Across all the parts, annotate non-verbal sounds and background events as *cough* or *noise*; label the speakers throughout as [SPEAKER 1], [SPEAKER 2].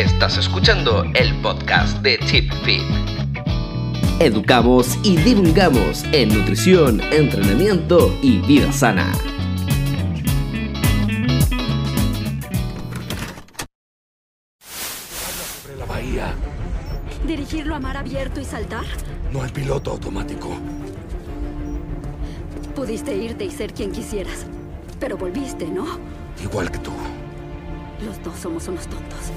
[SPEAKER 1] Estás escuchando el podcast de Chip Fit. Educamos y divulgamos en nutrición, entrenamiento y vida sana.
[SPEAKER 2] sobre la bahía,
[SPEAKER 3] ¿Dirigirlo a mar abierto y saltar?
[SPEAKER 2] no al piloto automático.
[SPEAKER 3] Pudiste irte y ser quien quisieras. Pero volviste, ¿no?
[SPEAKER 2] Igual que tú.
[SPEAKER 3] Los dos somos unos tontos.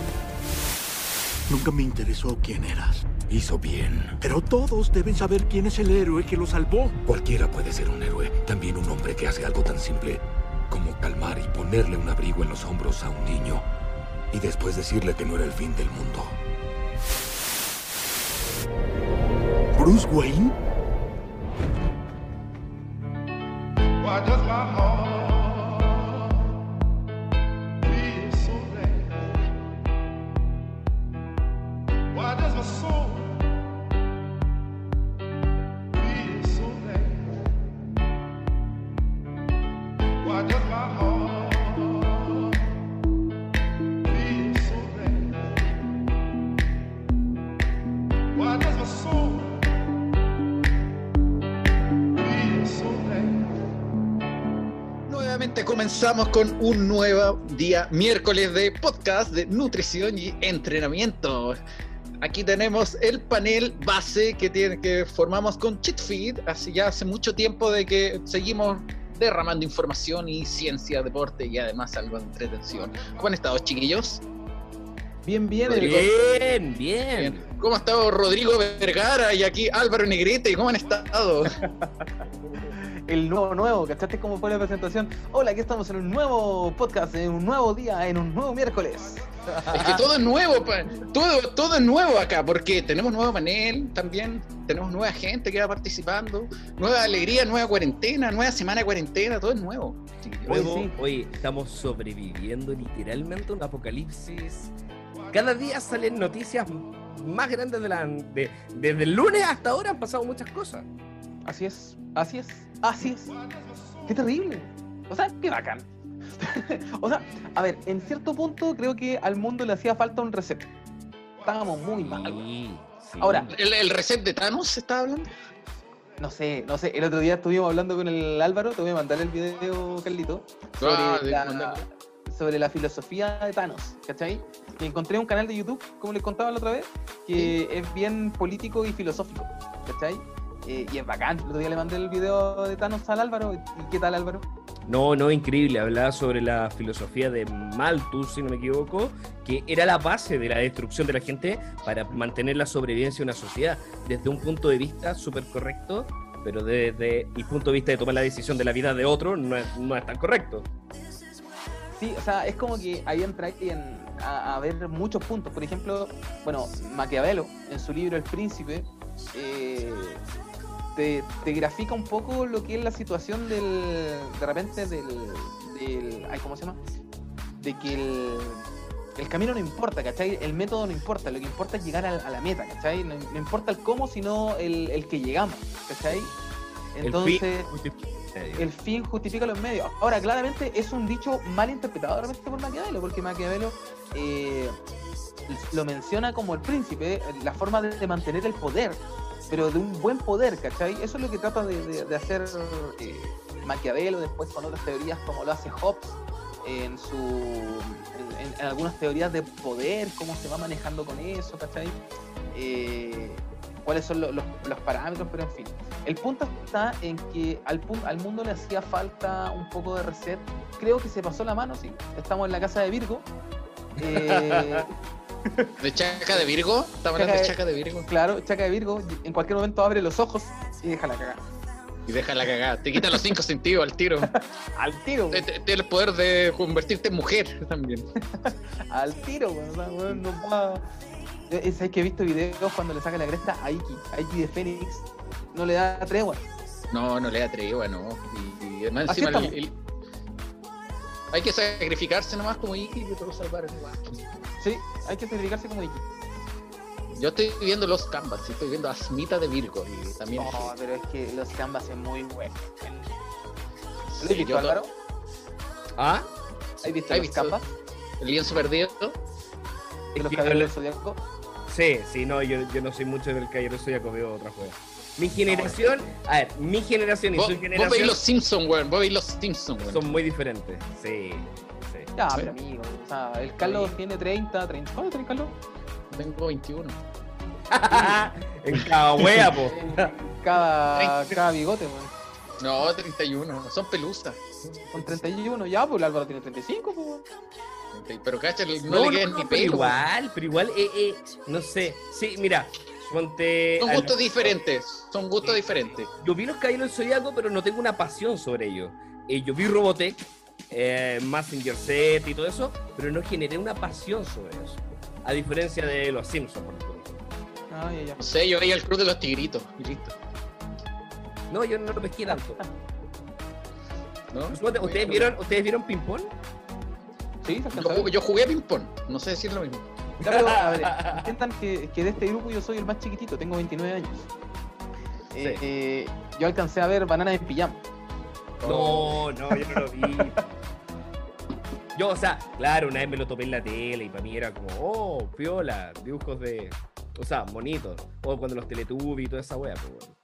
[SPEAKER 4] Nunca me interesó quién eras.
[SPEAKER 2] Hizo bien.
[SPEAKER 4] Pero todos deben saber quién es el héroe que lo salvó.
[SPEAKER 2] Cualquiera puede ser un héroe. También un hombre que hace algo tan simple como calmar y ponerle un abrigo en los hombros a un niño. Y después decirle que no era el fin del mundo.
[SPEAKER 4] Bruce Wayne.
[SPEAKER 5] Comenzamos con un nuevo día miércoles de podcast de nutrición y entrenamiento. Aquí tenemos el panel base que, tiene, que formamos con CheatFeed. Así ya hace mucho tiempo de que seguimos derramando información y ciencia, deporte y además algo de entretención. ¿Cómo han estado, chiquillos?
[SPEAKER 6] Bien, bien.
[SPEAKER 5] Rodrigo.
[SPEAKER 1] Bien, bien.
[SPEAKER 5] ¿Cómo ha estado Rodrigo Vergara y aquí Álvaro Negrete? ¿Cómo han estado? *laughs*
[SPEAKER 6] El nuevo, nuevo, ¿cachaste cómo fue la presentación? Hola, aquí estamos en un nuevo podcast, en un nuevo día, en un nuevo miércoles.
[SPEAKER 5] Es que todo es nuevo, pa- todo, todo es nuevo acá, porque tenemos nuevo panel también, tenemos nueva gente que va participando, nueva alegría, nueva cuarentena, nueva semana de cuarentena, todo es nuevo.
[SPEAKER 1] Nuevo,
[SPEAKER 6] sí.
[SPEAKER 1] hoy estamos sobreviviendo literalmente un apocalipsis. Cada día salen noticias más grandes de la. de- desde el lunes hasta ahora han pasado muchas cosas.
[SPEAKER 6] Así es, así es, así es. Qué terrible. O sea, qué bacán. *laughs* o sea, a ver, en cierto punto creo que al mundo le hacía falta un reset. Estábamos muy mal. weón.
[SPEAKER 1] Sí, sí.
[SPEAKER 6] Ahora,
[SPEAKER 5] ¿El, el reset de Thanos se estaba hablando?
[SPEAKER 6] No sé, no sé. El otro día estuvimos hablando con el Álvaro, te voy a mandar el video, Carlito, sobre,
[SPEAKER 5] Ah,
[SPEAKER 6] la,
[SPEAKER 5] mándame.
[SPEAKER 6] sobre la filosofía de Thanos, ¿cachai? Y encontré un canal de YouTube, como les contaba la otra vez, que es bien político y filosófico, ¿cachai? Eh, y es bacán. El otro día le mandé el video de Thanos al Álvaro. ¿Y qué tal, Álvaro?
[SPEAKER 1] No, no, increíble. Hablaba sobre la filosofía de Malthus, si no me equivoco, que era la base de la destrucción de la gente para mantener la sobrevivencia de una sociedad. Desde un punto de vista súper correcto, pero desde el punto de vista de tomar la decisión de la vida de otro, no es, no es tan correcto.
[SPEAKER 6] Sí, o sea, es como que ahí entra en- a, a ver muchos puntos. Por ejemplo, bueno, Maquiavelo, en su libro El Príncipe, eh, te, te grafica un poco lo que es la situación del, de repente del, del ay, ¿cómo se llama? De que el, el camino no importa, ¿cachai? El método no importa, lo que importa es llegar a, a la meta, ¿cachai? No, no importa el cómo, sino el, el que llegamos, ¿cachai? Entonces, el fin justifica los medios. Ahora, claramente es un dicho mal interpretado realmente por Maquiavelo, porque Maquiavelo eh, lo menciona como el príncipe, la forma de, de mantener el poder, pero de un buen poder, ¿cachai? Eso es lo que trata de, de- de hacer eh, Maquiavelo después con otras teorías como lo hace Hobbes en su en, algunas teorías de poder, cómo se va manejando con eso, ¿cachai? Eh, cuáles son lo- los, los parámetros, pero en fin. El punto está en que al, al mundo le hacía falta un poco de reset. Creo que se pasó la mano, sí. Estamos en la casa de Virgo. *laughs* Eh,
[SPEAKER 5] ¿De Chaca de Virgo? ¿Estamos hablando de Chaca de Virgo?
[SPEAKER 6] claro, Chaca de Virgo. En cualquier momento abre los ojos y deja la cagada.
[SPEAKER 5] Y déjala cagar, te quita los cinco *laughs* sentidos al tiro.
[SPEAKER 6] Al tiro,
[SPEAKER 5] Tiene el poder de convertirte en mujer también. *laughs*
[SPEAKER 6] Al tiro, weón. No va. Eh, eh, ¿Sabes que he visto videos cuando le saca la cresta a Iki? A Iki de Fénix. No le da tregua.
[SPEAKER 5] No, no le da tregua, no. Y, y además encima el-
[SPEAKER 6] estamos.
[SPEAKER 5] el- hay que sacrificarse nomás como Iki y todo salvar el lugar.
[SPEAKER 6] Sí, hay que sacrificarse como Iki.
[SPEAKER 5] Yo estoy viendo los canvas, y estoy viendo a Smita de Virgo y también.
[SPEAKER 6] No, pero es que los canvas es muy bueno. ¿Lo
[SPEAKER 5] Sí,
[SPEAKER 6] has visto,
[SPEAKER 5] yo-
[SPEAKER 6] Álvaro?
[SPEAKER 1] ¿Ah?
[SPEAKER 6] ¿Has visto
[SPEAKER 5] ¿Has
[SPEAKER 6] los
[SPEAKER 5] visto?
[SPEAKER 6] canvas?
[SPEAKER 5] el lienzo perdido.
[SPEAKER 6] de los caballeros del Zodiaco.
[SPEAKER 1] Sí, sí, no, yo, yo no soy mucho del Caballero Zodíaco, veo otra juega. Mi generación, a ver, mi generación y
[SPEAKER 5] Vos,
[SPEAKER 1] su
[SPEAKER 5] vos veis
[SPEAKER 1] generación
[SPEAKER 5] los Simpsons, weón. Vos veis los Simpsons, weón.
[SPEAKER 1] son muy diferentes. Sí, sí.
[SPEAKER 6] Ya, pero amigo, o sea, el Carlos tiene 30, 30. ¿Cuánto tiene Carlos?
[SPEAKER 5] Tengo 21. *laughs*
[SPEAKER 1] en cada wea, po.
[SPEAKER 6] Cada,
[SPEAKER 5] 30.
[SPEAKER 6] cada bigote, weón.
[SPEAKER 5] No, 31. Son pelusas.
[SPEAKER 6] Con 31 ya, pues el Álvaro tiene 35, pues.
[SPEAKER 5] Pero cacha, no,
[SPEAKER 1] No,
[SPEAKER 5] le
[SPEAKER 1] no,
[SPEAKER 5] quedan
[SPEAKER 1] no,
[SPEAKER 5] ni
[SPEAKER 1] pero
[SPEAKER 5] pelo.
[SPEAKER 1] igual, pero igual, eh, eh, no sé. Sí, mira, ponte.
[SPEAKER 5] Son
[SPEAKER 1] al-
[SPEAKER 5] gustos diferentes. Son gustos diferentes.
[SPEAKER 1] Yo vi los Caballeros del Zodíaco, pero no tengo una pasión sobre ellos. Eh, yo vi Robotech, eh, Massinger Z y todo eso, pero no generé una pasión sobre eso. A diferencia de los Simpsons, por ejemplo.
[SPEAKER 6] Ah, ya, ya.
[SPEAKER 5] No sé, yo veía el club de los tigritos. Y listo.
[SPEAKER 1] No, yo no lo pesqué tanto.
[SPEAKER 5] ¿no?
[SPEAKER 1] ¿Ustedes vieron, ¿ustedes vieron Ping Pong?
[SPEAKER 6] Sí,
[SPEAKER 5] Yo, yo jugué a ping-pong. No sé decir lo mismo.
[SPEAKER 6] Ver, *laughs* entiendan que, que de este grupo yo soy el más chiquitito, tengo 29 años. Eh, eh, yo alcancé a ver Bananas en Pijama.
[SPEAKER 1] No, no, yo no lo vi. *laughs* Yo, o sea, claro, una vez me lo topé en la tele y para mí era como, oh, piola, dibujos de. O sea, bonitos. O cuando los Teletubbies y toda esa wea, pues, weón.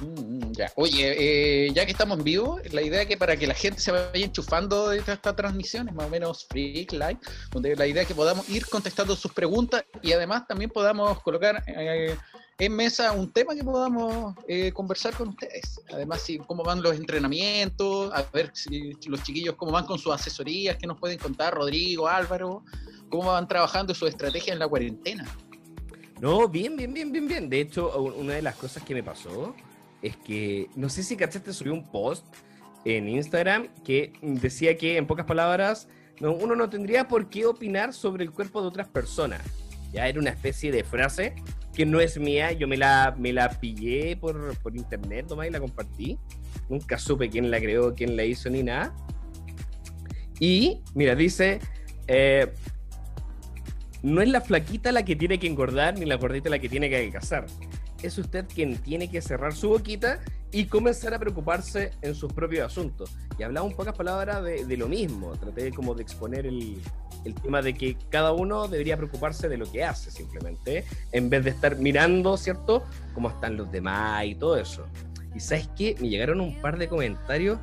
[SPEAKER 5] Mm, ya. Oye, eh, ya que estamos en vivo, la idea es que para que la gente se vaya enchufando de transmisión es más o menos freak live, donde la idea es que podamos ir contestando sus preguntas y además también podamos colocar eh, en mesa un tema que podamos eh, conversar con ustedes. Además, si, cómo van los entrenamientos, a ver si los chiquillos cómo van con sus asesorías, qué nos pueden contar Rodrigo, Álvaro, cómo van trabajando su estrategia en la cuarentena.
[SPEAKER 1] No, bien, bien, bien, bien, bien. De hecho, una de las cosas que me pasó es que, no sé si cachaste, subí un post en Instagram que decía que, en pocas palabras, no, uno no tendría por qué opinar sobre el cuerpo de otras personas. Ya era una especie de frase que no es mía, yo me la, me la pillé por, por internet nomás y la compartí. Nunca supe quién la creó, quién la hizo ni nada. Y, mira, dice, eh, no es la flaquita la que tiene que engordar ni la gordita la que tiene que adelgazar. Es usted quien tiene que cerrar su boquita y comenzar a preocuparse en sus propios asuntos. Y hablaba un pocas palabras de, de lo mismo. Traté como de exponer el, el tema de que cada uno debería preocuparse de lo que hace simplemente, en vez de estar mirando, ¿cierto?, cómo están los demás y todo eso. Y sabes qué? Me llegaron un par de comentarios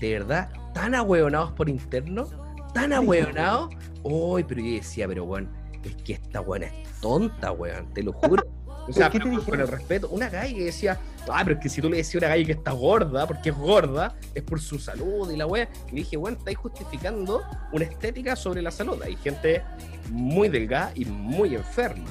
[SPEAKER 1] de verdad tan ahueonados por interno, tan ahueonados. *laughs* Uy, pero yo decía, pero bueno, es que esta buena es tonta, weón, te lo juro. *laughs* O sea,
[SPEAKER 6] ¿Qué te
[SPEAKER 1] con, el respeto, una galla que decía, ah, pero es que si tú le decías a una galla que está gorda, porque es gorda, es por su salud y la wea. Y dije, bueno, estáis justificando una estética sobre la salud. Hay gente muy delgada y muy enferma.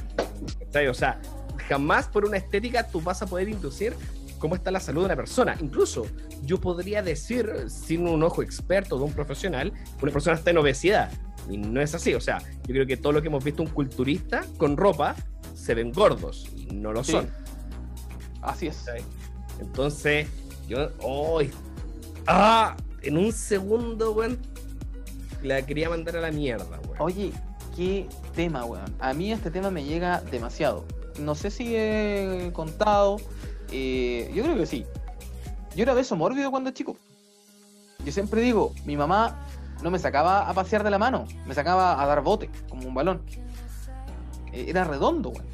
[SPEAKER 1] ¿cachai? O sea, jamás por una estética tú vas a poder inducir cómo está la salud de una persona. Incluso yo podría decir, sin un ojo experto de un profesional, una persona está en obesidad. Y no es así. O sea, yo creo que todo lo que hemos visto un culturista con ropa se ven gordos y no lo
[SPEAKER 6] Sí.
[SPEAKER 1] son.
[SPEAKER 6] Así es.
[SPEAKER 1] Entonces, yo. ¡ay! ¡Ah! En un segundo, weón. La quería mandar a la mierda, weón.
[SPEAKER 6] Oye, qué tema, weón. A mí este tema me llega demasiado. No sé si he contado. eh, yo creo que sí. Yo era beso mórbido cuando chico. Yo siempre digo, mi mamá no me sacaba a pasear de la mano, me sacaba a dar bote, como un balón. Eh, Era redondo, weón.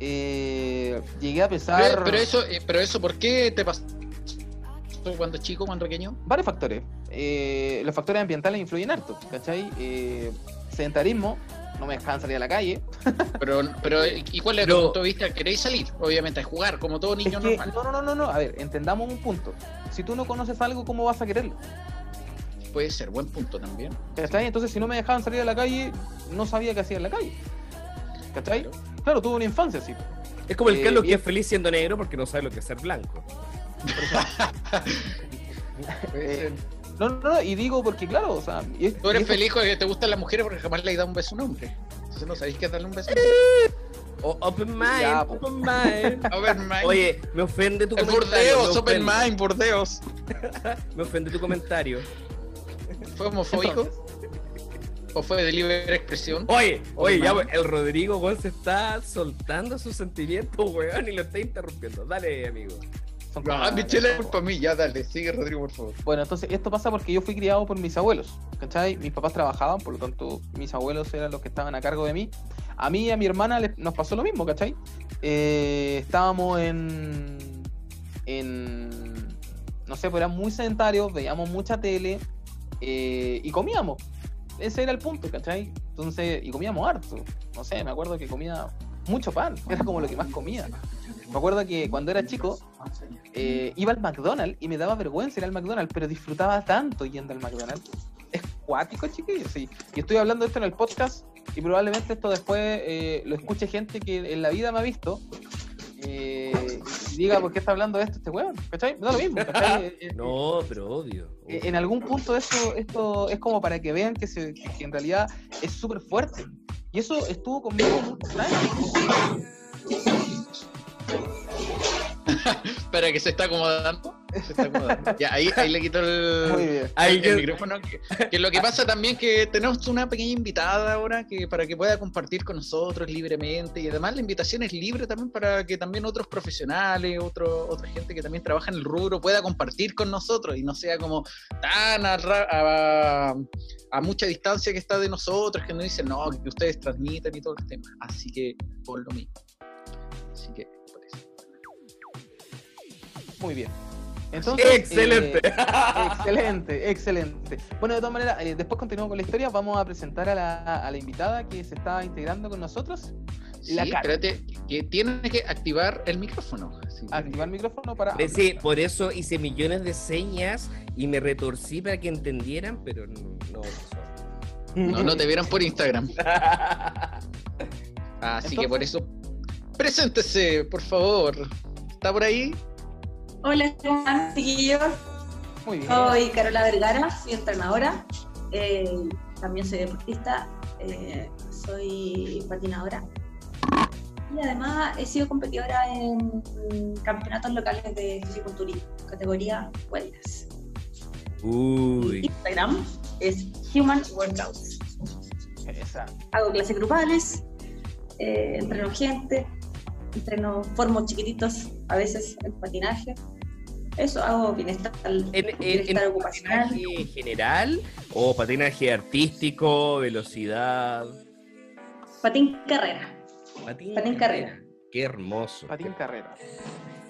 [SPEAKER 6] Eh, llegué a pesar
[SPEAKER 5] Pero, pero eso, eh, pero eso, ¿por qué te pasó cuando chico, cuando pequeño?
[SPEAKER 6] varios factores. Eh, los factores ambientales influyen harto, ¿cachai? Eh, sedentarismo, no me dejaban salir a la calle. *laughs*
[SPEAKER 5] Pero, pero ¿y cuál es
[SPEAKER 1] Pero-
[SPEAKER 5] tu punto de vista? ¿Queréis salir? Obviamente, a jugar, como todo niño
[SPEAKER 6] Es que,
[SPEAKER 5] normal.
[SPEAKER 6] no, no, no, no, no, a ver, entendamos un punto. Si tú no conoces algo, ¿cómo vas a quererlo?
[SPEAKER 5] Puede ser, buen punto también.
[SPEAKER 6] ¿Cachai? Entonces, si no me dejaban salir a la calle, no sabía qué hacía en la calle. ¿Cachai? Claro, tuve una infancia así.
[SPEAKER 1] Es como el
[SPEAKER 6] Eh,
[SPEAKER 1] Carlos que es feliz siendo negro porque no sabe lo que es ser blanco. *laughs*
[SPEAKER 6] Eh, no, no, no, y digo porque, claro, o sea. y es-
[SPEAKER 5] Tú eres
[SPEAKER 6] y
[SPEAKER 5] feliz con que te gustan las mujeres porque jamás le has dado un beso a un hombre. Entonces no sabéis qué es darle un beso.
[SPEAKER 1] O open mind,
[SPEAKER 6] Ya,
[SPEAKER 1] open mind. *laughs*
[SPEAKER 5] Open mind.
[SPEAKER 1] Oye, me ofende tu
[SPEAKER 5] el
[SPEAKER 1] comentario.
[SPEAKER 5] bordeos, open mind, bordeos. *laughs*
[SPEAKER 1] Me ofende tu comentario.
[SPEAKER 5] ¿Fue homofóbico?
[SPEAKER 6] Entonces,
[SPEAKER 5] ¿O fue de libre expresión?
[SPEAKER 1] Oye, oye, ya, el Rodrigo, weón, se está soltando sus sentimientos, weón, y lo está interrumpiendo. Dale, amigo.
[SPEAKER 5] Ah, Michelle, es culpa mía. Ya, dale, sigue, Rodrigo, por favor.
[SPEAKER 6] Bueno, entonces esto pasa porque yo fui criado por mis abuelos, ¿cachai? Mis papás trabajaban, por lo tanto mis abuelos eran los que estaban a cargo de mí. A mí y a mi hermana les- nos pasó lo mismo, ¿cachai? Eh, estábamos en, en, no sé, pues eran muy sedentarios, veíamos mucha tele eh, y comíamos. Ese era el punto, ¿cachai? Entonces, y comíamos harto. No sé, me acuerdo que comía mucho pan, *laughs* era como lo que más comía. Me acuerdo que cuando era chico, eh, iba al McDonald's y me daba vergüenza ir al McDonald's, pero disfrutaba tanto yendo al McDonald's. Es cuático, chiquillos, sí. Y estoy hablando de esto en el podcast y probablemente esto después eh, lo escuche gente que en la vida me ha visto eh, diga, ¿por qué está hablando de esto este weón? ¿Cachai? Da lo mismo, ¿cachai? *laughs* Eh, eh,
[SPEAKER 1] No, pero obvio.
[SPEAKER 6] en algún punto esto, esto es como para que vean que, se, que- que en realidad es súper fuerte. Y eso estuvo conmigo muchos años. *laughs*
[SPEAKER 5] Espera, que se está acomodando. Se está acomodando. Ya, ahí, ahí le quito el,
[SPEAKER 6] Muy bien.
[SPEAKER 1] Ahí
[SPEAKER 5] el
[SPEAKER 1] que-
[SPEAKER 5] micrófono. Que, que lo que pasa también que tenemos una pequeña invitada ahora que para que pueda compartir con nosotros libremente y además la invitación es libre también para que también otros profesionales, otro, otra gente que también trabaja en el rubro pueda compartir con nosotros y no sea como tan a, ra- a- a mucha distancia que está de nosotros que nos dicen no, que ustedes transmiten y todo el tema. Así que por lo mismo. Así que.
[SPEAKER 6] Muy bien. Entonces,
[SPEAKER 1] Excelente.
[SPEAKER 6] eh, excelente, excelente. Bueno, de todas maneras, eh, después continuamos con la historia. Vamos a presentar a la, a la invitada que se está integrando con nosotros.
[SPEAKER 5] Sí, espérate, que tienes que activar el micrófono.
[SPEAKER 6] Activar el micrófono para.
[SPEAKER 1] Sí, por eso hice millones de señas y me retorcí para que entendieran, pero no, no.
[SPEAKER 5] No, no te vieron por Instagram. *laughs* Así que por eso, preséntese, por favor. ¿Está por ahí?
[SPEAKER 7] Hola, ¿cómo están, chiquillos?
[SPEAKER 6] Muy bien.
[SPEAKER 7] Soy Carola Vergara, soy entrenadora, eh, también soy deportista, eh, soy patinadora y además he sido competidora en campeonatos locales de fisiculturismo, categoría wellness.
[SPEAKER 1] Uy.
[SPEAKER 7] Instagram es Human Workouts. Hago clases grupales, eh, entreno gente, entreno formo chiquititos a veces en patinaje. Eso hago bienestar,
[SPEAKER 1] ¿En, en-
[SPEAKER 7] bienestar
[SPEAKER 1] en
[SPEAKER 7] ocupacional.
[SPEAKER 1] patinaje general o patinaje artístico, velocidad?
[SPEAKER 7] Patín carrera.
[SPEAKER 1] Patín,
[SPEAKER 7] Patín carrera.
[SPEAKER 1] Qué hermoso.
[SPEAKER 6] Patín carrera.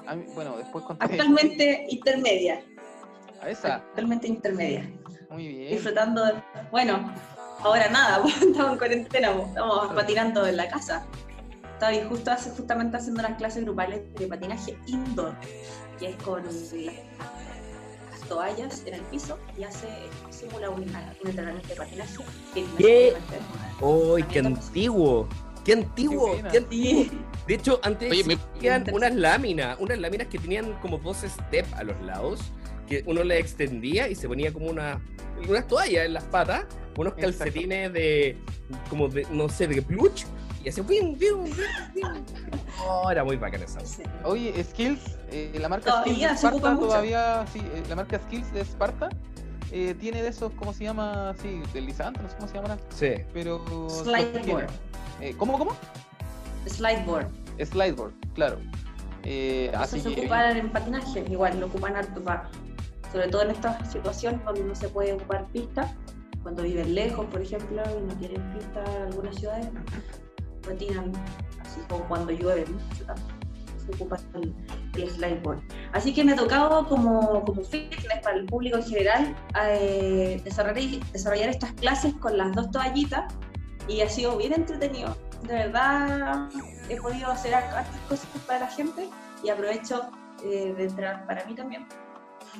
[SPEAKER 6] A mí- bueno, después conté.
[SPEAKER 7] Actualmente intermedia.
[SPEAKER 6] A esa.
[SPEAKER 7] Actualmente intermedia.
[SPEAKER 6] Muy bien.
[SPEAKER 7] Disfrutando de. Bueno, ahora nada, *laughs* estamos en cuarentena, estamos patinando en la casa. Estaba ahí justo hace, justamente haciendo unas clases grupales de patinaje indoor, que es con la- las toallas en el piso y hace simula un, un entrenamiento de patinaje. que
[SPEAKER 1] ¿Qué? ¡Uy, qué antiguo! ¡Qué antiguo!
[SPEAKER 6] Qué.
[SPEAKER 1] ¡Qué antiguo! De hecho, antes
[SPEAKER 5] Oye, me-
[SPEAKER 1] existían unas láminas, unas láminas que tenían como dos step a los lados, que uno le extendía y se ponía como una, unas toallas en las patas, unos
[SPEAKER 6] Exacto.
[SPEAKER 1] calcetines de, como de, no sé, de plush, y así, ¡pim, pim, pim! Oh, era muy bacana esa.
[SPEAKER 7] Sí.
[SPEAKER 6] Oye, Skills, eh, la marca
[SPEAKER 7] Todavía
[SPEAKER 6] Skills de
[SPEAKER 7] mucho.
[SPEAKER 6] todavía, sí, eh, la marca Skills de Esparta eh, tiene de esos, ¿cómo se llama? Sí, deslizante, no sé cómo se llaman,
[SPEAKER 1] Sí.
[SPEAKER 6] pero...
[SPEAKER 7] Slideboard.
[SPEAKER 6] Eh, ¿Cómo, cómo?
[SPEAKER 7] Slideboard.
[SPEAKER 6] Slideboard, claro. Eh,
[SPEAKER 7] Eso
[SPEAKER 6] así
[SPEAKER 7] se
[SPEAKER 6] que...
[SPEAKER 7] ocupa en patinaje, igual lo ocupan harto para, sobre todo en estas situaciones donde no se puede ocupar pista, cuando viven lejos, por ejemplo, y no tienen pista en algunas ciudades, patinan así como cuando llueve, ¿no? Se, se ocupa el, el slideboard. Así que me ha tocado como, como fitness para el público en general eh, desarrollar, desarrollar estas clases con las dos toallitas y ha sido bien entretenido. De verdad he podido hacer hartas cosas para la gente y aprovecho eh, de entrar para mí también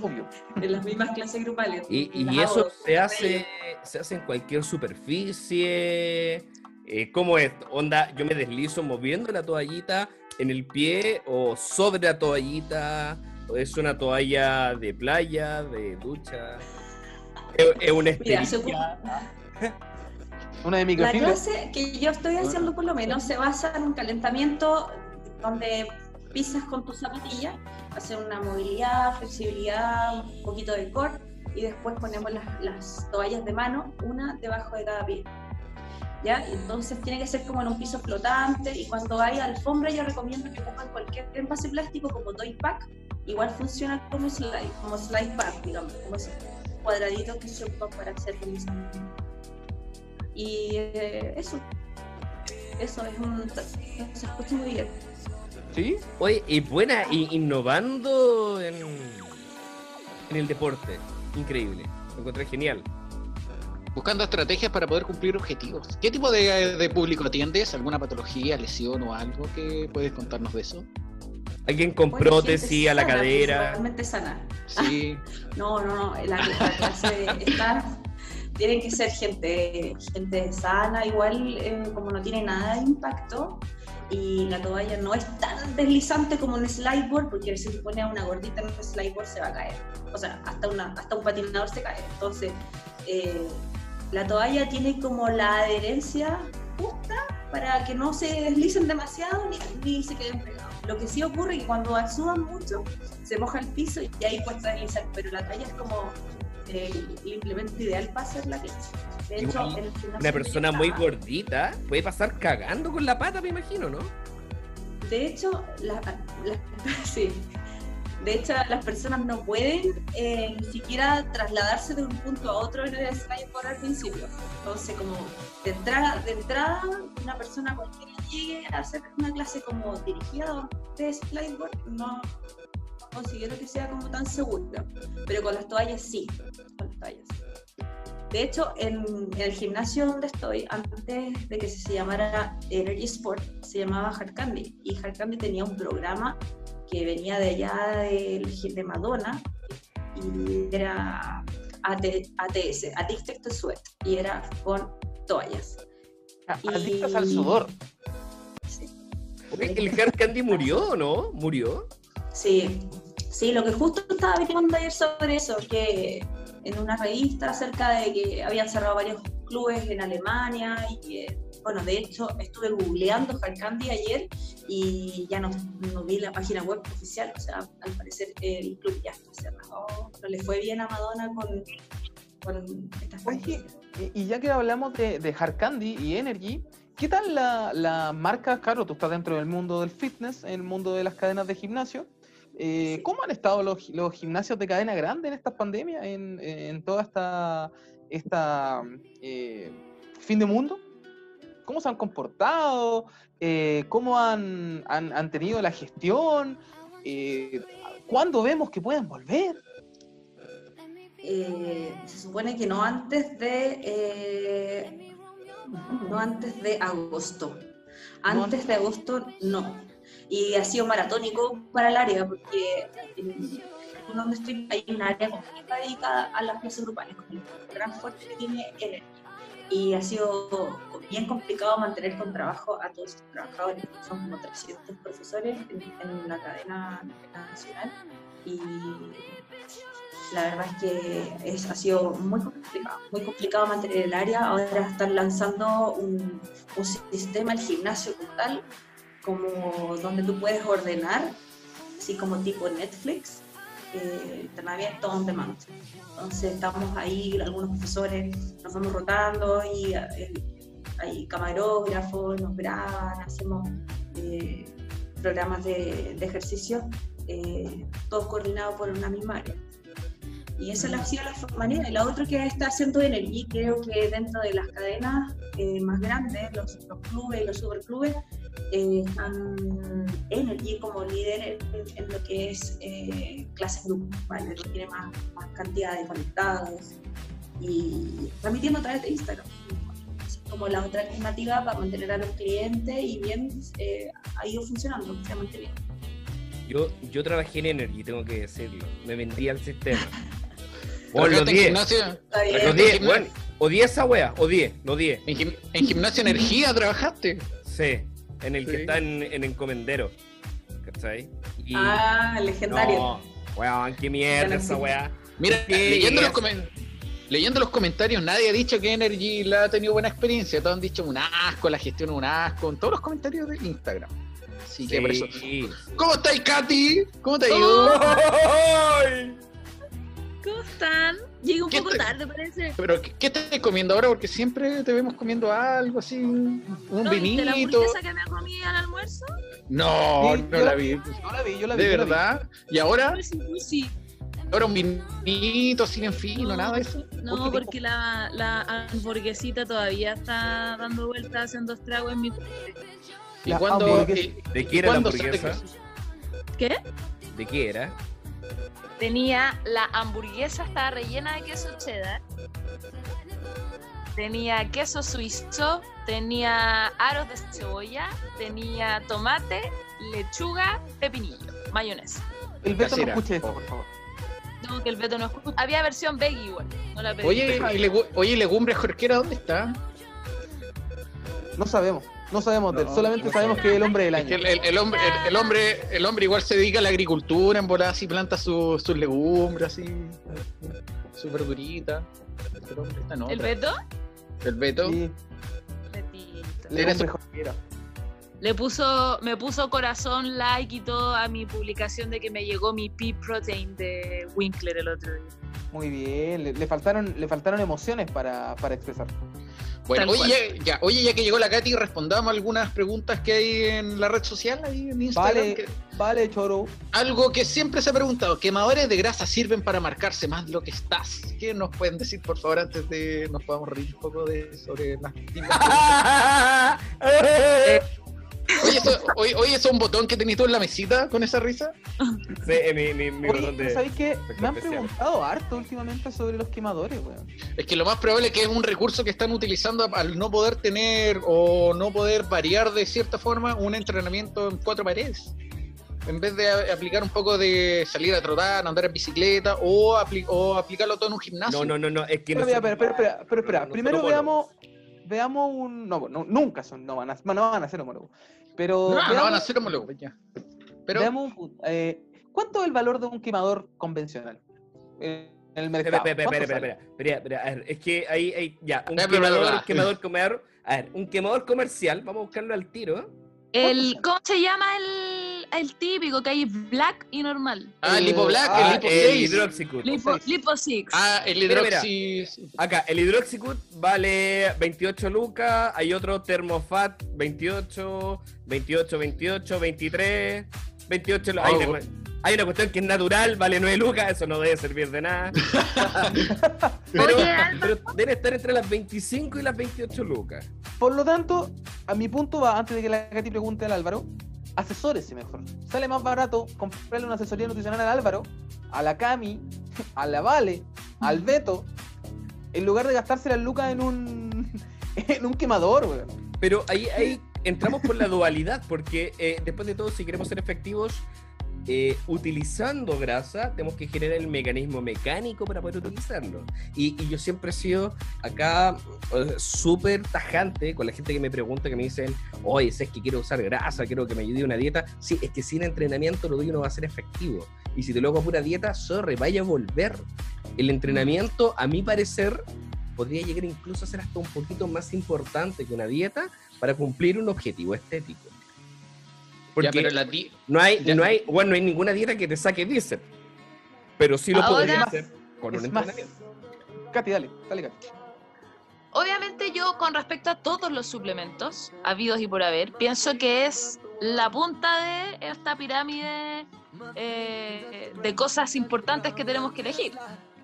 [SPEAKER 6] Obvio. *laughs*
[SPEAKER 7] en las mismas clases grupales.
[SPEAKER 1] Y, y
[SPEAKER 7] Las
[SPEAKER 1] eso se hace, se hace en cualquier superficie. Eh, ¿Cómo es? Onda, yo me deslizo moviendo la toallita en el pie o sobre la toallita. O es una toalla de playa, de ducha. Es, es una
[SPEAKER 7] Mira,
[SPEAKER 1] esterilla. *laughs*
[SPEAKER 6] Una de
[SPEAKER 7] La
[SPEAKER 6] microfibra.
[SPEAKER 7] clase que yo estoy haciendo por lo menos se basa en un calentamiento donde pisas con tus zapatillas, hacer una movilidad, flexibilidad, un poquito de core y después ponemos las, las toallas de mano, una debajo de cada pie. ¿Ya? Entonces tiene que ser como en un piso flotante y cuando hay alfombra yo recomiendo que ocupen cualquier envase plástico como toy pack igual funciona como slide, como slide bar, digamos, como ese cuadradito que se ocupa para hacer deslizamiento. Y eh, eso, eso es un, se escucha muy bien.
[SPEAKER 6] ¿Sí?
[SPEAKER 1] Oye, y buena, y innovando en, en el deporte. Increíble. Lo encontré genial.
[SPEAKER 5] Buscando estrategias para poder cumplir objetivos. ¿Qué tipo de, de público atiendes? ¿Alguna patología, lesión o algo que puedes contarnos de eso?
[SPEAKER 1] Alguien con prótesis a la
[SPEAKER 7] sana,
[SPEAKER 1] cadera.
[SPEAKER 7] Principalmente sana.
[SPEAKER 5] Sí. *laughs*
[SPEAKER 7] No, no, no, la, la clase está, tienen que ser gente, gente sana, igual eh, como no tiene nada de impacto y la toalla no es tan deslizante como un slideboard, porque si se pone a una gordita en un slideboard se va a caer. O sea, hasta, una, hasta un patinador se cae. Entonces, eh, la toalla tiene como la adherencia justa para que no se deslicen demasiado ni, ni se queden pegados. Lo que sí ocurre es que cuando sudan mucho, se moja el piso y ahí cuesta deslizar, pero la toalla es como eh, el implemento ideal para hacer la clase. De hecho,
[SPEAKER 1] Igual,
[SPEAKER 7] el
[SPEAKER 1] Una persona muy gordita puede pasar cagando con la pata, me imagino, ¿no?
[SPEAKER 7] De hecho, la- la- *laughs* sí. De hecho, las personas no pueden eh, ni siquiera trasladarse de un punto a otro en el slideboard al principio. Entonces, como de entrada, de entrada una persona cualquiera llegue a hacer una clase como dirigida de slideboard, no considero que sea como tan segura. Pero con las toallas sí, con las toallas. De hecho, en, en el gimnasio donde estoy, antes de que se llamara Energy Sport, se llamaba Hard Candy. Y Hard Candy tenía un programa que venía de allá de, de Madonna y era AT, ATS, Addicted to Sweat, y era con toallas.
[SPEAKER 6] A-
[SPEAKER 7] Y-
[SPEAKER 6] Adictas al sudor.
[SPEAKER 7] Sí.
[SPEAKER 1] Oye, ¿El Hard Candy murió no? ¿Murió?
[SPEAKER 7] Sí, sí, lo que justo estaba averiguando ayer sobre eso, que en una revista acerca de que habían cerrado varios clubes en Alemania y que, bueno, de hecho estuve googleando Candy ayer y ya no, no vi la página web oficial, o sea, al parecer el club ya está cerrado, no le fue bien a Madonna con, con estas
[SPEAKER 6] Oye,
[SPEAKER 7] franquicias.
[SPEAKER 6] y ya que hablamos de, de Hard Candy y Energy, ¿qué tal la, la marca, Carlos? Tú estás dentro del mundo del fitness, en el mundo de las cadenas de gimnasio. Eh,
[SPEAKER 7] Sí.
[SPEAKER 6] ¿Cómo han estado los, gi- los gimnasios de cadena grande en estas pandemias, en, en toda esta, esta eh, fin de mundo? ¿Cómo se han comportado? Eh, ¿Cómo han, han, han tenido la gestión? Eh, ¿Cuándo vemos que pueden volver?
[SPEAKER 7] Eh, se supone que no antes de no antes de agosto. Antes de agosto no. Y ha sido maratónico para el área porque donde estoy hay un área completa dedicada a las clases grupales, con el gran fuerte que tiene Energy. Y ha sido bien complicado mantener con trabajo a todos estos trabajadores, son como 300 profesores en, en la cadena nacional. Y la verdad es que es, ha sido muy complicado, muy complicado mantener el área. Ahora están lanzando un, un sistema, el gimnasio como tal, como donde tú puedes ordenar, así como tipo Netflix, eh, entrenamiento on demand. Entonces estamos ahí, algunos profesores nos vamos rotando y eh, hay camarógrafos, nos graban, hacemos eh, programas de, de ejercicio, eh, todos coordinados por una misma área. Y esa ha sido la manera. Y la otra que está haciendo Energy, creo que dentro de las cadenas eh, más grandes, los, los clubes y los superclubes, eh, están Energy como líder en, en lo que es eh, clases grupales, que tiene más, más cantidad de conectados y transmitiendo a través de Instagram. Como la otra alternativa para mantener a los clientes y bien eh, ha ido funcionando, se ha mantenido.
[SPEAKER 1] Yo, yo trabajé en Energy, tengo que decirlo. Me vendí al sistema. *laughs* Bueno, lo
[SPEAKER 5] ¿Trabajaste en
[SPEAKER 1] 10.
[SPEAKER 5] gimnasio?
[SPEAKER 7] Está bien.
[SPEAKER 1] Lo
[SPEAKER 5] en
[SPEAKER 1] 10,
[SPEAKER 5] gimnasio?
[SPEAKER 1] bueno, odié esa wea, odié, lo odié.
[SPEAKER 5] ¿En, gim- en gimnasio energía trabajaste?
[SPEAKER 1] Sí, en el
[SPEAKER 5] Sí.
[SPEAKER 1] que está en, en encomendero. ¿Cachai? Y-
[SPEAKER 7] Ah, legendario.
[SPEAKER 1] No, weón, qué mierda esa weá.
[SPEAKER 5] Mira,
[SPEAKER 1] Sí,
[SPEAKER 5] leyendo, los leyendo los comentarios, nadie ha dicho que Energy la ha tenido buena experiencia. Todos han dicho un asco, la gestión es un asco, en todos los comentarios de Instagram. Así que por eso.
[SPEAKER 1] Sí.
[SPEAKER 5] ¿Cómo estáis, Katy? ¿Cómo te ha ido?
[SPEAKER 8] ¿Cómo están? Llegué un
[SPEAKER 5] ¿Qué
[SPEAKER 8] poco
[SPEAKER 5] te-
[SPEAKER 8] tarde, parece.
[SPEAKER 5] Pero, ¿qué, qué estás comiendo ahora? Porque siempre te vemos comiendo algo así, un
[SPEAKER 8] ¿No viste la
[SPEAKER 5] vinito.
[SPEAKER 8] hamburguesa que me comí al almuerzo?
[SPEAKER 5] No,
[SPEAKER 6] Sí,
[SPEAKER 5] no
[SPEAKER 6] yo-
[SPEAKER 5] la vi.
[SPEAKER 6] Yo la vi, yo la vi.
[SPEAKER 5] ¿De
[SPEAKER 6] vi.
[SPEAKER 5] verdad? ¿Y ahora?
[SPEAKER 8] Pues sí, pues.
[SPEAKER 5] ¿Ahora un vinito así en fino, nada de eso?
[SPEAKER 8] No,
[SPEAKER 6] Porque
[SPEAKER 8] la, la hamburguesita todavía está dando vueltas haciendo estragos en mi...
[SPEAKER 5] ¿Y cuándo, y-
[SPEAKER 1] ¿De qué era la hamburguesa?
[SPEAKER 8] ¿Qué?
[SPEAKER 1] ¿De qué era?
[SPEAKER 9] Tenía la hamburguesa, estaba rellena de queso cheddar. Tenía queso suizo, tenía aros de cebolla, tenía tomate, lechuga, pepinillo, mayonesa.
[SPEAKER 6] El Beto no escuche esto, por favor.
[SPEAKER 9] No, que el Beto no escucha. Había versión veggie igual, no la pedí.
[SPEAKER 5] Oye, y legu- oye, legumbres jorquera, ¿dónde está?
[SPEAKER 6] No sabemos, no sabemos de él, solamente
[SPEAKER 5] no
[SPEAKER 6] sabemos que es el hombre del
[SPEAKER 5] Es que
[SPEAKER 6] año.
[SPEAKER 5] el, el- el hombre, el, el hombre, el hombre igual se dedica a la agricultura, en volar así planta su- sus legumbres, así, su verdurita. El en
[SPEAKER 9] ¿El. Beto?
[SPEAKER 5] El Beto.
[SPEAKER 6] Sí.
[SPEAKER 9] Le puso, me puso corazón, like y todo a mi publicación de que me llegó mi pea protein de Winkler el otro día.
[SPEAKER 6] Muy bien, le, le faltaron, le faltaron emociones para, para expresar.
[SPEAKER 5] Bueno, oye ya, ya- oye, ya que llegó la Katy, respondamos algunas preguntas que hay en la red social, ahí en Instagram.
[SPEAKER 6] Vale,
[SPEAKER 5] que-
[SPEAKER 6] vale, choro.
[SPEAKER 5] algo que siempre se ha preguntado, ¿quemadores de grasa sirven para marcarse más lo que estás? ¿Qué nos pueden decir, por favor, antes de nos podamos reír un poco de, sobre las *laughs* Oye, eso, oye, oye, ¿eso es un botón que tenías tú en la mesita con esa risa?
[SPEAKER 1] Sí, mi, mi, mi
[SPEAKER 6] Oye,
[SPEAKER 1] botón de-
[SPEAKER 6] ¿sabéis qué? Me han
[SPEAKER 1] especial.
[SPEAKER 6] preguntado harto últimamente sobre los quemadores, weón.
[SPEAKER 5] Es que lo más probable es que es un recurso que están utilizando al no poder tener o no poder variar de cierta forma un entrenamiento en cuatro paredes. En vez de a- aplicar un poco de salir a trotar, andar en bicicleta o, apli- o aplicarlo todo en un gimnasio.
[SPEAKER 1] No, no, no, no, es que
[SPEAKER 6] Pero,
[SPEAKER 1] no
[SPEAKER 6] mira,
[SPEAKER 1] se-
[SPEAKER 6] pero, pero, espera, pero espera,
[SPEAKER 1] no- no
[SPEAKER 6] primero veamos, veamos un. No, no, nunca son, no van a, no van a ser homólogos. Pero
[SPEAKER 5] No, no
[SPEAKER 6] veamos,
[SPEAKER 5] van a ser homólogos, ya. Pero
[SPEAKER 6] veamos un- eh, ¿cuánto es el valor de un quemador convencional eh, en el mercado?
[SPEAKER 1] Espera, espera, espera,
[SPEAKER 6] ¿Cuánto
[SPEAKER 1] espera, espera, espera, espera, a ver, es que ahí, ahí, ya, un quemador, quemador, quemador, a ver, un quemador comercial, vamos a buscarlo al tiro.
[SPEAKER 9] El, ¿Cómo se llama el, el típico que hay black y normal?
[SPEAKER 5] Ah, el Lipo Black,
[SPEAKER 6] Ah,
[SPEAKER 5] el Lipo
[SPEAKER 1] el
[SPEAKER 5] 6.
[SPEAKER 1] Hydroxycut.
[SPEAKER 9] Lipo. Lipo Six.
[SPEAKER 5] Ah, el
[SPEAKER 1] Mira, mira.
[SPEAKER 5] hidroxi.
[SPEAKER 1] Acá, el Hydroxycut vale 28 lucas, hay otro Thermofat 28, 28, 28, 23, 28. lu- hay,
[SPEAKER 5] Oh.
[SPEAKER 1] una, hay una cuestión que es natural, vale 9 lucas, eso no debe servir de nada. *laughs* pero,
[SPEAKER 9] Oye, Alba.
[SPEAKER 1] pero debe estar entre las 25 y las 28 lucas.
[SPEAKER 6] Por lo tanto, a mi punto va, antes de que la Katy pregunte al Álvaro, asesórese mejor. Sale más barato comprarle una asesoría nutricional al Álvaro, a la Cami, a la Vale, al Beto, en lugar de gastarse las lucas en un, *laughs* en un quemador, weón.
[SPEAKER 1] Pero ahí, ahí entramos por la dualidad, porque eh, después de todo, si queremos ser efectivos eh, utilizando grasa, tenemos que generar el mecanismo mecánico para poder utilizarlo. Y, y yo siempre he sido acá eh, súper tajante con la gente que me pregunta, que me dicen, oye, si es que quiero usar grasa, quiero que me ayude una dieta. Sí, es que sin entrenamiento lo tuyo no va a ser efectivo. Y si te lo hago pura dieta, sorry, vaya a volver. El entrenamiento, a mi parecer, podría llegar incluso a ser hasta un poquito más importante que una dieta para cumplir un objetivo estético. Porque
[SPEAKER 5] Ya, pero la di-
[SPEAKER 1] no hay,
[SPEAKER 5] ya.
[SPEAKER 1] no hay, bueno, no hay ninguna dieta que te saque bíceps, pero sí lo
[SPEAKER 9] Ahora-
[SPEAKER 1] podría hacer con un
[SPEAKER 6] más,
[SPEAKER 1] entrenamiento.
[SPEAKER 6] Katy, dale, dale, Katy.
[SPEAKER 9] Obviamente yo con respecto a todos los suplementos habidos y por haber, pienso que es la punta de esta pirámide eh, de cosas importantes que tenemos que elegir.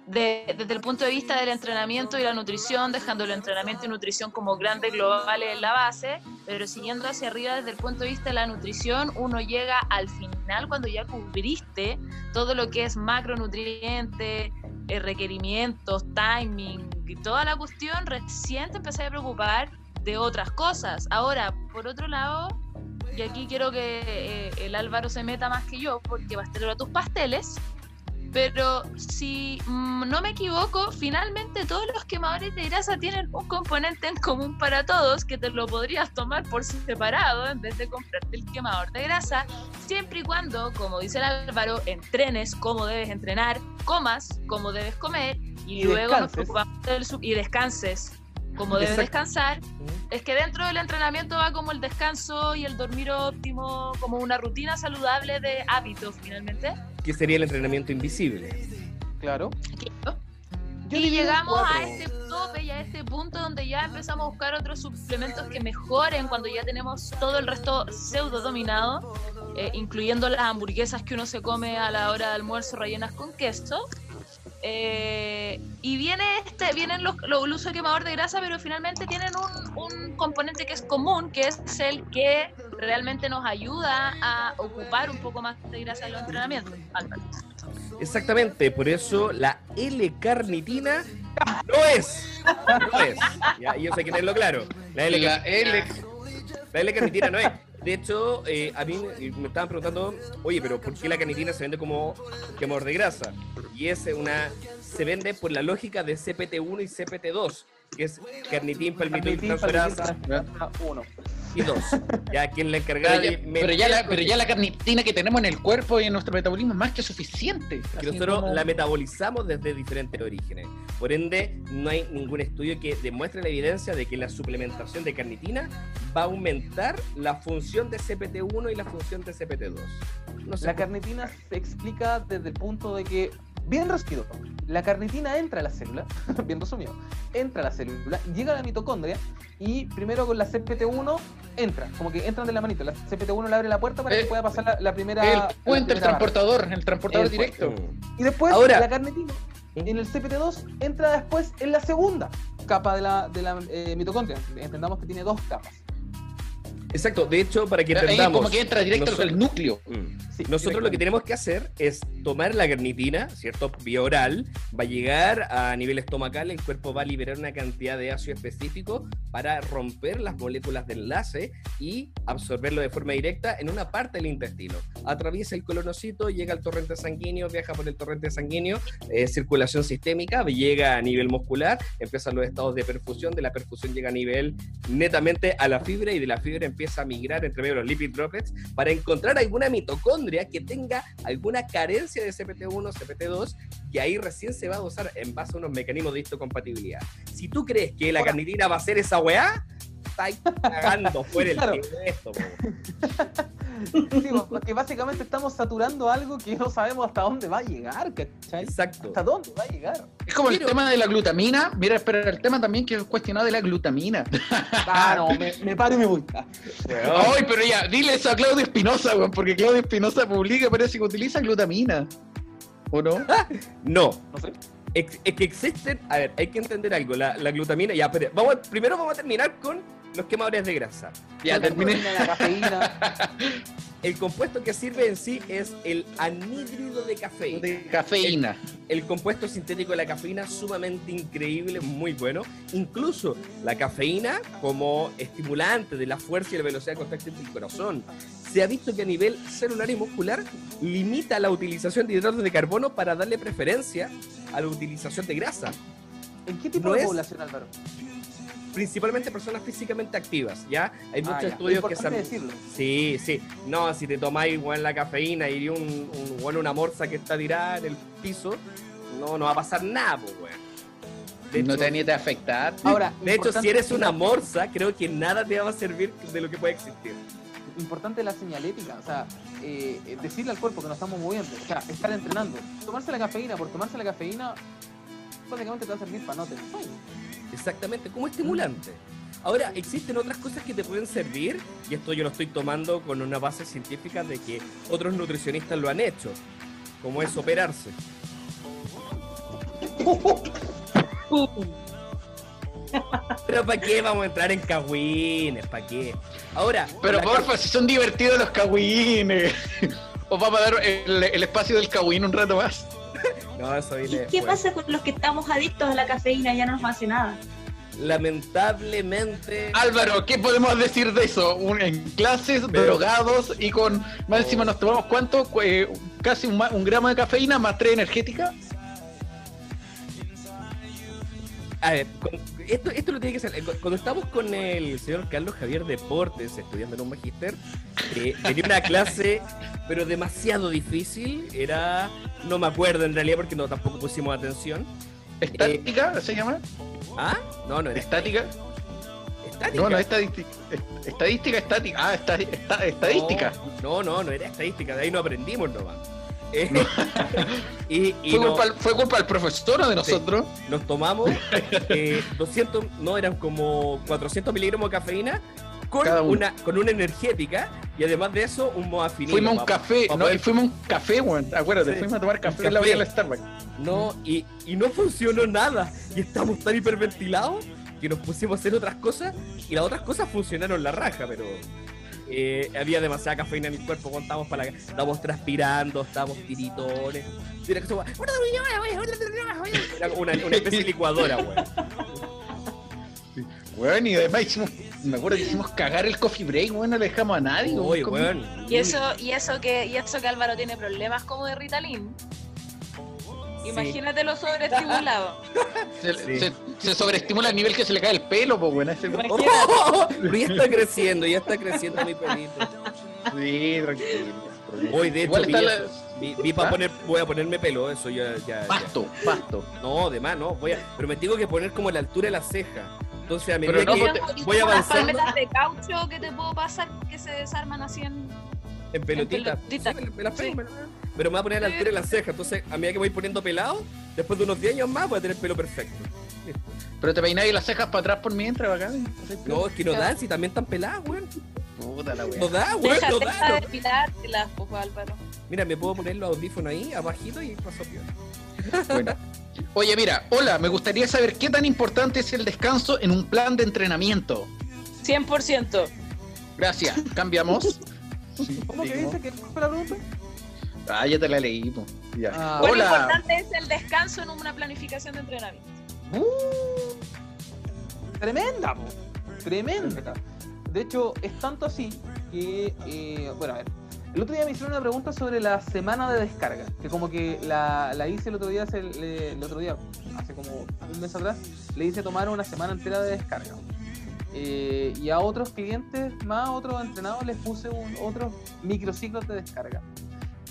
[SPEAKER 9] De- desde el punto de vista del entrenamiento y la nutrición, dejando el entrenamiento y nutrición como grandes globales en la base, pero siguiendo hacia arriba desde el punto de vista de la nutrición, uno llega al final cuando ya cubriste todo lo que es macronutrientes, eh, requerimientos, timing y toda la cuestión, recién te empecé a preocupar de otras cosas. Ahora, por otro lado, y aquí quiero que eh, el Álvaro se meta más que yo, porque estar a tus pasteles, pero si mm, no me equivoco, finalmente todos los quemadores de grasa tienen un componente en común para todos, que te lo podrías tomar por separado en vez de comprarte el quemador de grasa, siempre y cuando, como dice el Álvaro, entrenes como debes entrenar, comas como debes comer y,
[SPEAKER 6] Y
[SPEAKER 9] luego nos
[SPEAKER 6] descanses.
[SPEAKER 9] preocupamos del sub- y descanses como debes
[SPEAKER 1] Exacto.
[SPEAKER 9] descansar. Es que dentro del entrenamiento va como el descanso y el dormir óptimo, como una rutina saludable de hábitos finalmente.
[SPEAKER 1] Que sería el entrenamiento invisible.
[SPEAKER 6] Claro.
[SPEAKER 10] Y llegamos a este tope y a este punto donde ya empezamos a buscar otros suplementos que mejoren cuando ya tenemos todo el resto pseudo dominado, eh, incluyendo las hamburguesas que uno se come a la hora de almuerzo rellenas con queso. Eh, y viene este, vienen los, los- el uso de quemador de grasa, pero finalmente tienen un, un componente que es común, que es el que realmente nos ayuda a ocupar un poco más de grasa en los entrenamientos. Álvaro.
[SPEAKER 1] Exactamente, por eso la L-carnitina no es. No es. Ya, y eso hay que tenerlo claro. La L,
[SPEAKER 5] La L.
[SPEAKER 1] la L-carnitina no es. De hecho, eh, a mí me estaban preguntando, oye, pero ¿por qué la carnitina se vende como quemador de grasa? Y es una. Se vende por la lógica de CPT1 y CPT2, que es carnitín, palmitil, transferasa
[SPEAKER 6] palmitil, transferasa, uno.
[SPEAKER 1] Y 2. Ya quien la encargada
[SPEAKER 5] Pero ya,
[SPEAKER 1] de
[SPEAKER 5] pero ya la,
[SPEAKER 1] meter-
[SPEAKER 5] pero ya la carnitina que tenemos en el cuerpo y en nuestro metabolismo es más que suficiente.
[SPEAKER 1] que nosotros
[SPEAKER 5] como-
[SPEAKER 1] la metabolizamos desde diferentes orígenes. Por ende, no hay ningún estudio que demuestre la evidencia de que la suplementación de carnitina va a aumentar la función de CPT1 y la función de CPT2. No sé.
[SPEAKER 6] La carnitina se explica desde el punto de que, bien resumido, la carnitina entra a la célula, *laughs* bien resumido, entra a la célula, llega a la mitocondria y primero con la CPT1 entra, como que entran de la manito. La CPT1 le abre la puerta para
[SPEAKER 5] Eh,
[SPEAKER 6] que pueda pasar la, la primera.
[SPEAKER 5] el
[SPEAKER 6] la
[SPEAKER 5] puente, el
[SPEAKER 6] barra.
[SPEAKER 5] transportador, el transportador
[SPEAKER 6] El
[SPEAKER 5] directo.
[SPEAKER 6] Y después
[SPEAKER 1] Ahora-
[SPEAKER 6] la carnitina en el CPT2 entra después en la segunda capa de la, de la eh, mitocondria. Entendamos que tiene dos capas.
[SPEAKER 1] Exacto, de hecho, para que
[SPEAKER 5] Ahí
[SPEAKER 1] entendamos.
[SPEAKER 5] como que entra directo
[SPEAKER 1] nosotros-
[SPEAKER 5] al núcleo.
[SPEAKER 1] Mm.
[SPEAKER 6] Sí,
[SPEAKER 1] Nosotros lo que tenemos que hacer es tomar la carnitina, ¿cierto? Vía oral, va a llegar a nivel estomacal, el cuerpo va a liberar una cantidad de ácido específico para romper las moléculas de enlace y absorberlo de forma directa en una parte del intestino. Atraviesa el colonocito, llega al torrente sanguíneo, viaja por el torrente sanguíneo, eh, circulación sistémica, llega a nivel muscular, empiezan los estados de perfusión, de la perfusión llega a nivel netamente a la fibra y de la fibra empieza a migrar entre medio de los lipid droplets para encontrar alguna mitocondria que tenga alguna carencia de CPT1, CPT2, que ahí recién se va a usar en base a unos mecanismos de histocompatibilidad. Si tú crees que la carnitina va a ser esa weá, estáis cagando fuera el
[SPEAKER 6] Claro.
[SPEAKER 1] de esto. *laughs*
[SPEAKER 6] Sí, porque básicamente estamos saturando algo que no sabemos hasta dónde va a llegar, ¿cachai?
[SPEAKER 1] Exacto.
[SPEAKER 6] ¿Hasta dónde va a llegar?
[SPEAKER 5] Es como el tema de la glutamina. Mira, pero el tema también que es cuestionado de la glutamina. *laughs*
[SPEAKER 6] Ah, no, me, me paro y me voy.
[SPEAKER 5] Ay, pero ya, dile eso a Claudio Espinosa, weón, porque Claudio Espinosa publica, parece que utiliza glutamina. ¿O no? *laughs*
[SPEAKER 1] No,
[SPEAKER 6] no sé.
[SPEAKER 1] Es que existen, a ver, hay que entender algo, la, la glutamina, ya, pero vamos, primero vamos a terminar con los quemadores de grasa.
[SPEAKER 5] Ya, terminé.
[SPEAKER 6] La cafeína. *laughs*
[SPEAKER 1] El compuesto que sirve en sí es el anhídrido de cafeína.
[SPEAKER 5] De cafeína.
[SPEAKER 1] El compuesto sintético de la cafeína sumamente increíble, muy bueno. Incluso la cafeína como estimulante de la fuerza y la velocidad de contacto del corazón. Se ha visto que a nivel celular y muscular limita la utilización de hidratos de carbono para darle preferencia a la utilización de grasa.
[SPEAKER 6] ¿En qué tipo
[SPEAKER 1] No
[SPEAKER 6] de
[SPEAKER 1] es-
[SPEAKER 6] población, Álvaro?
[SPEAKER 1] Principalmente personas físicamente activas, ¿ya? Hay
[SPEAKER 6] Ah,
[SPEAKER 1] muchos
[SPEAKER 6] ya.
[SPEAKER 1] estudios que se han...
[SPEAKER 6] Decirlo.
[SPEAKER 1] Sí, sí. No, si te tomáis igual la cafeína y un, un, bueno, una morsa que está tirada en el piso, no, no va a pasar nada, pues, weón. De
[SPEAKER 5] no
[SPEAKER 1] hecho-
[SPEAKER 5] te ni te afectar.
[SPEAKER 6] Ahora,
[SPEAKER 1] De hecho, si eres una morsa, creo que nada te va a servir de lo que puede existir.
[SPEAKER 6] Importante la señalética, o sea, eh, eh, decirle al cuerpo que nos estamos moviendo, o sea, estar entrenando. Tomarse la cafeína por tomarse la cafeína, básicamente te va a servir para no tener sueño.
[SPEAKER 1] Exactamente, como estimulante. Ahora, existen otras cosas que te pueden servir, y esto yo lo estoy tomando con una base científica de que otros nutricionistas lo han hecho, como es operarse. Pero ¿para qué vamos a entrar en cagüines? ¿Para qué? Ahora,
[SPEAKER 5] Pero porfa, si son divertidos los cagüines. Os vamos a dar el, el espacio del cagüín un rato más.
[SPEAKER 1] No, eso
[SPEAKER 7] ¿Y
[SPEAKER 1] viene
[SPEAKER 7] qué
[SPEAKER 1] después.
[SPEAKER 7] pasa con los que estamos adictos a la cafeína? Ya no nos hace nada.
[SPEAKER 1] Lamentablemente.
[SPEAKER 5] Álvaro, ¿qué podemos decir de eso? Un- en clases,
[SPEAKER 1] Pero-
[SPEAKER 5] drogados y con. Más encima nos tomamos cuánto? Cu- eh, casi un, ma- un gramo de cafeína más tres energética.
[SPEAKER 1] A ver, esto, esto lo tiene que ser. Cuando estamos con el señor Carlos Javier Deportes estudiando en un magíster, eh, tenía una clase, pero demasiado difícil. Era. No me acuerdo en realidad porque no tampoco pusimos atención.
[SPEAKER 5] ¿Estática se llama?
[SPEAKER 1] ¿Ah? No, no era
[SPEAKER 5] ¿Estática?
[SPEAKER 1] estática.
[SPEAKER 5] No, no, estadística. Estadística, estática. Ah, está, está- estadística.
[SPEAKER 1] No, no, no era estadística, de ahí no aprendimos nomás. Eh, *laughs* y y
[SPEAKER 5] ¿Fue,
[SPEAKER 1] no-
[SPEAKER 5] culpa, ¿Fue culpa del profesor o de nosotros?
[SPEAKER 1] nos tomamos eh, *laughs* 200, no, eran como 400 miligramos de cafeína con una, con una energética y además de eso un moafinilo.
[SPEAKER 5] Fuimos a un café, no,
[SPEAKER 1] poder-
[SPEAKER 5] fuimos a un café, weón. Acuérdate,
[SPEAKER 1] Sí,
[SPEAKER 5] fuimos a tomar café en la orilla del Starbucks.
[SPEAKER 1] No, y, y no funcionó nada. Y estamos tan hiperventilados que nos pusimos a hacer otras cosas y las otras cosas funcionaron la raja, pero eh, había demasiada cafeína en mi cuerpo. cuando Estábamos, para la, estábamos transpirando, estábamos tiritones. Era, una, una especie de licuadora, weón.
[SPEAKER 5] Weón, y además hicimos, me acuerdo que hicimos cagar el coffee break, weón, no le dejamos a nadie. Weón.
[SPEAKER 1] weón.
[SPEAKER 10] Y eso, y eso que, y eso que Álvaro tiene problemas como de Ritalin. Imagínate lo sobreestimulado. *laughs*
[SPEAKER 5] Se,
[SPEAKER 1] Sí.
[SPEAKER 5] se- se sobreestimula el nivel que se le cae el pelo, pues, weón. ese-
[SPEAKER 10] Imagínate. *laughs*
[SPEAKER 1] Pero ya está creciendo, ya está creciendo mi pelito.
[SPEAKER 5] Sí, tranquilo.
[SPEAKER 1] Hoy de hecho vi,
[SPEAKER 5] la-
[SPEAKER 1] Vi- vi pa'
[SPEAKER 5] ¿Ah?
[SPEAKER 1] poner, voy a ponerme pelo, eso ya, ya, ya.
[SPEAKER 5] Pasto, pasto.
[SPEAKER 1] No, de más, no. Voy a, pero me tengo que poner como la altura de la ceja. Entonces a medida
[SPEAKER 5] Pero no,
[SPEAKER 1] que
[SPEAKER 10] Y
[SPEAKER 1] voy
[SPEAKER 10] las
[SPEAKER 1] avanzando
[SPEAKER 10] palmetas de caucho que te puedo pasar que se desarman así en.
[SPEAKER 1] en pelotita.
[SPEAKER 10] en pelotita.
[SPEAKER 1] Sí, me, me las pego,
[SPEAKER 10] Sí.
[SPEAKER 1] me las pego. Pero me voy a poner a la altura de la ceja. Entonces a medida que voy poniendo pelado, después de unos 10 años más voy a tener pelo perfecto.
[SPEAKER 5] Pero te peináis las cejas para atrás por mientras, bacán.
[SPEAKER 1] No, es que no dan, si también están peladas, weón.
[SPEAKER 5] Puta la
[SPEAKER 1] No
[SPEAKER 5] weón.
[SPEAKER 1] da, weón, no da. no.
[SPEAKER 10] depilártelas, pues, Álvaro.
[SPEAKER 1] Mira, me puedo poner los audífonos ahí, abajito y paso piola.
[SPEAKER 5] Bueno. Oye, mira, hola, me gustaría saber qué tan importante es el descanso en un plan de entrenamiento.
[SPEAKER 10] 100%.
[SPEAKER 5] Gracias, cambiamos.
[SPEAKER 6] ¿Cómo que dice que fue la pregunta?
[SPEAKER 5] Ah, ya te la leí, po. Ya.
[SPEAKER 6] Ah.
[SPEAKER 10] ¿Cuán
[SPEAKER 5] Hola.
[SPEAKER 10] importante es el descanso en una planificación de entrenamiento?
[SPEAKER 6] Tremenda, po. Tremenda. De hecho, es tanto así que, eh, bueno, a ver. El otro día me hicieron una pregunta sobre la semana de descarga, que como que la, la hice el otro día, hace- le- el otro día, hace como un mes atrás, le hice tomar una semana entera de descarga. Eh, y a otros clientes más, a otros entrenados, les puse un- otros microciclos de descarga.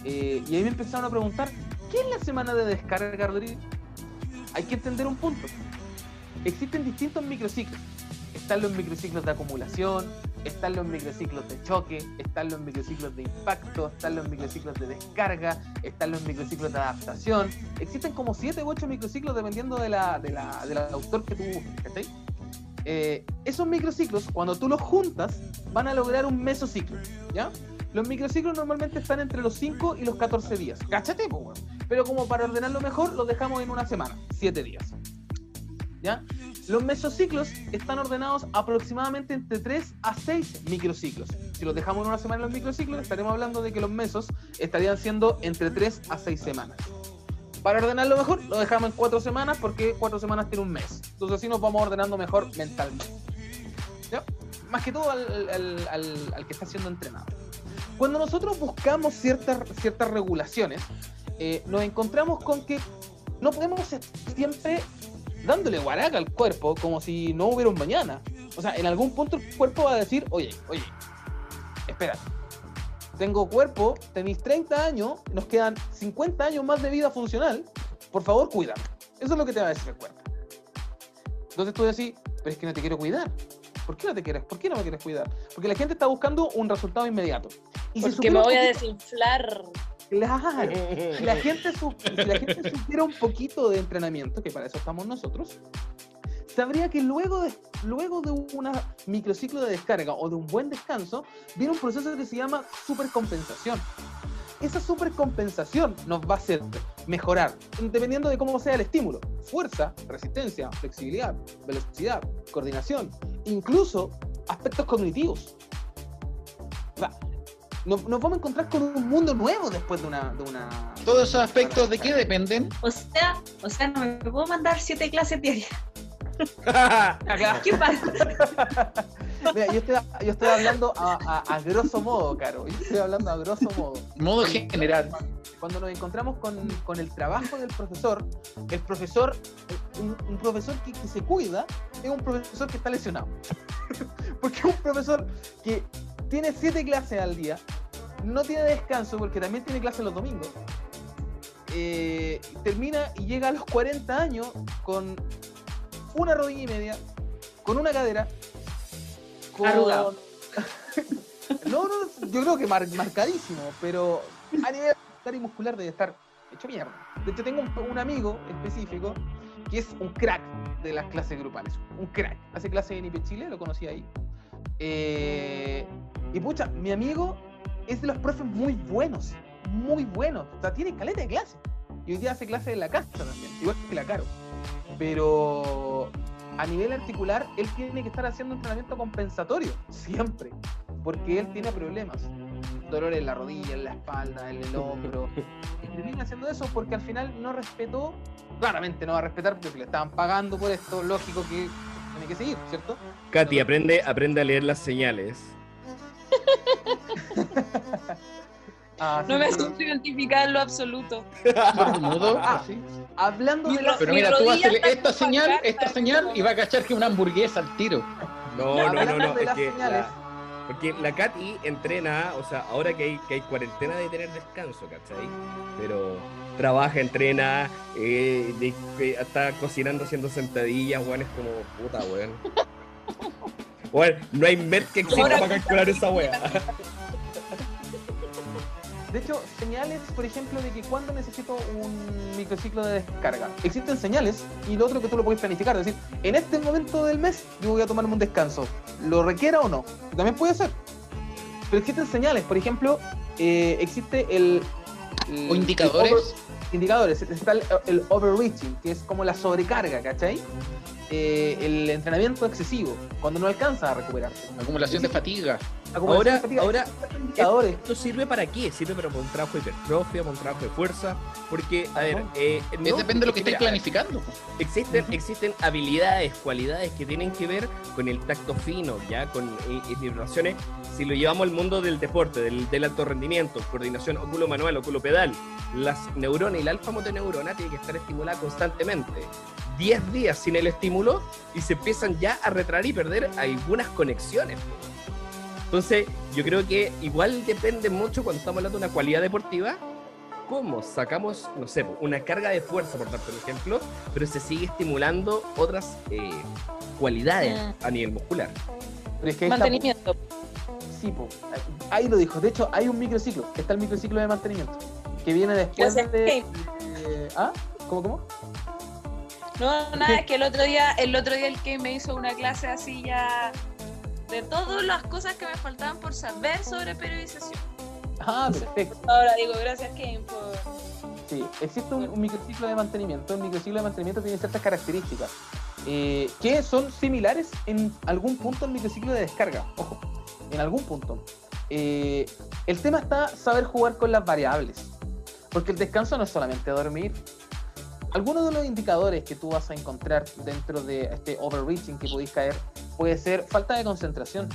[SPEAKER 6] Eh, y ahí me empezaron a preguntar, ¿qué es la semana de descarga, Rodrigo? Hay que entender un punto. Existen distintos microciclos. Están los microciclos de acumulación, están los microciclos de choque, están los microciclos de impacto, están los microciclos de descarga, están los microciclos de adaptación. Existen como 7 u 8 microciclos dependiendo de la, de la- del autor que tú busques. Eh, esos microciclos, cuando tú los juntas, van a lograr un mesociclo, ¿ya? Los microciclos normalmente están entre los 5 y los 14 días. Cáchate, weón. Pero como para ordenarlo mejor, los dejamos en una semana, 7 días. ¿Ya? Los mesociclos están ordenados aproximadamente entre 3 a 6 microciclos. Si los dejamos en una semana los microciclos, estaremos hablando de que los mesos estarían siendo entre 3 a 6 semanas. Para ordenarlo mejor, lo dejamos en 4 semanas porque 4 semanas tiene un mes. Entonces así nos vamos ordenando mejor mentalmente. Más que todo al que está siendo entrenado. Cuando nosotros buscamos ciertas, ciertas regulaciones, eh, nos encontramos con que no podemos estar siempre dándole guaraca al cuerpo como si no hubiera un mañana. O sea, en algún punto el cuerpo va a decir, oye, oye, espérate. Tengo cuerpo, tenéis 30 años, nos quedan 50 años más de vida funcional. Por favor, cuídame. Eso es lo que te va a decir el cuerpo. Entonces tú decís, pero es que no te quiero cuidar. ¿Por qué no te quieres? ¿Por qué no me quieres cuidar? Porque la gente está buscando un resultado inmediato. Y si
[SPEAKER 10] Porque
[SPEAKER 6] supiera
[SPEAKER 10] me
[SPEAKER 6] un
[SPEAKER 10] voy a desinflar.
[SPEAKER 6] Claro. *laughs* Si la gente, su- si la gente supiera un poquito de entrenamiento, que para eso estamos nosotros, sabría que luego de, luego de una microciclo de descarga o de un buen descanso, viene un proceso que se llama supercompensación. Esa supercompensación nos va a hacer mejorar, dependiendo de cómo sea el estímulo. Fuerza, resistencia, flexibilidad, velocidad, coordinación, incluso aspectos cognitivos. O sea, nos, nos vamos a encontrar con un mundo nuevo después de una... De una
[SPEAKER 5] Todos esos aspectos de qué dependen.
[SPEAKER 7] O sea, o sea, no me puedo mandar siete clases diarias. *laughs* ¿Qué pasa? *laughs*
[SPEAKER 6] Mira, yo estoy, yo estoy hablando a, a- a grosso modo, Caro. Yo estoy hablando a grosso modo.
[SPEAKER 5] Modo general.
[SPEAKER 6] Cuando nos encontramos con, con el trabajo del profesor, el profesor, un, un profesor que, que se cuida, es un profesor que está lesionado. *laughs* Porque es un profesor que tiene siete clases al día, no tiene descanso porque también tiene clases los domingos. eh, termina y llega a los 40 años con una rodilla y media, con una cadera, con...
[SPEAKER 7] Arrugado.
[SPEAKER 6] No, no, yo creo que mar- marcadísimo, pero a nivel y muscular debe estar hecho mierda. De hecho, tengo un, un amigo específico que es un crack de las clases grupales. Un crack. Hace clase en IP Chile, lo conocí ahí. Eh, y pucha, mi amigo es de los profes muy buenos. Muy buenos. O sea, tiene caleta de clase. Y hoy día hace clase en la casa también. Igual que la Caro. Pero a nivel articular, él tiene que estar haciendo entrenamiento compensatorio. Siempre. Porque él tiene problemas. Dolor en la rodilla, en la espalda, en el hombro. *laughs* Y viene haciendo eso porque al final no respetó. Claramente no va a respetar porque le estaban pagando por esto, lógico que tiene que seguir, ¿cierto?
[SPEAKER 1] Katy, aprende, aprende a leer las señales. *laughs*
[SPEAKER 6] Ah,
[SPEAKER 9] No
[SPEAKER 6] sí,
[SPEAKER 9] me
[SPEAKER 6] pero-
[SPEAKER 9] siento identificada en lo absoluto.
[SPEAKER 5] Mudo,
[SPEAKER 6] Ah,
[SPEAKER 5] así.
[SPEAKER 6] Hablando
[SPEAKER 9] Mi
[SPEAKER 6] de la
[SPEAKER 9] ro-
[SPEAKER 5] Pero
[SPEAKER 9] mi
[SPEAKER 5] mira, tú
[SPEAKER 9] rodilla
[SPEAKER 5] haces
[SPEAKER 9] está
[SPEAKER 5] esta señal, esta señal y va a cachar que una hamburguesa al tiro.
[SPEAKER 1] No, no, no, no. Es que la- porque la Katy entrena, o sea, ahora que hay, que hay cuarentena de tener descanso, ¿cachai? Pero trabaja, entrena, eh, de- está cocinando haciendo sentadillas, weón, es como puta, weón. *laughs* Weón, no hay met que exista para calcular esa weá. *laughs*
[SPEAKER 6] De hecho, señales, por ejemplo, de que cuando necesito un microciclo de descarga. Existen señales y lo otro que tú lo puedes planificar. Es decir, en este momento del mes yo voy a tomarme un descanso. ¿Lo requiera o no? También puede ser. Pero existen señales. Por ejemplo, eh, existe el... el-
[SPEAKER 5] O
[SPEAKER 6] el
[SPEAKER 5] indicadores.
[SPEAKER 6] over- indicadores. Está el, el overreaching, que es como la sobrecarga, ¿cachai? Eh, el entrenamiento excesivo, cuando no alcanza a recuperarse.
[SPEAKER 5] Acumulación de fatiga.
[SPEAKER 1] Ahora, ahora. ¿esto sirve para qué? Sirve para un trabajo de hipertrofia, para un trabajo de fuerza, porque, a ver, eh,
[SPEAKER 5] Es
[SPEAKER 1] no,
[SPEAKER 5] depende de lo que
[SPEAKER 1] ver,
[SPEAKER 5] planificando.
[SPEAKER 1] Existen, existen habilidades, cualidades que tienen que ver con el tacto fino, ya con eh, eh, relaciones. Si lo llevamos al mundo del deporte, del, del alto rendimiento, coordinación óculo-manual, óculo-pedal, las neuronas y la alfa-motoneurona tienen que estar estimulada constantemente. 10 días sin el estímulo y se empiezan ya a retraer y perder algunas conexiones. Entonces, yo creo que igual depende mucho cuando estamos hablando de una cualidad deportiva, cómo sacamos, no sé, una carga de fuerza, por darte un ejemplo, pero se sigue estimulando otras eh, cualidades a nivel muscular.
[SPEAKER 6] Pero es que ahí está, po.
[SPEAKER 9] Mantenimiento.
[SPEAKER 6] Sí, po. ahí lo dijo. De hecho, hay un microciclo. Está el microciclo de mantenimiento. Que viene después
[SPEAKER 9] Gracias,
[SPEAKER 6] de. De- ¿Ah? ¿Cómo, cómo?
[SPEAKER 9] No, nada, es que el otro día, el otro día el que me hizo una clase así ya de todas las cosas que me faltaban por saber sobre periodización.
[SPEAKER 6] Ah, perfecto.
[SPEAKER 9] Ahora digo, gracias Kane por
[SPEAKER 6] Sí, existe un, un microciclo de mantenimiento. El microciclo de mantenimiento tiene ciertas características eh, que son similares en algún punto al microciclo de descarga. Ojo, en algún punto. Eh, el tema está saber jugar con las variables. Porque el descanso no es solamente dormir. Algunos de los indicadores que tú vas a encontrar dentro de este overreaching que podéis caer puede ser falta de concentración,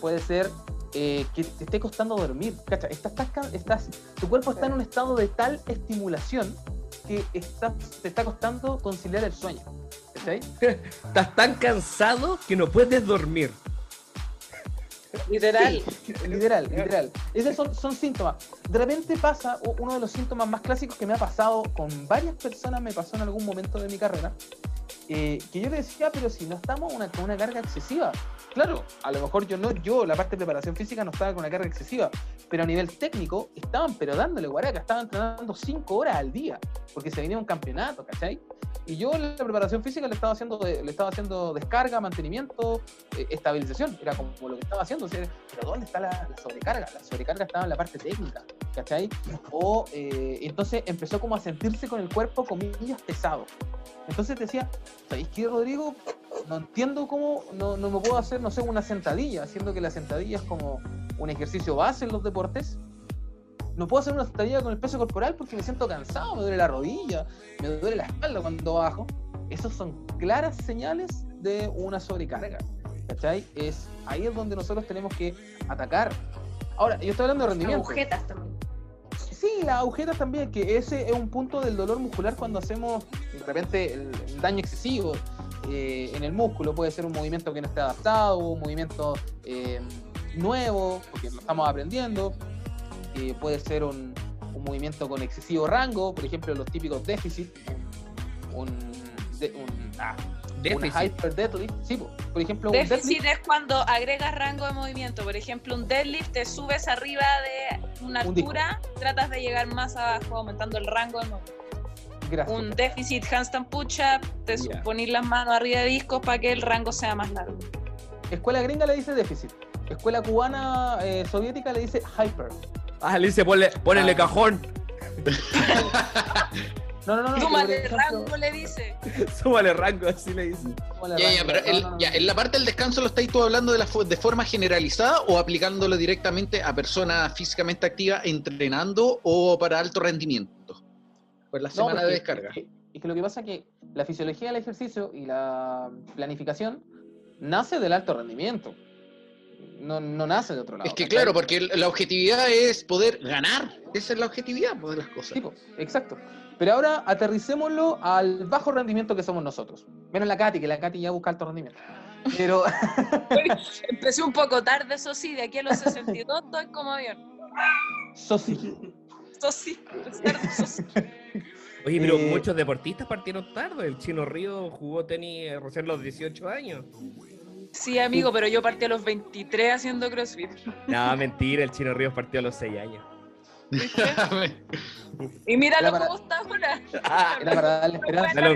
[SPEAKER 6] puede ser eh, que te esté costando dormir. Cacha, estás, estás ca- estás- tu cuerpo está en un estado de tal estimulación que está, te está costando conciliar el sueño. ¿Cachai? *laughs*
[SPEAKER 1] Estás tan cansado que no puedes dormir.
[SPEAKER 9] literal.
[SPEAKER 6] Literal, literal. Esos son, son síntomas. De repente pasa, uno de los síntomas más clásicos que me ha pasado con varias personas, me pasó en algún momento de mi carrera, eh, que yo le decía, pero si no estamos una, con una carga excesiva. Claro, a lo mejor yo no, yo, la parte de preparación física no estaba con una carga excesiva, pero a nivel técnico estaban pero dándole guaraca, estaban entrenando 5 horas al día, porque se venía un campeonato, ¿cachai? Y yo la preparación física le estaba haciendo, le estaba haciendo descarga, mantenimiento, eh, estabilización, era como lo que estaba haciendo. o sea, pero ¿dónde está la, la sobrecarga? La sobrecarga estaba en la parte técnica, ¿cachai? O eh, entonces empezó como a sentirse con el cuerpo, comillas, pesado. Entonces decía, ¿sabéis qué, Rodrigo? No entiendo cómo, no, no me puedo hacer, no sé, una sentadilla, siendo que la sentadilla es como un ejercicio base en los deportes. No puedo hacer una sentadilla con el peso corporal porque me siento cansado, me duele la rodilla, me duele la espalda cuando bajo. Esas son claras señales de una sobrecarga. ¿Cachai? Es, ahí es donde nosotros tenemos que atacar. Ahora, yo estoy hablando de rendimiento. Sí, las agujetas también, que ese es un punto del dolor muscular cuando hacemos de repente el daño excesivo eh, en el músculo. Puede ser un movimiento que no esté adaptado, un movimiento eh, nuevo, porque lo estamos aprendiendo. Eh, puede ser un, un movimiento con excesivo rango, por ejemplo, los típicos déficits. Un, de- un- ah, Un
[SPEAKER 1] Déficit.
[SPEAKER 6] hyper deadlift, sí, po. por ejemplo, un
[SPEAKER 9] Déficit
[SPEAKER 6] deadlift,
[SPEAKER 9] es cuando agregas rango de movimiento. Por ejemplo, un deadlift te subes arriba de una
[SPEAKER 6] Un
[SPEAKER 9] altura, tratas de llegar más abajo, aumentando el rango de movimiento.
[SPEAKER 6] gracias.
[SPEAKER 9] Un déficit handstand push-up, te
[SPEAKER 1] Ya.
[SPEAKER 9] pones las manos arriba de discos para que el rango sea más largo.
[SPEAKER 6] Escuela gringa le dice déficit. Escuela cubana eh, soviética le dice hyper.
[SPEAKER 1] Ah, le dice, ponle, ponele
[SPEAKER 6] Ah.
[SPEAKER 1] cajón. *laughs*
[SPEAKER 6] No, no, no. no,
[SPEAKER 9] Súmale
[SPEAKER 6] ejemplo,
[SPEAKER 9] rango, le dice. *laughs*
[SPEAKER 1] Súbale rango, así le dice.
[SPEAKER 6] súmale
[SPEAKER 5] Ya, ya,
[SPEAKER 6] rango,
[SPEAKER 5] pero
[SPEAKER 6] no,
[SPEAKER 5] el-
[SPEAKER 6] no, no,
[SPEAKER 5] ya,
[SPEAKER 6] no.
[SPEAKER 5] en la parte del descanso lo estáis tú hablando de, la, de forma generalizada o aplicándolo directamente a personas físicamente activas entrenando o para alto rendimiento. Pues la
[SPEAKER 6] No,
[SPEAKER 5] semana de
[SPEAKER 6] porque-
[SPEAKER 5] descarga.
[SPEAKER 6] Es que, es que lo que pasa es que la fisiología del ejercicio y la planificación nace del alto rendimiento. No, no nace de otro lado.
[SPEAKER 5] Es que claro, porque la objetividad es poder ganar. Esa es la objetividad pues, de las cosas.
[SPEAKER 6] Exacto. Pero ahora aterricémoslo al bajo rendimiento que somos nosotros. Menos la Katy, que la Katy ya busca alto rendimiento. Pero, *laughs*
[SPEAKER 9] Empecé un poco tarde, eso sí, de aquí a los 62 estoy como avión.
[SPEAKER 6] eso sí.
[SPEAKER 9] Eso sí, eso.
[SPEAKER 1] Oye, pero
[SPEAKER 6] Eh,
[SPEAKER 1] muchos deportistas partieron tarde. El Chino Río jugó tenis recién a los 18 años.
[SPEAKER 9] Sí, amigo, pero yo partí a los 23 haciendo CrossFit.
[SPEAKER 1] No, mentira, el Chino Río partió a los 6 años. *laughs*
[SPEAKER 9] Y míralo
[SPEAKER 6] para-
[SPEAKER 9] cómo está ahora.
[SPEAKER 1] Ah,
[SPEAKER 6] Era para darle *laughs* esperanza.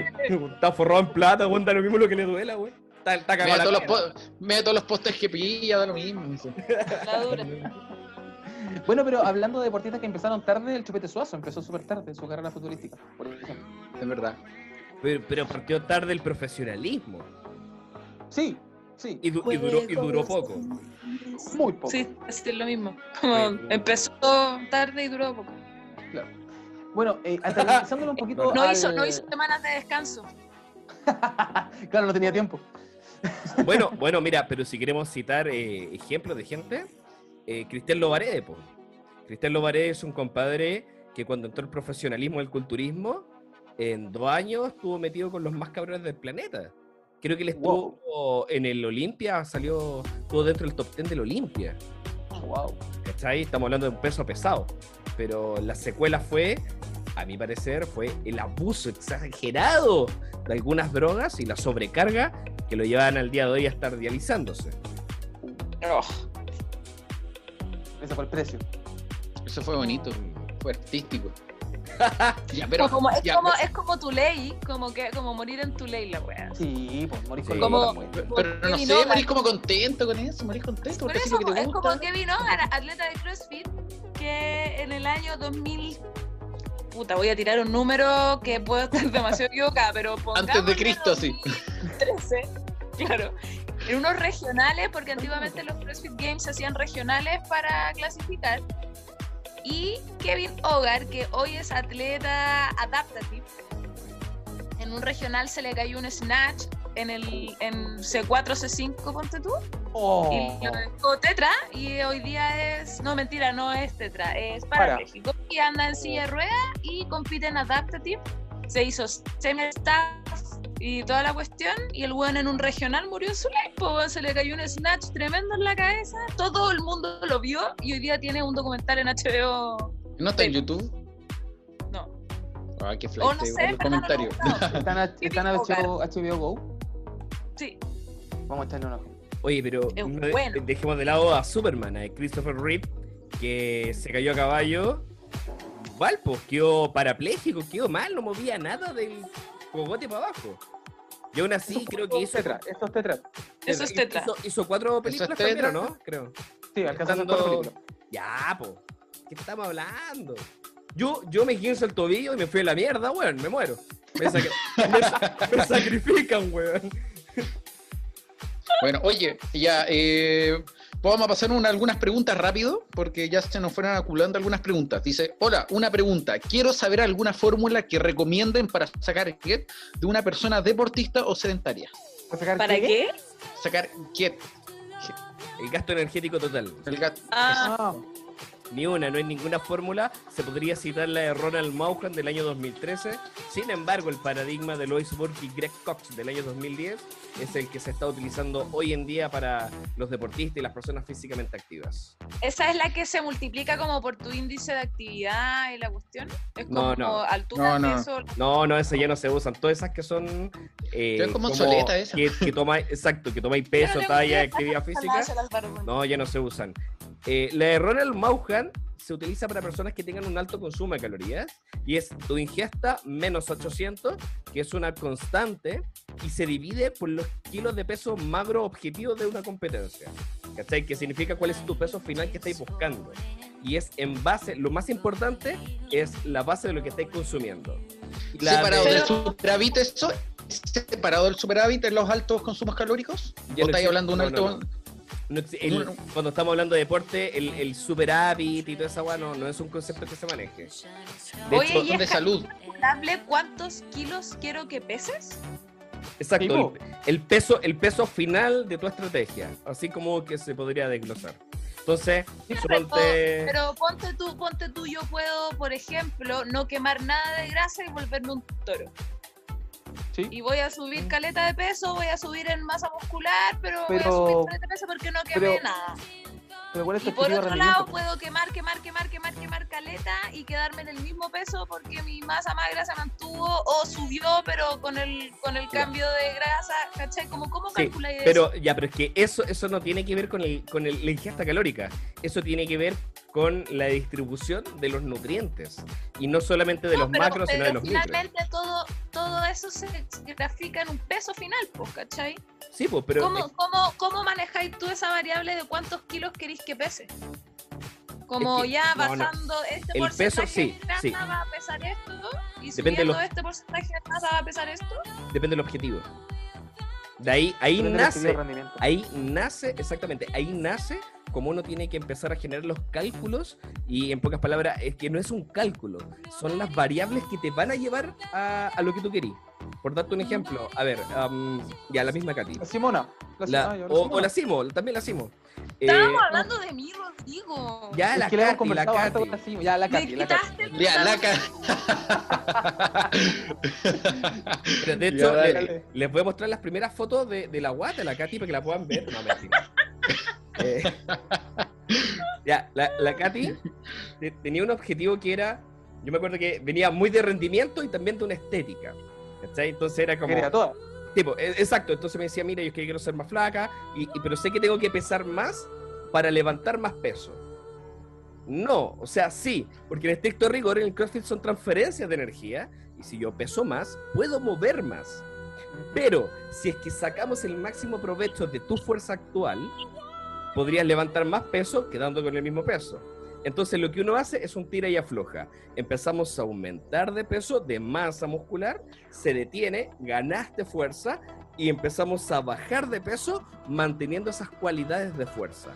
[SPEAKER 1] está forrado en plata, weón, da lo mismo lo que le duela, güey. Está, está
[SPEAKER 5] Mira
[SPEAKER 1] cagado
[SPEAKER 5] todos, los mira todos los postes que pilla, da lo mismo.
[SPEAKER 9] La dura.
[SPEAKER 6] Bueno, pero hablando de deportistas que empezaron tarde, el Chupete Suazo empezó súper tarde en su carrera futurística, por ejemplo.
[SPEAKER 5] Es verdad.
[SPEAKER 1] Pero, pero partió tarde el profesionalismo.
[SPEAKER 6] Sí, sí,
[SPEAKER 1] Y, du- y duró, y duró poco.
[SPEAKER 6] muy poco.
[SPEAKER 9] Sí, es lo mismo. Como
[SPEAKER 1] Sí.
[SPEAKER 9] empezó tarde y duró poco.
[SPEAKER 6] Claro. Bueno, eh, aterrizándolo un poquito.
[SPEAKER 9] No
[SPEAKER 6] al-
[SPEAKER 9] hizo, no hizo semanas de descanso. *laughs*
[SPEAKER 6] claro, no tenía tiempo.
[SPEAKER 1] Bueno, *laughs* bueno, mira, pero si queremos citar eh, ejemplos de gente, eh, Cristian Lobarede, po. Cristian Lobarede es un compadre que cuando entró el profesionalismo del culturismo, en dos años estuvo metido con los más cabrones del planeta. Creo que él estuvo en el Olimpia, salió, estuvo dentro del top 10 del Olimpia.
[SPEAKER 6] Wow.
[SPEAKER 1] ¿Cachai? Estamos hablando de un peso pesado. Pero la secuela fue, a mi parecer, fue el abuso exagerado de algunas drogas y la sobrecarga que lo llevaban al día de hoy a estar dializándose.
[SPEAKER 9] Oh,
[SPEAKER 6] Ese fue el precio.
[SPEAKER 5] Eso fue bonito. Fue artístico. *laughs* ya, pero.
[SPEAKER 9] como, es,
[SPEAKER 5] ya,
[SPEAKER 9] como,
[SPEAKER 5] pero-
[SPEAKER 9] es como tu ley, como que como morir en tu ley la wea.
[SPEAKER 6] Sí, pues morir con
[SPEAKER 1] Sí.
[SPEAKER 6] como...
[SPEAKER 9] Como-
[SPEAKER 5] pero- pero no
[SPEAKER 9] Kevin
[SPEAKER 5] sé,
[SPEAKER 9] Hogan.
[SPEAKER 5] morís como contento con eso, morís contento
[SPEAKER 9] Por eso
[SPEAKER 5] que te
[SPEAKER 9] es
[SPEAKER 5] gusta.
[SPEAKER 9] como Kevin Hogan, atleta de CrossFit, que en el año 2000 puta, voy a tirar un número que puedo estar demasiado *laughs* equivocada, pero
[SPEAKER 5] Antes de Cristo, sí.
[SPEAKER 9] 2013, *laughs* claro. En unos regionales, porque antiguamente los CrossFit Games se hacían regionales para clasificar. Y Kevin Hogar, que hoy es atleta adaptative, en un regional se le cayó un snatch en el en C4, C5, ponte tú,
[SPEAKER 6] Oh.
[SPEAKER 9] y lo dejó tetra, y hoy día es, no mentira, no es tetra, es
[SPEAKER 6] Para.
[SPEAKER 9] parapléjico, y anda en silla de ruedas y compite en adaptative, se hizo semi-staff y toda la cuestión, y el weón en un regional murió en su weón, se le cayó un snatch tremendo en la cabeza, todo el mundo lo vio, y hoy día tiene un documental en HBO,
[SPEAKER 5] ¿No está en YouTube?
[SPEAKER 9] no,
[SPEAKER 5] Ah, qué
[SPEAKER 9] o
[SPEAKER 5] flight.
[SPEAKER 9] no sé,
[SPEAKER 5] el
[SPEAKER 9] no
[SPEAKER 5] comentario.
[SPEAKER 9] buscado. *laughs*
[SPEAKER 6] ¿Están, a- están HBO, HBO Go?
[SPEAKER 9] sí,
[SPEAKER 6] Vamos a echarle una.
[SPEAKER 1] Oye, pero no
[SPEAKER 9] bueno.
[SPEAKER 1] dejemos de lado a Superman, a Christopher Reeve, que se cayó a caballo. Igual, pues quedó parapléjico, quedó mal, no movía nada del cogote para abajo. Y aún así, creo que hizo,
[SPEAKER 6] Tetra, esto es Tetra.
[SPEAKER 9] eso es tetra.
[SPEAKER 1] hizo, hizo cuatro películas también,
[SPEAKER 5] tetra?
[SPEAKER 1] ¿o ¿no? Creo.
[SPEAKER 6] Sí, alcanzando cuatro películas.
[SPEAKER 1] Ya, po. ¿Qué estamos hablando? Yo, yo me quinzo el tobillo y me fui a la mierda, weón. Me muero. Me, sac- *laughs* me sa- me sacrifican, weón.
[SPEAKER 5] Bueno, oye, ya, eh, vamos a pasar una- algunas preguntas rápido, porque ya se nos fueron acumulando algunas preguntas. Dice, hola, una pregunta. Quiero saber alguna fórmula que recomienden para sacar get de una persona deportista o sedentaria.
[SPEAKER 6] ¿Para sacar
[SPEAKER 9] ¿Para qué?
[SPEAKER 5] Sacar get.
[SPEAKER 1] El gasto energético total.
[SPEAKER 5] El gat-
[SPEAKER 9] Ah,
[SPEAKER 6] Ah,
[SPEAKER 1] ni una, no hay ninguna fórmula. Se podría citar la de Ronald Mauhan del año 2013. Sin embargo, el paradigma de Lois Burke y Greg Cox del año 2010 es el que se está utilizando hoy en día para los deportistas y las personas físicamente activas.
[SPEAKER 9] Esa es la que se multiplica como por tu índice de actividad y la cuestión. Es
[SPEAKER 1] No,
[SPEAKER 9] como
[SPEAKER 1] no.
[SPEAKER 9] altura,
[SPEAKER 5] No, no.
[SPEAKER 9] peso.
[SPEAKER 1] No, no, esas ya no se usan. Todas esas que son. eh,
[SPEAKER 5] Es como obsoleta esa.
[SPEAKER 1] Que, que tomáis, exacto, que tomáis peso,
[SPEAKER 9] no
[SPEAKER 1] talla, actividad *laughs* física. No, ya no se usan. Eh, la de Ronald Se utiliza para personas que tengan un alto consumo de calorías y es tu ingesta menos 800, que es una constante y se divide por los kilos de peso magro objetivo de una competencia. ¿Cachai? Que significa cuál es tu peso final que estáis buscando. Y es en base, lo más importante es la base de lo que estáis consumiendo. La
[SPEAKER 5] ¿Separado
[SPEAKER 1] de-
[SPEAKER 5] del superávit eso? ¿Es ¿Separado del superávit en los altos consumos calóricos? ¿O estáis hablando de un
[SPEAKER 1] no,
[SPEAKER 5] alto...
[SPEAKER 1] no, no. No el- cuando estamos hablando de deporte, el, el superávit y toda esa weá no, no es un concepto que se maneje. De
[SPEAKER 9] Oye,
[SPEAKER 1] hecho,
[SPEAKER 9] y es
[SPEAKER 5] de salud.
[SPEAKER 9] calculable cuántos kilos quiero que peses?
[SPEAKER 1] exacto, el, el peso, el peso final de tu estrategia, así como que se podría desglosar. Entonces,
[SPEAKER 9] Pero,
[SPEAKER 1] suponte,
[SPEAKER 9] pero ponte tú, ponte tú, yo puedo, por ejemplo, no quemar nada de grasa y volverme un toro.
[SPEAKER 6] Sí.
[SPEAKER 9] Y voy a subir caleta de peso, voy a subir en masa muscular, pero, voy a
[SPEAKER 6] Pero-
[SPEAKER 9] subir caleta de peso porque no quemé
[SPEAKER 6] pero-
[SPEAKER 9] nada.
[SPEAKER 6] Pero ¿cuál es tu
[SPEAKER 9] Y por otro lado puedo quemar, quemar, quemar, quemar, quemar caleta y quedarme en el mismo peso porque mi masa magra se mantuvo o subió, pero con el con el cambio de grasa, ¿cachai? Como, ¿Cómo
[SPEAKER 1] Sí,
[SPEAKER 9] calculáis
[SPEAKER 1] pero
[SPEAKER 9] eso?
[SPEAKER 1] ya, pero es que eso, eso no tiene que ver con, el, con el- la ingesta calórica. Eso tiene que ver con la distribución de los nutrientes. Y no solamente de
[SPEAKER 9] No,
[SPEAKER 1] los
[SPEAKER 9] pero-
[SPEAKER 1] macros, sino de
[SPEAKER 9] pero
[SPEAKER 1] los micros.
[SPEAKER 9] finalmente todo, todo eso se grafica en un peso final, pues, ¿cachai?
[SPEAKER 1] Sí, pues, pero
[SPEAKER 9] ¿Cómo, cómo, ¿Cómo manejáis tú esa variable de cuántos kilos queréis que pese? Como
[SPEAKER 1] Es que-
[SPEAKER 9] ya
[SPEAKER 1] no, no.
[SPEAKER 9] basando este
[SPEAKER 1] El
[SPEAKER 9] porcentaje
[SPEAKER 1] peso, sí,
[SPEAKER 9] de grasa
[SPEAKER 1] sí.
[SPEAKER 9] va a pesar esto y
[SPEAKER 1] Depende de
[SPEAKER 9] subiendo
[SPEAKER 1] los-
[SPEAKER 9] este porcentaje de grasa va a pesar esto.
[SPEAKER 1] depende del objetivo. De ahí, ahí
[SPEAKER 6] Depende
[SPEAKER 1] nace, ahí nace, exactamente, ahí nace como uno tiene que empezar a generar los cálculos y en pocas palabras es que no es un cálculo, son las variables que te van a llevar a, a lo que tú querís. Por darte un ejemplo, a ver, am, ya la misma Katy.
[SPEAKER 6] La Simona. La,
[SPEAKER 1] La- o,
[SPEAKER 6] Simona.
[SPEAKER 1] o la Simo, también la Simo. Eh,
[SPEAKER 9] Estábamos hablando de mí, Rodrigo.
[SPEAKER 1] ya
[SPEAKER 6] Es
[SPEAKER 1] la
[SPEAKER 6] que
[SPEAKER 1] Katy, la Katy.
[SPEAKER 6] la. Ya, la Katy, la Katy.
[SPEAKER 9] quitaste el
[SPEAKER 5] Ya, la
[SPEAKER 1] Pero de hecho, les voy a mostrar las primeras fotos de, de la guata la Katy para que la puedan ver. No, mentira. Eh, ya, la, la Katy te- tenía un objetivo que era, yo me acuerdo que venía muy de rendimiento y también de una estética. ¿cachai? Entonces era como...
[SPEAKER 6] Quería toda.
[SPEAKER 1] Tipo, e- exacto, entonces me decía, mira, yo es que quiero ser más flaca, y, y- pero sé que tengo que pesar más para levantar más peso. No, o sea, sí, porque en estricto rigor en el CrossFit son transferencias de energía, y si yo peso más, puedo mover más. Pero si es que sacamos el máximo provecho de tu fuerza actual, podrías levantar más peso quedando con el mismo peso. Entonces lo que uno hace es un tira y afloja. Empezamos a aumentar de peso, de masa muscular, se detiene, ganaste fuerza y empezamos a bajar de peso manteniendo esas cualidades de fuerza.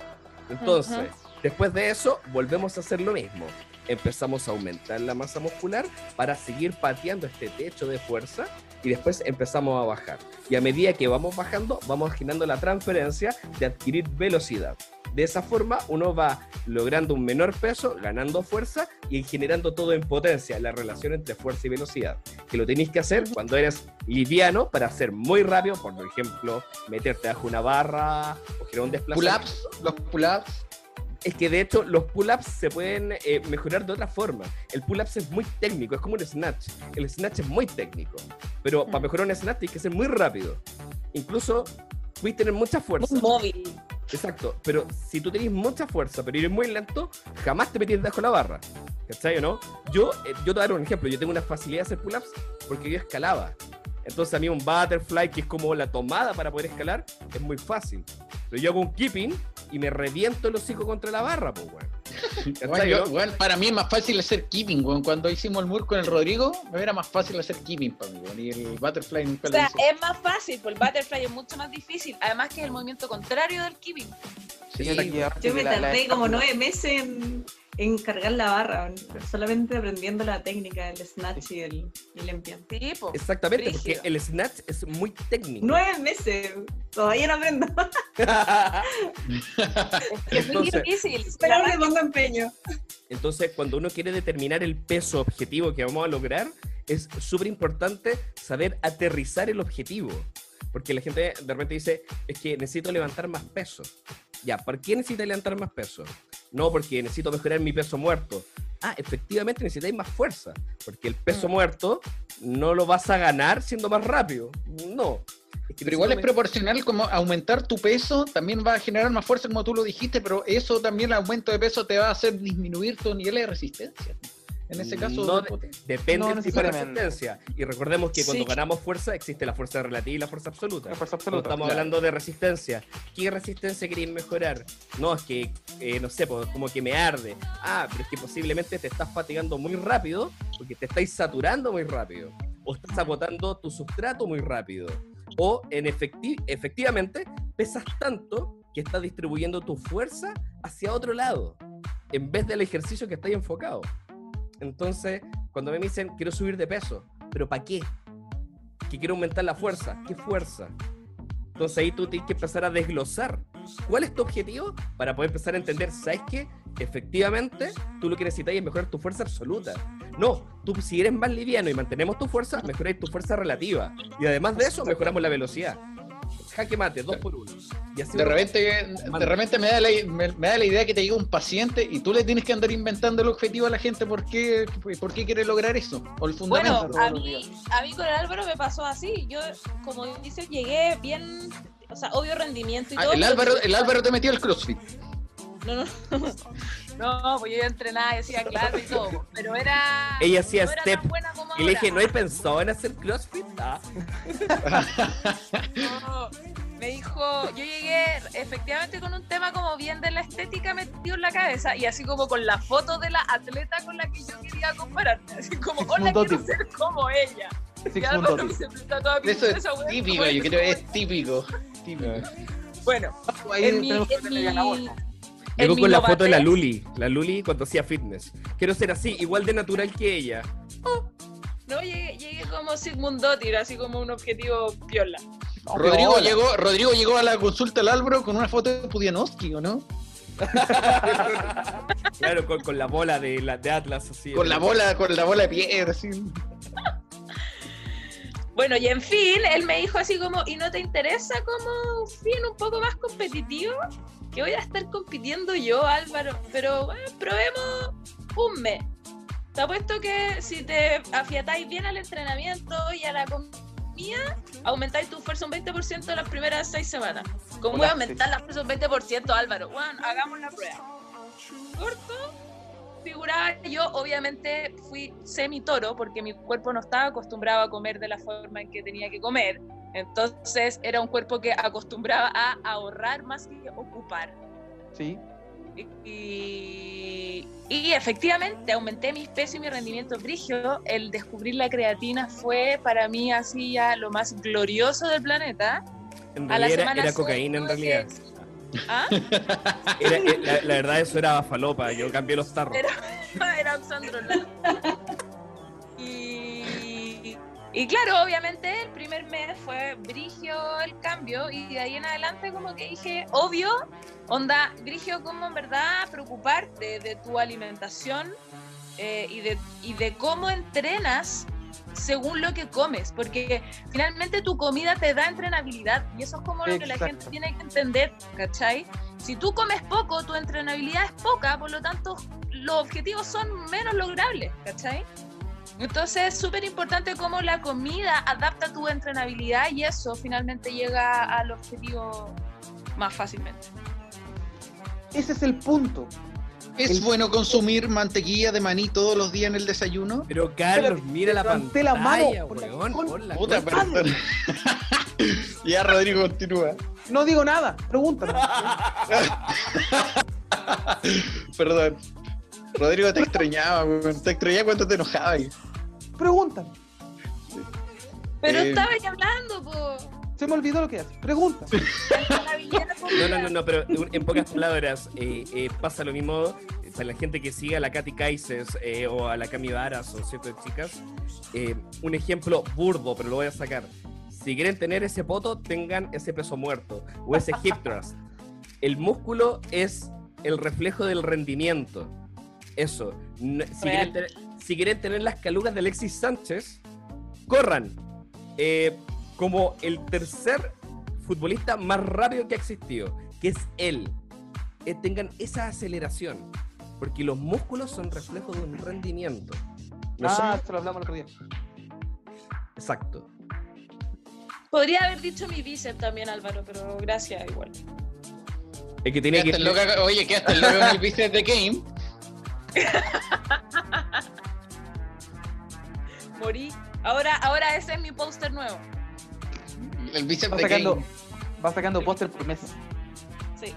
[SPEAKER 1] Entonces, después de eso, volvemos a hacer lo mismo. Empezamos a aumentar la masa muscular para seguir pateando este techo de fuerza y después empezamos a bajar. Y a medida que vamos bajando, vamos generando la transferencia de adquirir velocidad. De esa forma, uno va logrando un menor peso, ganando fuerza y generando todo en potencia, la relación entre fuerza y velocidad. Que lo tenéis que hacer cuando eres liviano para hacer muy rápido, por ejemplo, meterte bajo una barra o generar un desplazamiento.
[SPEAKER 5] Pull-ups, los pull-ups.
[SPEAKER 1] Es que de hecho los pull-ups se pueden eh, mejorar de otra forma. El pull-ups es muy técnico, es como un snatch. El snatch es muy técnico. Pero para mejorar un snatch tienes que ser muy rápido. Incluso puedes tener mucha fuerza.
[SPEAKER 7] Muy móvil.
[SPEAKER 1] Exacto. Pero si tú tenés mucha fuerza, pero eres muy lento, jamás te metes debajo de la barra. ¿Cachai o no? Yo, eh, yo te voy a dar un ejemplo. Yo tengo una facilidad de hacer pull-ups porque yo escalaba. Entonces a mí un butterfly, que es como la tomada para poder escalar, es muy fácil. Pero yo hago un keeping y me reviento el hocico contra la barra, pues, weón. *laughs*
[SPEAKER 5] Bueno,
[SPEAKER 1] ¿Cachai,
[SPEAKER 5] yo-
[SPEAKER 1] no?
[SPEAKER 5] bueno, para mí es más fácil hacer keeping. Cuando hicimos el mur con el Rodrigo, me era más fácil hacer keeping para mí. Y el butterfly nunca
[SPEAKER 9] O sea, es más fácil, pues el butterfly es mucho más difícil. Además que es el movimiento contrario del keeping.
[SPEAKER 5] Sí,
[SPEAKER 6] Y- y
[SPEAKER 7] Yo me
[SPEAKER 6] la-
[SPEAKER 7] tardé como nueve meses en, en cargar la barra, solamente aprendiendo la técnica del snatch y el, el empien.
[SPEAKER 9] Sí, po.
[SPEAKER 1] Exactamente, porque el snatch es muy técnico.
[SPEAKER 7] Nueve meses, todavía no aprendo, *laughs*
[SPEAKER 9] Es muy difícil.
[SPEAKER 7] pero Empeño.
[SPEAKER 1] Entonces, cuando uno quiere determinar el peso objetivo que vamos a lograr, es súper importante saber aterrizar el objetivo. Porque la gente de repente dice, es que necesito levantar más peso. Ya, ¿por qué necesitas levantar más peso? No, porque necesito mejorar mi peso muerto. Ah, efectivamente necesitáis más fuerza. Porque el peso
[SPEAKER 6] Mm.
[SPEAKER 1] muerto no lo vas a ganar siendo más rápido. No. Es que
[SPEAKER 5] Pero igual es proporcional como aumentar tu peso, también va a generar más fuerza como tú lo dijiste, pero eso también el aumento de peso te va a hacer disminuir tu nivel de resistencia. En ese caso,
[SPEAKER 1] No, Depende
[SPEAKER 6] No
[SPEAKER 1] del tipo de resistencia. Y recordemos que cuando
[SPEAKER 9] Sí.
[SPEAKER 1] ganamos fuerza, existe la fuerza relativa y la fuerza absoluta.
[SPEAKER 6] La fuerza
[SPEAKER 1] Cuando
[SPEAKER 6] absoluta.
[SPEAKER 1] estamos
[SPEAKER 5] claro.
[SPEAKER 1] hablando de resistencia, ¿qué resistencia queréis mejorar? No, es que, eh, no sé, pues, como que me arde. Ah, pero es que posiblemente te estás fatigando muy rápido porque te estáis saturando muy rápido. O estás agotando tu sustrato muy rápido. O en efecti- efectivamente pesas tanto que estás distribuyendo tu fuerza hacia otro lado en vez del ejercicio que estáis enfocado. Entonces, cuando me dicen quiero subir de peso, ¿pero para qué? Que quiero aumentar la fuerza. ¿Qué fuerza? Entonces ahí tú tienes que empezar a desglosar cuál es tu objetivo para poder empezar a entender, ¿sabes qué? Efectivamente, tú lo que necesitas es mejorar tu fuerza absoluta. No, tú si eres más liviano y mantenemos tu fuerza, mejoráis tu fuerza relativa. Y además de eso, mejoramos la velocidad. Jaque mate, dos por uno. Y así
[SPEAKER 5] De repente, de repente me, da la, me, me da la idea que te llega un paciente y tú le tienes que andar inventando el objetivo a la gente por qué, por qué quiere lograr eso, o el fundamento.
[SPEAKER 9] Bueno, a mí, a mí con el Álvaro me pasó así. Yo, como dices, llegué bien, o sea, obvio rendimiento y
[SPEAKER 5] Ah,
[SPEAKER 9] todo.
[SPEAKER 5] el, Álvaro, el Álvaro te metió el CrossFit.
[SPEAKER 9] No, no, *laughs* no, pues yo entrenaba y decía claro y todo, pero era.
[SPEAKER 1] Ella hacía
[SPEAKER 9] no era
[SPEAKER 1] step.
[SPEAKER 9] tan buena como
[SPEAKER 1] Y le dije,
[SPEAKER 9] ahora.
[SPEAKER 1] ¿no he pensado en hacer CrossFit? Ah. *laughs*
[SPEAKER 9] No, me dijo, yo llegué efectivamente con un tema como bien de la estética metido en la cabeza y así como con la foto de la atleta con la que yo quería compararme, *laughs* así como, hola, quiero ser como ella. Y Álvaro *laughs* se toda
[SPEAKER 5] Eso es
[SPEAKER 9] esa wea,
[SPEAKER 5] típico, yo creo que es típico. típico.
[SPEAKER 9] Bueno,
[SPEAKER 6] Ahí
[SPEAKER 9] en mi, en mi,
[SPEAKER 1] Llegó con la foto de la Luli, la Luli cuando hacía fitness. Quiero ser así, igual de natural que ella.
[SPEAKER 9] No, llegué, llegué como Sigmund Dottir, así como un objetivo piola.
[SPEAKER 6] No,
[SPEAKER 5] Rodrigo llegó, Rodrigo llegó a la consulta al Álvaro con una foto de Pudianowski, ¿o no? *laughs*
[SPEAKER 1] Claro, con, con la bola de, la, de Atlas así.
[SPEAKER 5] Con la bola, con la bola de piedra, así.
[SPEAKER 9] Bueno, y en fin, él me dijo así como, ¿y no te interesa como un fin un poco más competitivo? Que voy a estar compitiendo yo, Álvaro, pero bueno, probemos un mes. Te apuesto que si te afiatáis bien al entrenamiento y a la comida, aumentáis tu fuerza un 20% en las primeras seis semanas. ¿Cómo voy a aumentar la fuerza un 20%, Álvaro? Bueno, hagamos la prueba. Corto, figuraba yo, obviamente fui semi toro porque mi cuerpo no estaba acostumbrado a comer de la forma en que tenía que comer. Entonces era un cuerpo que acostumbraba a ahorrar más que ocupar.
[SPEAKER 6] Sí.
[SPEAKER 9] Y, y efectivamente aumenté mi peso y mi rendimiento brigio. El descubrir la creatina fue para mí así ya lo más glorioso del planeta.
[SPEAKER 1] En
[SPEAKER 9] A la
[SPEAKER 1] realidad era,
[SPEAKER 9] semana
[SPEAKER 1] era
[SPEAKER 9] seis
[SPEAKER 1] cocaína en realidad.
[SPEAKER 9] ¿Ah? *laughs*
[SPEAKER 1] Era- eh, la, la verdad eso era falopa, yo cambié los tarros.
[SPEAKER 9] Era- *laughs* era. Y, y claro, obviamente el primer mes fue brigio el cambio y de ahí en adelante como que dije, obvio, onda, brigio como en verdad preocuparte de tu alimentación eh, y, de, y de cómo entrenas según lo que comes, porque finalmente tu comida te da entrenabilidad y eso es como lo que la
[SPEAKER 6] Exacto.
[SPEAKER 9] gente tiene que entender, ¿cachai? Si tú comes poco, tu entrenabilidad es poca, por lo tanto los objetivos son menos logrables, ¿cachai? Entonces es súper importante cómo la comida adapta tu entrenabilidad y eso finalmente llega al objetivo más fácilmente.
[SPEAKER 6] Ese es el punto.
[SPEAKER 5] ¿Es
[SPEAKER 6] El-
[SPEAKER 5] bueno consumir mantequilla de maní todos los días en el desayuno?
[SPEAKER 1] Pero Carlos, mira la pantalla,
[SPEAKER 6] la mano por la
[SPEAKER 1] weón, la
[SPEAKER 5] Puta, *laughs* ya, Rodrigo, continúa.
[SPEAKER 6] No digo nada, pregúntame. *laughs*
[SPEAKER 5] Perdón. Rodrigo te extrañaba, weón. Te extrañaba cuando te enojabas.
[SPEAKER 6] Pregúntame.
[SPEAKER 9] Pero
[SPEAKER 5] Eh,
[SPEAKER 9] estaba ya hablando, po.
[SPEAKER 6] Se me olvidó lo que haces. Pregunta. *laughs*
[SPEAKER 1] No, no, no, no, pero en pocas palabras, eh, eh, pasa lo mismo. para la gente que sigue a la Katy Kaises eh, o a la Cami Varas o ciertas chicas, eh, un ejemplo burdo, pero lo voy a sacar. Si quieren tener ese poto, tengan ese peso muerto o ese hip thrust. El músculo es el reflejo del rendimiento. Eso. Si quieren, tener, si quieren tener las calugas de Alexis Sánchez, corran. Eh, como el tercer futbolista más rápido que ha existido, que es él. Eh, tengan esa aceleración. Porque los músculos son reflejo de un rendimiento. No
[SPEAKER 6] Ah,
[SPEAKER 1] son-
[SPEAKER 6] esto lo hablamos el otro día.
[SPEAKER 1] Exacto.
[SPEAKER 9] Podría haber dicho mi bíceps también, Álvaro, pero gracias igual.
[SPEAKER 1] Es que tiene que.
[SPEAKER 5] Loca- oye, loco en el *laughs* bíceps de Game. *laughs*
[SPEAKER 9] Morí. Ahora, ahora ese es mi póster nuevo.
[SPEAKER 5] El bíceps
[SPEAKER 6] Va sacando,
[SPEAKER 5] Game.
[SPEAKER 6] va sacando póster por mes.
[SPEAKER 9] Sí.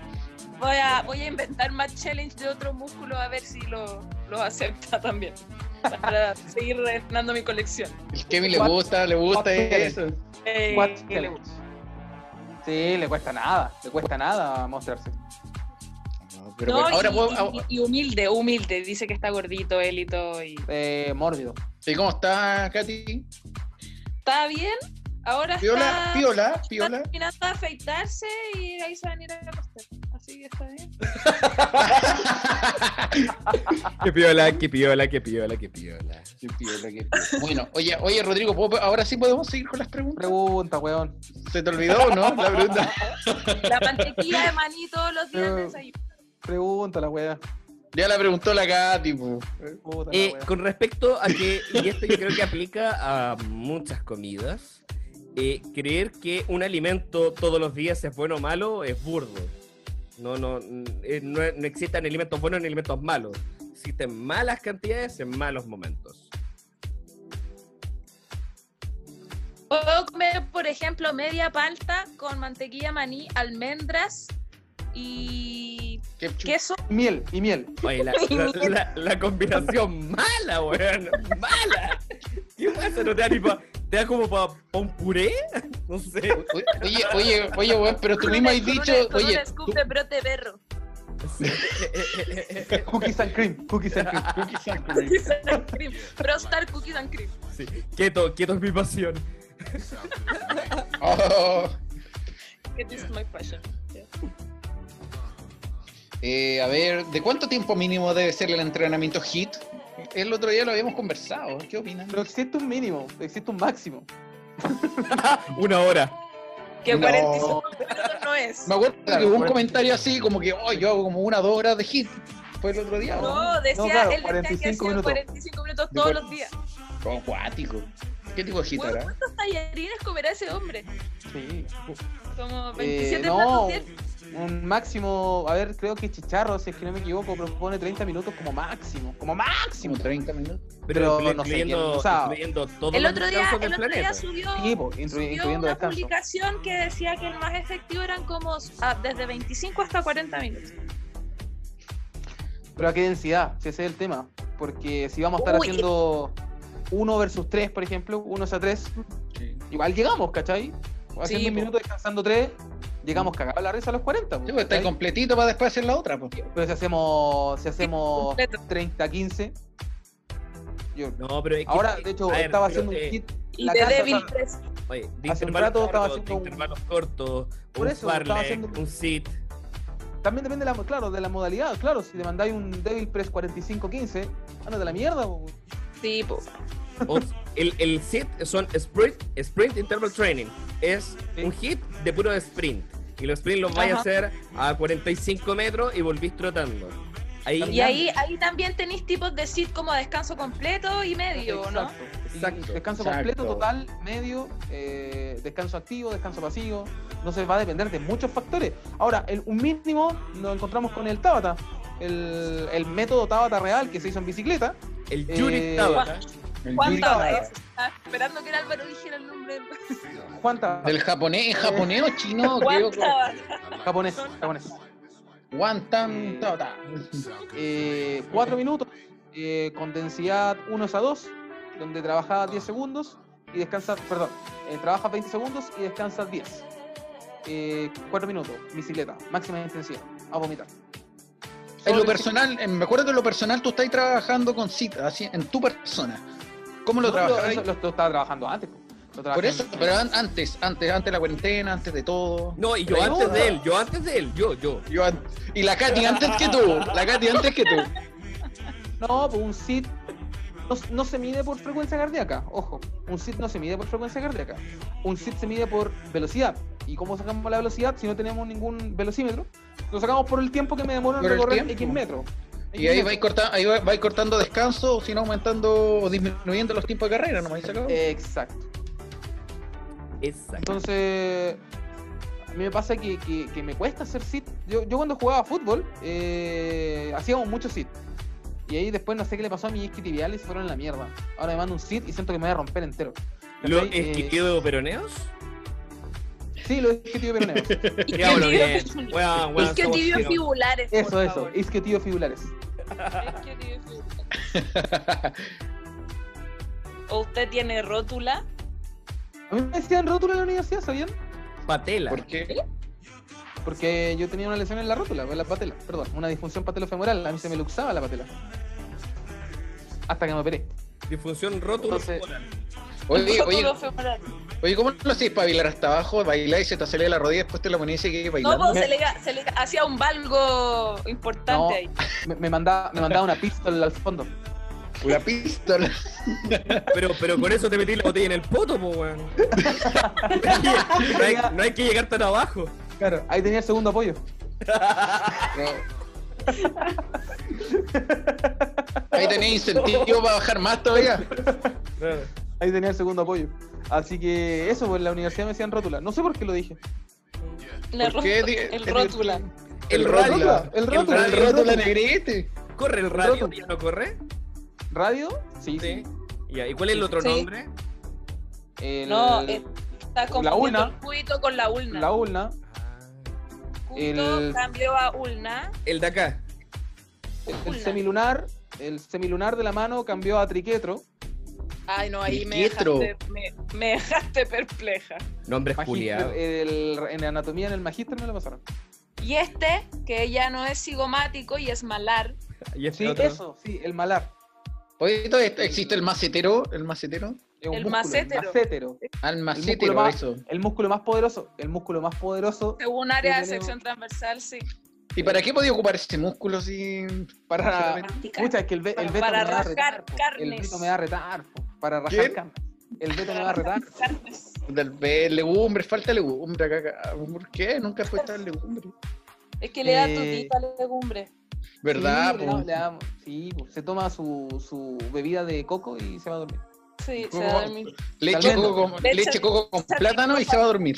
[SPEAKER 9] Voy a, voy a inventar más challenge de otro músculo a ver si lo, lo acepta también. Para *laughs* seguir rellenando mi colección.
[SPEAKER 5] El Kevin le
[SPEAKER 6] What-
[SPEAKER 5] gusta, le gusta eso.
[SPEAKER 9] Eh, le-
[SPEAKER 6] challenge. Sí, le cuesta nada, le cuesta nada mostrarse.
[SPEAKER 5] No, pero
[SPEAKER 9] No,
[SPEAKER 5] bueno, ahora
[SPEAKER 9] y,
[SPEAKER 5] puedo-
[SPEAKER 9] y- y humilde, humilde. Dice que está gordito él y todo. Y...
[SPEAKER 6] Eh, mórbido.
[SPEAKER 5] ¿Y cómo está, Katy?
[SPEAKER 9] Está bien. Ahora
[SPEAKER 5] Piola,
[SPEAKER 9] está,
[SPEAKER 5] piola,
[SPEAKER 9] está
[SPEAKER 5] piola.
[SPEAKER 9] terminando de afeitarse y ahí se van a ir a acostar. Así que está bien. *laughs*
[SPEAKER 1] Que piola, que piola, que piola, que piola.
[SPEAKER 5] Qué piola, qué piola. Bueno, oye, oye, Rodrigo, ¿puedo- ahora sí podemos seguir con las preguntas.
[SPEAKER 6] Pregunta, weón.
[SPEAKER 5] ¿Se te olvidó o no? La pregunta.
[SPEAKER 9] La mantequilla de maní todos los días de desayuno.
[SPEAKER 6] Pregunta la weá.
[SPEAKER 5] Ya la preguntó la Katy,
[SPEAKER 1] Eh, con respecto a que, y esto yo creo que aplica a muchas comidas, eh, creer que un alimento todos los días es bueno o malo es burdo. No, no, eh, no, no existen alimentos buenos ni alimentos malos. Existen malas cantidades en malos momentos.
[SPEAKER 9] Puedo comer, por ejemplo, media palta con mantequilla maní, almendras y Queso.
[SPEAKER 6] Miel, y miel.
[SPEAKER 1] Oye, la, *laughs* la- la- la combinación mala, weón. Mala. ¿Qué pasa? ¿No te da ni pa- ¿Te da como para un puré? No sé.
[SPEAKER 5] Oye, oye, oye, oye, weón, pero tú mismo has dicho,
[SPEAKER 9] con
[SPEAKER 5] oye,
[SPEAKER 9] un scoop
[SPEAKER 5] tú-
[SPEAKER 9] de brote berro. *laughs*
[SPEAKER 6] Cookies and cream. Cookies and cream.
[SPEAKER 5] Cookies and cream.
[SPEAKER 9] Cookies and cream. Frostar cookies and cream.
[SPEAKER 1] Sí. Quieto, quieto es mi pasión.
[SPEAKER 5] Oh.
[SPEAKER 9] It is my passion. Yeah. *laughs*
[SPEAKER 5] Eh, a ver, ¿de cuánto tiempo mínimo debe ser el entrenamiento HIT? El otro día lo habíamos conversado. ¿Qué opinan?
[SPEAKER 6] No existe un mínimo, existe un máximo. *laughs*
[SPEAKER 1] Una hora.
[SPEAKER 9] Que
[SPEAKER 5] No.
[SPEAKER 9] 45 minutos no es.
[SPEAKER 5] Me acuerdo
[SPEAKER 6] Claro,
[SPEAKER 5] que hubo un comentario así, como que, oh, yo hago como una o dos horas de HIT. Fue el otro día. ¿o
[SPEAKER 9] No, decía,
[SPEAKER 6] No, claro,
[SPEAKER 9] él decía que
[SPEAKER 6] 45
[SPEAKER 9] hacía
[SPEAKER 6] minutos.
[SPEAKER 9] 45 minutos todos los días.
[SPEAKER 5] Como cuático. ¿Qué tipo de HIT?
[SPEAKER 9] ¿Cuántos tallarines comerá ese hombre?
[SPEAKER 6] Sí.
[SPEAKER 9] Como
[SPEAKER 6] Eh,
[SPEAKER 9] 27
[SPEAKER 6] no,
[SPEAKER 9] platos.
[SPEAKER 6] Un máximo, a ver, creo que Chicharro, si es que no me equivoco, propone 30 minutos como máximo. Como máximo.
[SPEAKER 5] Como 30 minutos.
[SPEAKER 1] Pero,
[SPEAKER 6] Pero no sé
[SPEAKER 1] incluyendo,
[SPEAKER 6] quién, o sea,
[SPEAKER 1] incluyendo todos
[SPEAKER 9] El otro día, el otro día subió,
[SPEAKER 6] Sí, po,
[SPEAKER 9] subió una
[SPEAKER 6] descanso.
[SPEAKER 9] publicación que decía que el más efectivo eran como ah, desde 25 hasta 40 minutos.
[SPEAKER 6] Pero a qué densidad, si ese es el tema. Porque si vamos a estar
[SPEAKER 9] Uy.
[SPEAKER 6] haciendo 1 versus 3, por ejemplo, 1 a 3, igual llegamos, ¿cachai? Haciendo
[SPEAKER 9] Sí,
[SPEAKER 6] un
[SPEAKER 9] po.
[SPEAKER 6] minuto descansando 3, llegamos cagados la risa a los 40. po,
[SPEAKER 5] Sí, pues está completito para después hacer la otra. Pues.
[SPEAKER 6] Pero si hacemos, si hacemos
[SPEAKER 9] completo.
[SPEAKER 6] 30-15, yo-
[SPEAKER 1] No, pero es que-
[SPEAKER 6] ahora, de hecho,
[SPEAKER 1] ver,
[SPEAKER 6] estaba
[SPEAKER 1] pero,
[SPEAKER 6] haciendo un
[SPEAKER 1] eh,
[SPEAKER 6] hit.
[SPEAKER 9] Y
[SPEAKER 6] la
[SPEAKER 9] de
[SPEAKER 6] casa,
[SPEAKER 9] Devil
[SPEAKER 6] o sea,
[SPEAKER 9] 3.
[SPEAKER 1] Oye, de
[SPEAKER 6] Hace un rato estaba
[SPEAKER 1] de
[SPEAKER 6] haciendo un-
[SPEAKER 1] cortos,
[SPEAKER 6] Por
[SPEAKER 1] un
[SPEAKER 6] eso, estaba haciendo-
[SPEAKER 1] un sit.
[SPEAKER 6] También depende, de la, claro, de la modalidad. Claro, si te mandáis un Devil Press 45-15, ándate a la mierda. po.
[SPEAKER 9] Sí, po.
[SPEAKER 1] O- el, el sit son sprint, sprint interval training. Es
[SPEAKER 6] Sí.
[SPEAKER 1] un hit de puro sprint. Y los sprint los vais a hacer a 45 metros y volvís trotando. Ahí,
[SPEAKER 9] Y ahí, ahí también tenéis tipos de sit como descanso completo y medio, ¿no?
[SPEAKER 6] Exacto. Descanso
[SPEAKER 5] exacto.
[SPEAKER 6] completo, total, medio, eh, descanso activo, descanso pasivo. No se va a depender de muchos factores. Ahora, el, un mínimo nos encontramos con el Tabata. El, el método Tabata real que se hizo en bicicleta.
[SPEAKER 1] el
[SPEAKER 6] eh,
[SPEAKER 1] Yuri Tabata.
[SPEAKER 5] El Yuri
[SPEAKER 9] Tabata, esperando que el Álvaro dijera el nombre del
[SPEAKER 6] Juan Tabata.
[SPEAKER 5] Del japonés, ¿es japonés o chino?
[SPEAKER 9] Juan
[SPEAKER 5] Creo que-
[SPEAKER 9] Tabata.
[SPEAKER 6] Japonés, japonés.
[SPEAKER 5] Wantan Tabata.
[SPEAKER 6] Eh, cuatro minutos eh, con densidad 1 a 2, donde trabaja 10 segundos y descansa, perdón, eh, trabaja 20 segundos y descansa 10. Eh, 4 minutos, bicicleta, máxima intensidad, a vomitar.
[SPEAKER 5] En lo personal, en- me acuerdo que en lo personal tú estás trabajando con cita, así, en tu persona. ¿Cómo lo
[SPEAKER 6] No, lo, lo estaba trabajando antes. Lo
[SPEAKER 5] Por eso,
[SPEAKER 6] en-
[SPEAKER 5] pero an- antes, antes, antes de la cuarentena, antes de todo.
[SPEAKER 1] No, y yo
[SPEAKER 5] Pero
[SPEAKER 1] antes
[SPEAKER 5] no.
[SPEAKER 1] de él, yo antes de él, yo, yo.
[SPEAKER 5] Yo an- y la Katy antes que tú, la Katy antes que tú.
[SPEAKER 6] No, pues un SID no, no se mide por frecuencia cardíaca. Ojo, un SID no se mide por frecuencia cardíaca. Un SID se mide por velocidad. ¿Y cómo sacamos la velocidad si no tenemos ningún velocímetro? Lo sacamos por el tiempo que me demoro en recorrer. X metros.
[SPEAKER 5] Y ahí vais cortando, ahí va- vais cortando descanso, o si no aumentando o disminuyendo los tiempos de carrera, ¿no me habéis sacado?
[SPEAKER 6] Exacto.
[SPEAKER 1] Exacto.
[SPEAKER 6] Entonces, a mí me pasa que, que- que me cuesta hacer sit. Yo, yo cuando jugaba fútbol, eh, hacíamos mucho sit. Y ahí después no sé qué le pasó a mis isquiotibiales y se fueron a la mierda. Ahora me mando un sit y siento que me voy a romper entero.
[SPEAKER 1] ¿Los.
[SPEAKER 6] Eh,
[SPEAKER 1] peroneos?
[SPEAKER 9] Es que *laughs*
[SPEAKER 1] somos
[SPEAKER 9] tibios
[SPEAKER 1] ciegos.
[SPEAKER 9] fibulares. por
[SPEAKER 6] Eso, eso,
[SPEAKER 9] favor.
[SPEAKER 6] isquiotibios fibulares.
[SPEAKER 9] Isquiotibios *laughs* fibulares. ¿O usted tiene rótula?
[SPEAKER 6] A mí me decían rótula en la universidad, ¿sabían?
[SPEAKER 1] Patela.
[SPEAKER 5] ¿Por qué?
[SPEAKER 6] Porque yo tenía una lesión en la rótula, en la patela, perdón, una disfunción patelofemoral, a mí se me luxaba la patela. Hasta que me operé.
[SPEAKER 1] Disfunción rótulo.
[SPEAKER 6] Entonces-
[SPEAKER 5] Oye, oye, oye, ¿cómo lo hacéis para bailar hasta abajo? Bailar y se te sale la rodilla, después te la ponías y seguís
[SPEAKER 9] No,
[SPEAKER 5] bailando.
[SPEAKER 9] pues se le, se le hacía un valgo importante
[SPEAKER 6] No.
[SPEAKER 9] ahí. *laughs*
[SPEAKER 6] Me, me mandaba, me mandaba una pistola al fondo.
[SPEAKER 5] Una pistola. *laughs*
[SPEAKER 1] Pero, pero con eso te metí la botella en el poto, po, weón. *laughs* no, hay, no hay que llegar tan abajo.
[SPEAKER 6] Claro, ahí tenía el segundo apoyo.
[SPEAKER 5] Ahí tenéis incentivo para bajar más todavía.
[SPEAKER 6] Ahí tenía el segundo apoyo. Así que eso, pues en la universidad me decían rótula. No sé por qué lo dije.
[SPEAKER 9] La
[SPEAKER 5] ¿Por qué?
[SPEAKER 9] el
[SPEAKER 5] di-
[SPEAKER 9] rótula.
[SPEAKER 1] El
[SPEAKER 5] rótula.
[SPEAKER 6] El rótula.
[SPEAKER 5] El rótula negrete.
[SPEAKER 1] ¿Corre el radio? ¿Ya no corre?
[SPEAKER 6] ¿Radio? Sí,
[SPEAKER 1] Sí.
[SPEAKER 6] sí.
[SPEAKER 1] ¿Y cuál es el otro
[SPEAKER 9] Sí.
[SPEAKER 1] nombre?
[SPEAKER 6] El-
[SPEAKER 9] No, está confundiendo
[SPEAKER 6] ulna.
[SPEAKER 9] el cubito con la ulna.
[SPEAKER 6] la ulna.
[SPEAKER 9] Cubito
[SPEAKER 6] el-
[SPEAKER 9] cambió a ulna.
[SPEAKER 1] El de acá.
[SPEAKER 6] El, el
[SPEAKER 9] Ulna.
[SPEAKER 6] semilunar. El semilunar de la mano cambió a triquetro.
[SPEAKER 9] Ay, no, ahí me dejaste, me, me dejaste perpleja.
[SPEAKER 6] Magíster,
[SPEAKER 1] culiados.
[SPEAKER 6] el- en anatomía en el magíster me lo pasaron.
[SPEAKER 9] Y este, que ya no es cigomático y es malar. *laughs*
[SPEAKER 1] Y este
[SPEAKER 6] Sí,
[SPEAKER 1] otro.
[SPEAKER 6] eso, sí, el malar.
[SPEAKER 5] Oye, ¿todavía está- ¿existe el macetero? ¿El macetero?
[SPEAKER 6] Es
[SPEAKER 9] El macétero.
[SPEAKER 6] macétero.
[SPEAKER 5] Al
[SPEAKER 6] músculo
[SPEAKER 5] macetero,
[SPEAKER 6] más-
[SPEAKER 5] eso.
[SPEAKER 6] El músculo más poderoso. El músculo más poderoso
[SPEAKER 9] Según área de
[SPEAKER 6] tenemos-
[SPEAKER 9] sección transversal, sí.
[SPEAKER 5] ¿Y para qué podía ocupar ese músculo si
[SPEAKER 6] para. Mucha, es que el, el
[SPEAKER 9] Para-
[SPEAKER 6] veto
[SPEAKER 9] para
[SPEAKER 6] me va a
[SPEAKER 9] rasgar
[SPEAKER 6] retar. po. El
[SPEAKER 9] carnes.
[SPEAKER 6] veto me va a retar. Para
[SPEAKER 5] ¿Quién?
[SPEAKER 6] carnes. El veto me va a retar.
[SPEAKER 9] Carnes.
[SPEAKER 5] Del ve- legumbre, falta legumbre acá. ¿Por qué? Nunca fue tan legumbre.
[SPEAKER 9] Es que le da
[SPEAKER 6] Eh,
[SPEAKER 9] tutita la legumbre.
[SPEAKER 5] ¿Verdad?
[SPEAKER 6] Sí, le
[SPEAKER 5] po?
[SPEAKER 6] da- le da- sí, po. se toma su, su bebida de coco y se va a dormir.
[SPEAKER 9] Sí, se
[SPEAKER 5] ¿Cómo?
[SPEAKER 9] da dormir.
[SPEAKER 5] Leche, coco con,
[SPEAKER 9] Leche-
[SPEAKER 5] leche coco con
[SPEAKER 9] leche-
[SPEAKER 5] plátano y se va a dormir.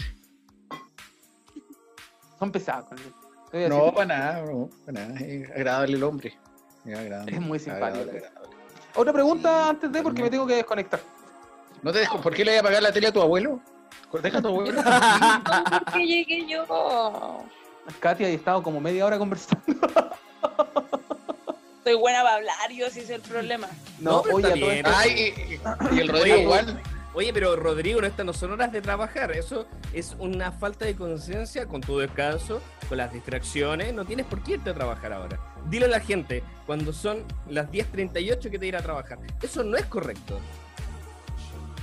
[SPEAKER 6] Son pesados. con a
[SPEAKER 5] No, para nada, no, para nada. Es agradable el hombre. Es, agradable,
[SPEAKER 6] Es muy simpático.
[SPEAKER 5] agradable, agradable.
[SPEAKER 6] Otra pregunta
[SPEAKER 5] Sí,
[SPEAKER 6] antes de porque me tengo que desconectar.
[SPEAKER 5] ¿No te dejo- ¿Por qué le voy a pagar la tele a tu abuelo? Deja a tu abuelo. *laughs*
[SPEAKER 9] ¿Cómo que llegué yo?
[SPEAKER 6] Katia ha estado como media hora conversando.
[SPEAKER 9] Soy buena para hablar, yo sí es el problema.
[SPEAKER 1] No, pero está bien.
[SPEAKER 5] Ay, y, y el Rodrigo
[SPEAKER 1] Oye,
[SPEAKER 5] igual.
[SPEAKER 1] Oye, pero Rodrigo, no, estas no son horas de trabajar. Eso es una falta de conciencia con tu descanso, con las distracciones. No tienes por qué irte a trabajar ahora. Dile a la gente cuando son las 10.38 que te ir a trabajar. Eso no es correcto.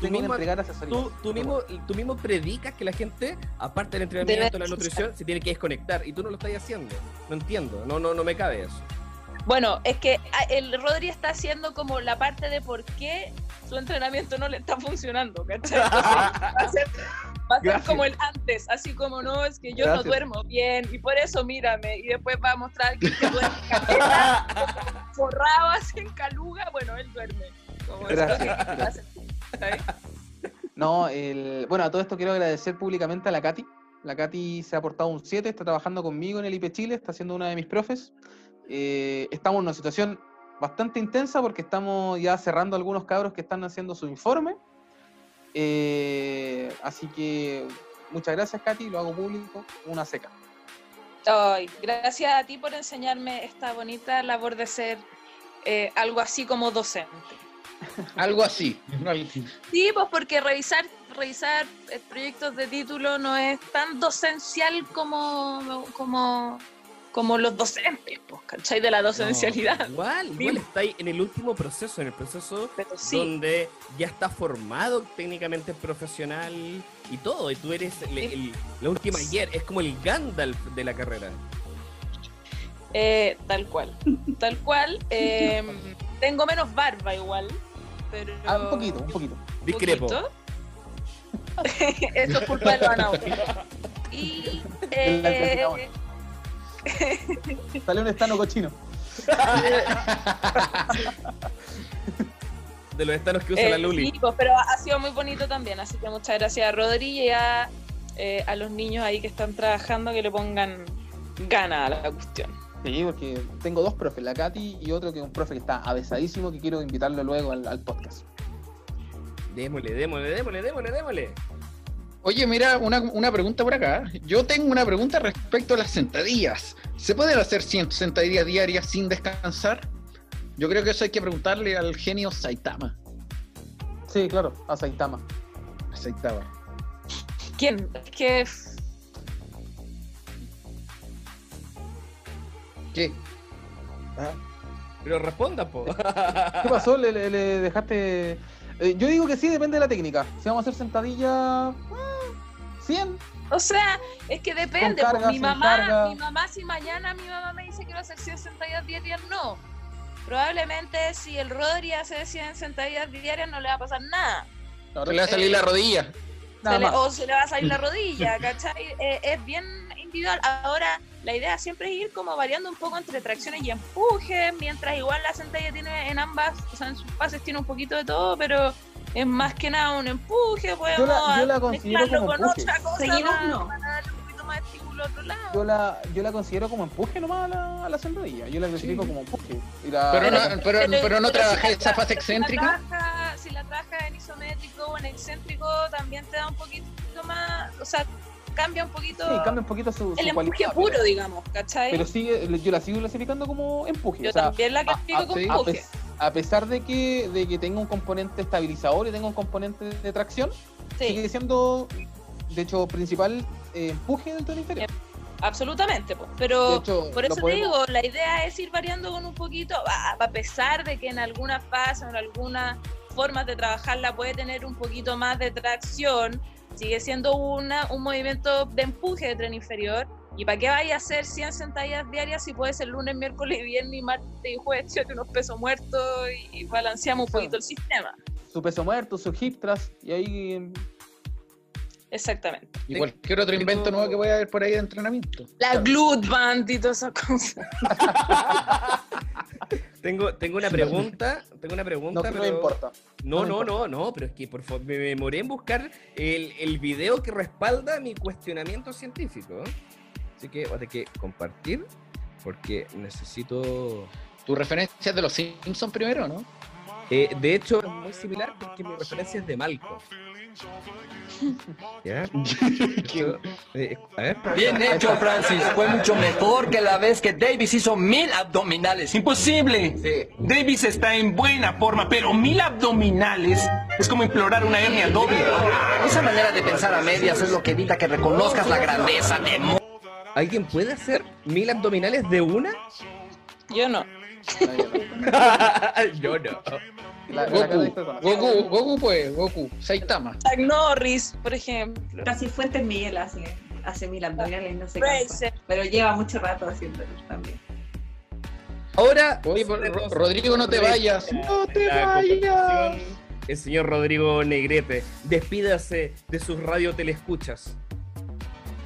[SPEAKER 1] Tú mismo,
[SPEAKER 6] entregar asesoría.
[SPEAKER 1] tú, tú mismo, tú mismo predicas que la gente, aparte del entrenamiento, la
[SPEAKER 9] Debe
[SPEAKER 1] nutrición, se tiene que desconectar. Y tú no lo estás haciendo. No entiendo. No, no, no me cabe eso.
[SPEAKER 9] Bueno, es que ah, el Rodri está haciendo como la parte de por qué su entrenamiento no le está funcionando, ¿cachai? *laughs* Entonces, va a ser, va a ser
[SPEAKER 6] Gracias.
[SPEAKER 9] como el antes, así como no, es que yo no duermo bien y por eso mírame y después va a mostrar que, que duerme *laughs* forrado así en caluga, bueno, él duerme.
[SPEAKER 6] No, el... bueno, a todo esto quiero agradecer públicamente a la Katy. La Katy se ha portado un 7, está trabajando conmigo en el IP Chile, está siendo una de mis profes. Eh, estamos en una situación bastante intensa porque estamos ya cerrando algunos cabros que están haciendo su informe. Eh, así que muchas gracias, Katy, lo hago público, una seca.
[SPEAKER 9] Ay, gracias a ti por enseñarme esta bonita labor de ser eh, algo así como docente. *laughs* *laughs*
[SPEAKER 5] Algo así.
[SPEAKER 9] Sí, pues porque revisar, revisar eh, proyectos de título no es tan docencial como, como como los docentes, pues, ¿cachai? De la docencialidad.
[SPEAKER 1] No, igual, igual está ahí en el último proceso, en el proceso
[SPEAKER 9] Pero sí.
[SPEAKER 1] donde ya está formado técnicamente profesional y todo, y tú eres el- el- la última ayer, es como el Gandalf de la carrera.
[SPEAKER 9] Eh, tal cual. Tal cual. *laughs* eh, tengo menos barba igual. Pero.
[SPEAKER 6] Ah, un poquito, un poquito.
[SPEAKER 1] Discrepo. *laughs*
[SPEAKER 9] Eso es culpa de los. Y. *laughs* Eh,
[SPEAKER 6] Sale un estano cochino. *laughs*
[SPEAKER 1] De los estanos que usa
[SPEAKER 9] eh,
[SPEAKER 1] la Luli.
[SPEAKER 9] sí, pues, pero ha sido muy bonito también. Así que muchas gracias a Rodri y a, eh, a los niños ahí que están trabajando que le pongan gana a la cuestión.
[SPEAKER 6] Sí, porque tengo dos profes, la Katy y otro que es un profe que está avesadísimo, que quiero invitarlo luego al, al podcast.
[SPEAKER 1] Démosle, démosle, démosle, démosle, démosle.
[SPEAKER 5] Oye, mira, una, una pregunta por acá. Yo tengo una pregunta respecto a las sentadillas. ¿Se pueden hacer 100 sentadillas diarias sin descansar? Yo creo que eso hay que preguntarle al genio Saitama.
[SPEAKER 6] Sí, claro, a Saitama.
[SPEAKER 5] Saitama.
[SPEAKER 9] ¿Quién? Es que.
[SPEAKER 5] ¿Qué?
[SPEAKER 1] Pero responda, po.
[SPEAKER 6] ¿Qué pasó? ¿Le, le- le dejaste...? Eh, yo digo que sí, depende de la técnica. Si vamos a hacer sentadilla... mm, 100.
[SPEAKER 9] O sea, es que depende. Pues, mi mamá,
[SPEAKER 6] carga.
[SPEAKER 9] mi mamá, si mañana mi mamá me dice que va a hacer 100 sentadillas diarias, no. Probablemente si el Rodri hace 100 sentadillas diarias no le va a pasar nada.
[SPEAKER 5] Se le va a salir la rodilla.
[SPEAKER 9] Se le-
[SPEAKER 6] más.
[SPEAKER 9] o se le va a salir la *laughs* rodilla, ¿cachai? Eh, es bien individual. Ahora, la idea siempre es ir como variando un poco entre tracciones y empujes, mientras igual la sentadilla tiene en ambas, o sea, en sus fases tiene un poquito de todo, pero es más que nada un empuje, podemos
[SPEAKER 6] la- yo la considero
[SPEAKER 9] mezclarlo
[SPEAKER 6] como
[SPEAKER 9] con
[SPEAKER 6] empuje.
[SPEAKER 9] otra cosa para,
[SPEAKER 7] no.
[SPEAKER 9] para darle un poquito más de estímulo a otro lado.
[SPEAKER 6] Yo la, yo la considero como empuje nomás a la, a la sentadilla. Yo la clasifico como empuje. Y la-
[SPEAKER 5] Pero,
[SPEAKER 6] la-
[SPEAKER 5] no, pero, pero no
[SPEAKER 9] si
[SPEAKER 5] trabajé
[SPEAKER 9] la
[SPEAKER 5] esa fase
[SPEAKER 9] si la
[SPEAKER 5] excéntrica.
[SPEAKER 9] trabaja- Si la trabajas en isométrico o en excéntrico, también te da un poquito más, o sea, cambia un poquito
[SPEAKER 6] Sí, cambia un poquito su,
[SPEAKER 9] el empuje puro,
[SPEAKER 6] pero-
[SPEAKER 9] digamos, ¿cachai?
[SPEAKER 6] Pero sigue, yo la sigo clasificando como empuje.
[SPEAKER 9] Yo
[SPEAKER 6] o sea,
[SPEAKER 9] también la
[SPEAKER 6] a-
[SPEAKER 9] clasifico
[SPEAKER 6] a,
[SPEAKER 9] como empuje.
[SPEAKER 6] a pesar de que, de que tenga un componente estabilizador y tenga un componente de tracción,
[SPEAKER 9] Sí,
[SPEAKER 6] sigue siendo, de hecho, principal eh, empuje del tren inferior.
[SPEAKER 9] absolutamente. pues.
[SPEAKER 6] De
[SPEAKER 9] Pero
[SPEAKER 6] hecho,
[SPEAKER 9] por eso te
[SPEAKER 6] podemos-
[SPEAKER 9] digo, la idea es ir variando con un poquito, a, a pesar de que en alguna fase o en algunas formas de trabajarla puede tener un poquito más de tracción, sigue siendo una, un movimiento de empuje de tren inferior. ¿Y para qué vaya a hacer 100 sentadillas diarias si puede ser lunes, miércoles, viernes, martes y jueves, echate unos pesos muertos y, y balanceamos un poquito el sistema?
[SPEAKER 6] Su peso muerto, su hip thrust, y ahí em,
[SPEAKER 9] Exactamente.
[SPEAKER 5] Y cualquier otro invento nuevo que voy a ver por ahí de entrenamiento.
[SPEAKER 9] La glute band y todas esas cosas. *laughs*
[SPEAKER 1] Tengo, tengo una pregunta, tengo una
[SPEAKER 6] no,
[SPEAKER 1] pregunta,
[SPEAKER 6] no
[SPEAKER 1] pero...
[SPEAKER 6] importa.
[SPEAKER 1] No,
[SPEAKER 6] No
[SPEAKER 1] no,
[SPEAKER 6] me
[SPEAKER 1] no, no, pero es que por favor, me demoré en buscar el, el video que respalda mi cuestionamiento científico. Así que voy a tener que compartir porque necesito...
[SPEAKER 5] Tu referencia es de los Simpsons primero, ¿no?
[SPEAKER 1] Eh, de hecho, es muy similar porque mi referencia es de Malcolm. *laughs* *laughs* Eh, a ver.
[SPEAKER 11] Bien hecho, Francis. Fue mucho mejor que la vez que Davis hizo mil abdominales.
[SPEAKER 12] Imposible. Davis está en buena forma, pero mil abdominales es como implorar una hernia doble.
[SPEAKER 11] Esa manera de pensar a medias es lo que evita que reconozcas la grandeza de Mo.
[SPEAKER 1] ¿Alguien puede hacer mil abdominales de una?
[SPEAKER 9] Yo no. *laughs*
[SPEAKER 1] Yo no.
[SPEAKER 6] La-
[SPEAKER 5] Goku. Goku, Goku pues, Goku, Saitama.
[SPEAKER 9] Chuck Norris, por ejemplo.
[SPEAKER 7] Casi Fuentes Miguel hace, hace mil abdominales, no sé qué. Pero lleva mucho rato haciéndolo también.
[SPEAKER 1] Ahora,
[SPEAKER 5] Oye, Rodrigo, no te vayas. No te vayas.
[SPEAKER 1] El señor Rodrigo Negrete, despídase de sus radio telescuchas.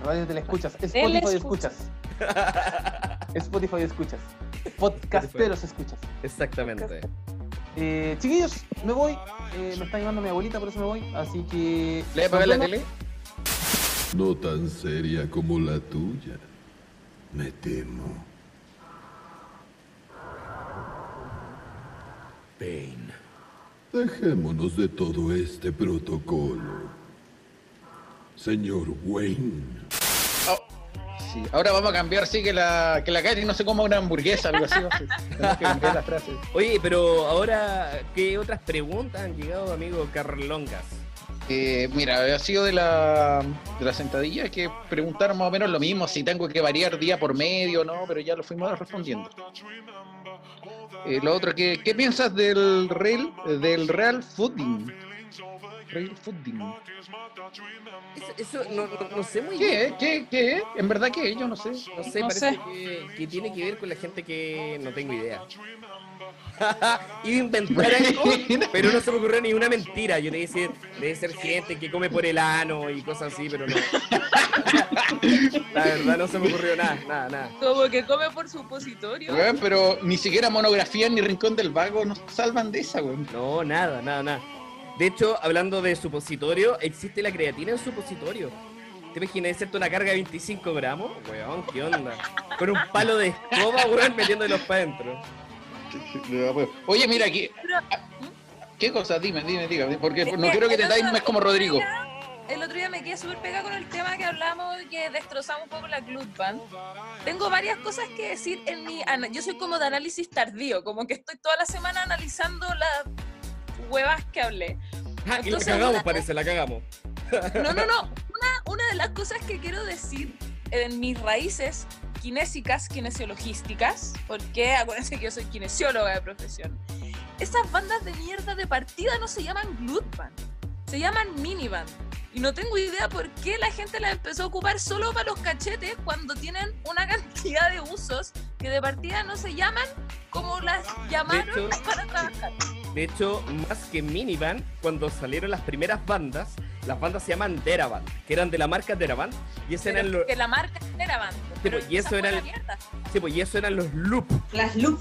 [SPEAKER 6] Radio te la escuchas.
[SPEAKER 9] Él
[SPEAKER 6] Spotify
[SPEAKER 9] escucha.
[SPEAKER 6] escuchas. Spotify escuchas. Podcasteros escuchas.
[SPEAKER 1] Exactamente.
[SPEAKER 6] Eh, chiquillos, me voy. Eh, me está llamando mi abuelita, por eso me voy. Así que.
[SPEAKER 5] ¿Le voy a apagar la
[SPEAKER 6] nos
[SPEAKER 5] tele?
[SPEAKER 13] No tan seria como la tuya, me temo.
[SPEAKER 2] Pain.
[SPEAKER 13] Dejémonos de todo este protocolo. Señor Wayne.
[SPEAKER 5] Sí, ahora vamos a cambiar, sí, que la, que la Katy no se coma una hamburguesa, algo así. *laughs* Tenemos que cambiar la frase.
[SPEAKER 1] Oye, pero ahora, ¿qué otras preguntas han llegado, amigo Carlongas?
[SPEAKER 5] Eh, mira, ha sido de la, de la sentadilla que preguntaron más o menos lo mismo, si tengo que variar día por medio, ¿no? Pero ya lo fuimos respondiendo. Eh, lo otro, ¿qué, ¿qué piensas del Real, del Real Footing? Real Footing.
[SPEAKER 1] Eso, eso no, no- no sé muy
[SPEAKER 5] ¿Qué?
[SPEAKER 1] bien.
[SPEAKER 5] ¿Qué? ¿Qué? ¿En verdad qué? Yo no sé.
[SPEAKER 1] No sé,
[SPEAKER 14] No
[SPEAKER 1] parece
[SPEAKER 14] sé.
[SPEAKER 1] Que, que tiene que ver con la gente que no tengo idea. *laughs* Iba a inventar algo, pero no se me ocurrió ni una mentira. Yo a decir, debe ser gente que come por el ano y cosas así, pero no. *laughs* La verdad no se me ocurrió nada, nada, nada.
[SPEAKER 9] Como que come por supositorio.
[SPEAKER 5] Weón, pero ni siquiera monografía ni rincón del vago nos salvan de esa, weón.
[SPEAKER 1] No, nada, nada, nada. De hecho, hablando de supositorio, existe la creatina en supositorio. ¿Te imaginas hacerte una carga de 25 gramos? Weón, ¿qué onda? Con un palo de escoba, weón, metiéndolos para adentro.
[SPEAKER 5] Oye, mira aquí. ¿Qué cosa? Dime, dime, dígame. Porque
[SPEAKER 9] Es
[SPEAKER 5] no
[SPEAKER 9] que
[SPEAKER 5] quiero que te
[SPEAKER 9] otro-
[SPEAKER 5] times como Rodrigo.
[SPEAKER 9] El otro día me quedé súper pegada con el tema que hablamos y que destrozamos un poco la Glut Band. Tengo varias cosas que decir en mi... Yo soy como de análisis tardío, como que estoy toda la semana analizando las huevas que hablé.
[SPEAKER 1] Ah, y la
[SPEAKER 9] Entonces,
[SPEAKER 1] cagamos,
[SPEAKER 9] una-
[SPEAKER 1] parece, la cagamos. *laughs*
[SPEAKER 9] No, no, no. Una, una de las cosas que quiero decir en mis raíces kinésicas, kinesiologísticas, porque acuérdense que yo soy kinesióloga de profesión. Esas bandas de mierda de partida no se llaman glut band, se llaman miniband. Y no tengo idea por qué la gente las empezó a ocupar solo para los cachetes cuando tienen una *laughs* cantidad de usos que de partida no se llaman como las llamaron
[SPEAKER 1] hecho,
[SPEAKER 9] para trabajar.
[SPEAKER 1] De hecho, más que minivan, cuando salieron las primeras bandas, las bandas se llaman Deraband, que eran de la marca Deraband, y ese eran los,
[SPEAKER 9] Que la marca era band.
[SPEAKER 1] Sí, pues, y eso eran, sí, pues, y eso eran los loop.
[SPEAKER 7] Las loop.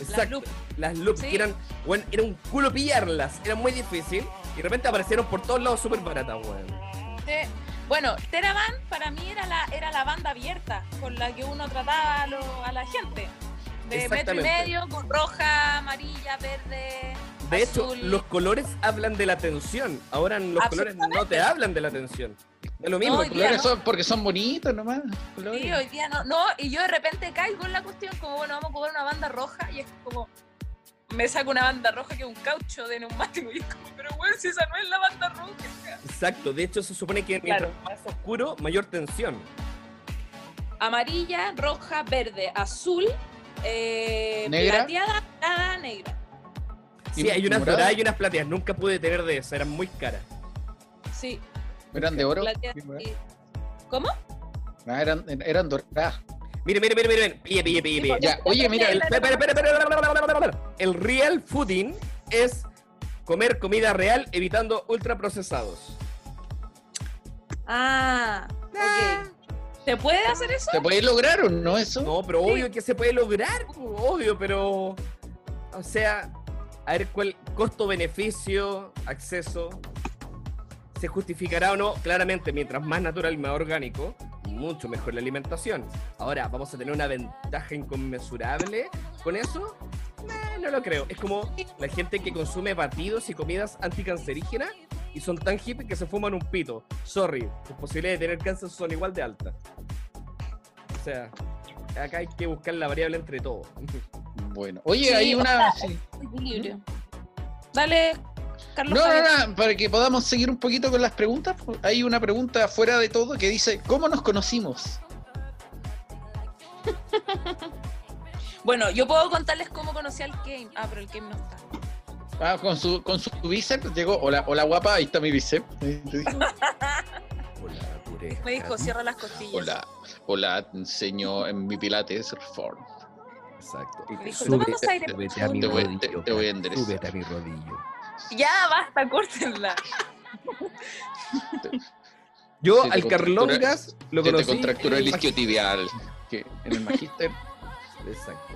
[SPEAKER 1] Exacto. Las loop,
[SPEAKER 9] Sí.
[SPEAKER 1] que eran, bueno, era un culo pillarlas, era muy difícil, y de repente aparecieron por todos lados súper baratas, weón.
[SPEAKER 9] Sí. Bueno, Teraban para mí era la, era la banda abierta con la que uno trataba a, lo- a la gente. De metro y medio, con roja, amarilla, verde.
[SPEAKER 1] De hecho, los colores hablan de la tensión. Ahora los colores no te hablan de la tensión. Es lo mismo.
[SPEAKER 9] No,
[SPEAKER 1] los colores
[SPEAKER 9] no.
[SPEAKER 5] Son porque son bonitos nomás.
[SPEAKER 9] Sí, hoy día no. No, y yo de repente caigo en la cuestión como, bueno, vamos a ocupar una banda roja y es como. Me saco una banda roja que es un caucho de neumático y es como, pero bueno, si esa no es la banda roja.
[SPEAKER 1] Exacto. De hecho, se supone que mientras más oscuro, mayor tensión.
[SPEAKER 9] Amarilla, roja, verde, azul, eh,
[SPEAKER 1] ¿Negra?
[SPEAKER 9] plateada, negra.
[SPEAKER 1] Sí, hay unas
[SPEAKER 5] morada?
[SPEAKER 1] doradas y unas plateadas. Nunca pude tener de esas, eran muy caras.
[SPEAKER 9] Sí.
[SPEAKER 5] ¿Eran de oro?
[SPEAKER 9] ¿Cómo?
[SPEAKER 5] Ah, eran, eran doradas.
[SPEAKER 1] Mire, mire, mire, mire. Pille, pille, pille, pille.
[SPEAKER 5] Oye, mira. *laughs*
[SPEAKER 1] El, espera, espera, espera, el real fooding es comer comida real evitando ultraprocesados.
[SPEAKER 9] Ah, ok. Ah. ¿Se puede hacer eso?
[SPEAKER 5] ¿Se puede lograr o no eso?
[SPEAKER 1] No, pero obvio que se puede lograr, obvio, pero. O sea, a ver cuál costo-beneficio, acceso, se justificará o no, claramente, mientras más natural, más orgánico mucho mejor la alimentación. Ahora, ¿vamos a tener una ventaja inconmensurable con eso? Eh, no lo creo. Es como la gente que consume batidos y comidas anticancerígenas y son tan hippies que se fuman un pito. Sorry, sus posibilidades de tener cáncer son igual de altas. O sea, acá hay que buscar la variable entre todos. *laughs*
[SPEAKER 5] Bueno, oye,
[SPEAKER 9] Sí,
[SPEAKER 5] hay una. sí.
[SPEAKER 9] Dale, Carlos.
[SPEAKER 5] No, no, no, para que podamos seguir un poquito con las preguntas, pues, hay una pregunta fuera de todo que dice, ¿cómo nos conocimos? *laughs*
[SPEAKER 9] Bueno, yo puedo contarles cómo conocí al Game. Ah, pero el Game no está.
[SPEAKER 5] Ah, con su, con su bíceps llegó, hola, hola guapa, ahí está mi bíceps. Te *laughs* dijo,
[SPEAKER 9] Me dijo, cierra las costillas.
[SPEAKER 5] Hola, hola, te enseño en mi pilates reform.
[SPEAKER 1] Exacto.
[SPEAKER 9] Me dijo, aire.
[SPEAKER 5] Te voy, te- te voy a enderezar.
[SPEAKER 1] Súbete a mi rodillo.
[SPEAKER 9] Ya, basta, córtenla. *laughs*
[SPEAKER 1] Yo al Carlongas lo
[SPEAKER 5] se te
[SPEAKER 1] conocí.
[SPEAKER 5] contracturó
[SPEAKER 1] en
[SPEAKER 5] el
[SPEAKER 1] el
[SPEAKER 5] isquiotibial, que en el magíster.
[SPEAKER 1] Exacto.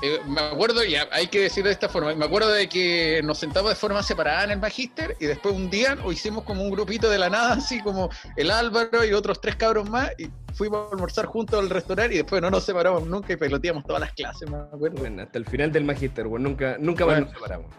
[SPEAKER 5] Eh, me acuerdo, ya hay que decir de esta forma, me acuerdo de que nos sentamos de forma separada en el magíster y después un día o hicimos como un grupito de la nada, así como el Álvaro y otros tres cabros más, y fuimos a almorzar juntos al restaurante y después no nos separamos nunca y peloteamos todas las clases, me acuerdo.
[SPEAKER 1] Bueno, hasta el final del magíster, bueno, nunca, nunca más
[SPEAKER 5] Bueno.
[SPEAKER 1] nos separamos.